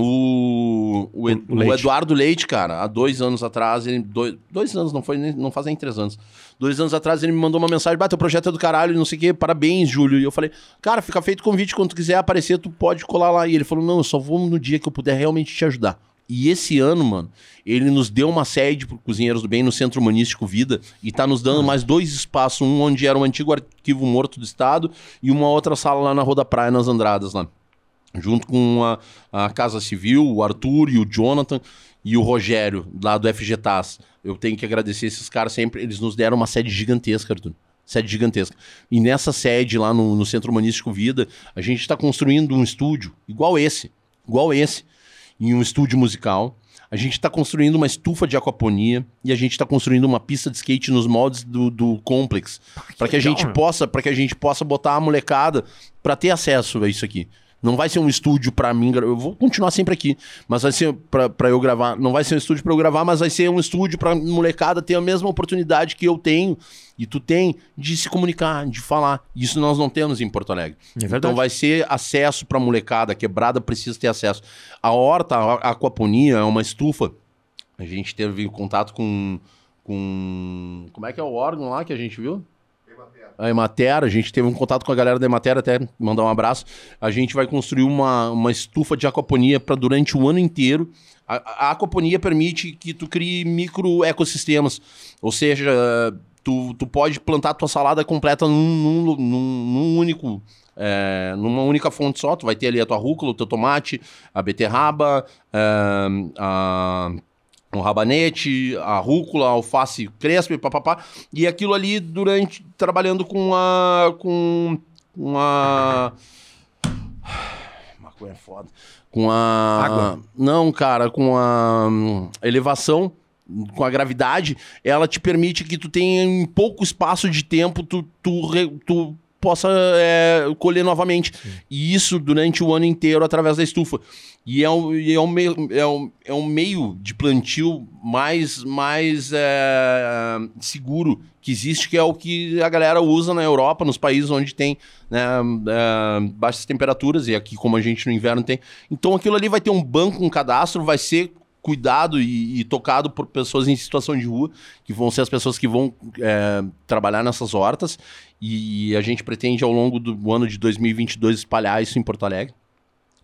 O, o, Ed- O o Leite. Eduardo Leite, cara, há dois anos atrás, ele, dois, dois anos, não foi nem- não faz nem três anos. Dois anos atrás ele me mandou uma mensagem: Bata, o projeto é do caralho, não sei o quê, parabéns, Júlio. E eu falei, cara, fica feito o convite, quando tu quiser aparecer, tu pode colar lá. E ele falou: não, eu só vou no dia que eu puder realmente te ajudar. E esse ano, mano, ele nos deu uma sede pro Cozinheiros do Bem no Centro Humanístico Vida e tá nos dando mais dois espaços, um onde era o antigo arquivo morto do Estado e uma outra sala lá na Rua da Praia, nas Andradas, lá. Junto com a, a Casa Civil, o Arthur e o Jonathan e o Rogério, lá do FGTAS. Eu tenho que agradecer esses caras sempre, eles nos deram uma sede gigantesca, Arthur. Sede gigantesca. E nessa sede, lá no, no Centro Humanístico Vida, a gente está construindo um estúdio igual esse, igual esse, em um estúdio musical. A gente está construindo uma estufa de aquaponia e a gente está construindo uma pista de skate nos moldes do, do Complex, para que a gente possa, para que a gente possa botar a molecada para ter acesso a isso aqui. Não vai ser um estúdio pra mim, eu vou continuar sempre aqui, mas vai ser pra pra eu gravar, não vai ser um estúdio pra eu gravar, mas vai ser um estúdio pra molecada ter a mesma oportunidade que eu tenho e tu tem de se comunicar, de falar. Isso nós não temos em Porto Alegre. É verdade. Então vai ser acesso pra molecada, a quebrada precisa ter acesso. A horta, a a aquaponia é uma estufa. A gente teve contato com com como é que é o órgão lá que a gente viu? A Emater, a gente teve um contato com a galera da Emater, até mandar um abraço. A gente vai construir uma, uma estufa de aquaponia para durante o ano inteiro. A, a aquaponia permite que tu crie micro ecossistemas, ou seja, tu, tu pode plantar tua salada completa num, num, num- num único. é, numa única fonte só, tu vai ter ali a tua rúcula, o teu tomate, a beterraba, é, a, um rabanete, a rúcula, a alface crespa e papapá. E aquilo ali durante. trabalhando com a. com uma. Maconha é foda. Com a. Água? Não, cara, com a elevação. Com a gravidade, ela te permite que tu tenha em pouco espaço de tempo, tu, tu, tu possa é, colher novamente. E isso durante o ano inteiro através da estufa. E é um, é um, meio, é um, é um meio de plantio mais, mais é, seguro que existe, que é o que a galera usa na Europa, nos países onde tem né, é, baixas temperaturas, e aqui, como a gente no inverno tem. Então aquilo ali vai ter um banco, um cadastro, vai ser cuidado e, e tocado por pessoas em situação de rua, que vão ser as pessoas que vão é, trabalhar nessas hortas. E a gente pretende, ao longo do ano de 2022, espalhar isso em Porto Alegre.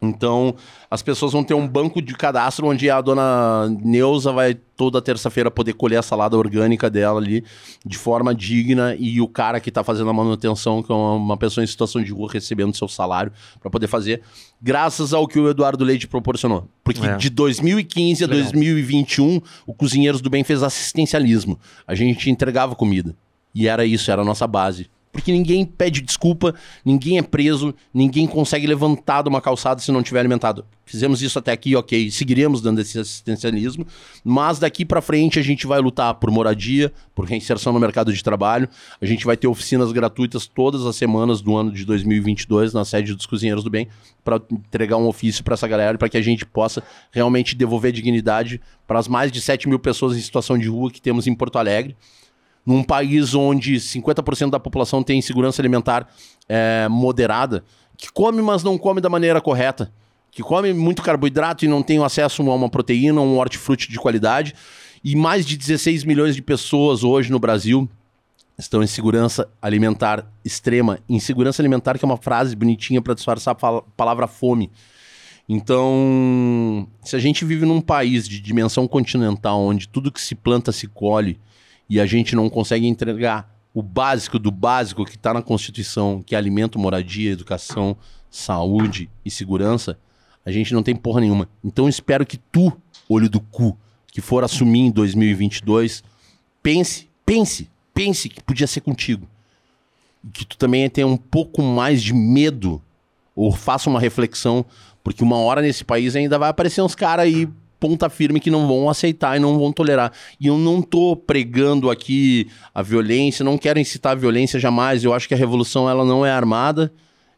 Então, as pessoas vão ter um banco de cadastro onde a dona Neuza vai toda terça-feira poder colher a salada orgânica dela ali de forma digna e o cara que está fazendo a manutenção, que é uma pessoa em situação de rua recebendo seu salário para poder fazer, graças ao que o Eduardo Leite proporcionou. Porque É. de 2015 a Legal. 2021, o Cozinheiros do Bem fez assistencialismo. A gente entregava comida. E era isso, era a nossa base. Porque ninguém pede desculpa, ninguém é preso, ninguém consegue levantar de uma calçada se não tiver alimentado. Fizemos isso até aqui, ok. Seguiremos dando esse assistencialismo, mas daqui pra frente a gente vai lutar por moradia, por reinserção no mercado de trabalho. A gente vai ter oficinas gratuitas todas as semanas do ano de 2022 na sede dos Cozinheiros do Bem para entregar um ofício para essa galera, para que a gente possa realmente devolver dignidade para as mais de 7 mil pessoas em situação de rua que temos em Porto Alegre num país onde 50% da população tem insegurança alimentar é, moderada, que come, mas não come da maneira correta, que come muito carboidrato e não tem acesso a uma proteína, um hortifruti de qualidade, e mais de 16 milhões de pessoas hoje no Brasil estão em segurança alimentar extrema. Insegurança alimentar, que é uma frase bonitinha para disfarçar a pala- palavra fome. Então, se a gente vive num país de dimensão continental, onde tudo que se planta se colhe, e a gente não consegue entregar o básico do básico que está na Constituição, que é alimento, moradia, educação, saúde e segurança, a gente não tem porra nenhuma. Então, espero que tu, olho do cu, que for assumir em 2022, pense, pense, pense que podia ser contigo. Que tu também tenha um pouco mais de medo ou faça uma reflexão, porque uma hora nesse país ainda vai aparecer uns caras aí ponta firme que não vão aceitar e não vão tolerar. E eu não tô pregando aqui a violência, não quero incitar a violência jamais. Eu acho que a revolução ela não é armada,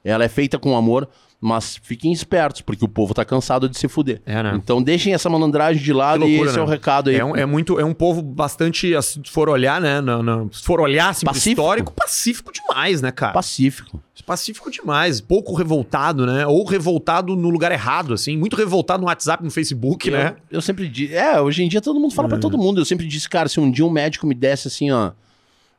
ela é feita com amor, mas fiquem espertos, porque o povo tá cansado de se fuder. É, né? Então deixem essa malandragem de lado Que e loucura, esse é o né? recado aí. É um, é muito, é um povo bastante, se for olhar, né? na- na- se for olhar assim, Pacífico. histórico, pacífico demais, né, cara? Pacífico. Pacífico demais. Pouco revoltado, né? Ou revoltado no lugar errado, assim. Muito revoltado no WhatsApp, no Facebook, né? Eu, eu sempre disse. É, hoje em dia todo mundo fala pra todo mundo. Eu sempre disse, cara, se um dia um médico me desse assim, ó.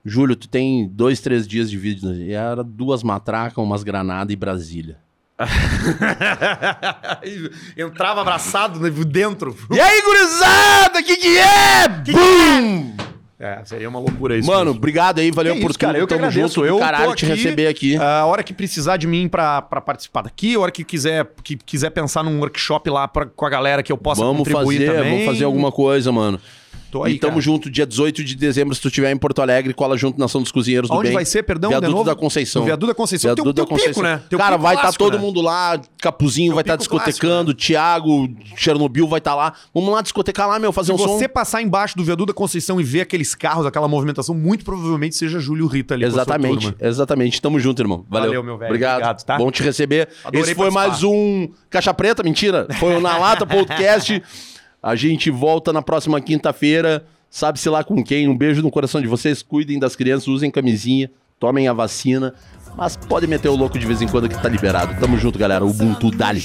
Júlio, tu tem dois, três dias de vida. E era duas matracas, umas granadas e Brasília. Entrava abraçado né, dentro. E aí, gurizada, que que é? Bum! É, seria uma loucura isso. Mano, mesmo. obrigado aí, valeu Que por isso, cara, eu que Tamo agradeço. junto, Eu caralho tô te aqui, receber aqui. A hora que precisar de mim pra, pra participar daqui, a hora que quiser, que quiser pensar num workshop lá pra, com a galera que eu possa Vamos contribuir fazer, também. vamos fazer alguma coisa, mano. Tô aí, e tamo cara. junto, dia 18 de dezembro, se tu estiver em Porto Alegre, cola junto na Ação dos Cozinheiros do Bem. vai ser, perdão, Viaduto de novo? da Conceição. No Viaduto da Conceição. Viaduto Teu- da teu pico, Conceição. né? Teu Cara, pico vai estar clássico, todo né? mundo lá, Capuzinho Teu vai estar pico clássico, discotecando, Thiago, Chernobyl vai estar lá. Vamos lá discotecar lá, meu, fazer Se um você som. passar embaixo do Viaduto da Conceição e ver aqueles carros, aquela movimentação, muito provavelmente seja Júlio Rita ali Exatamente, exatamente. Tamo junto, irmão. Valeu. Valeu, meu velho. Obrigado. Obrigado, tá? Bom te receber. Adorei Esse foi participar. mais um Caixa Preta, mentira. Foi o Na Lata Podcast. A gente volta na próxima quinta-feira. Sabe-se lá com quem. Um beijo no coração de vocês. Cuidem das crianças, usem camisinha, tomem a vacina. Mas pode meter o louco de vez em quando que tá liberado. Tamo junto, galera. Ubuntu Dali.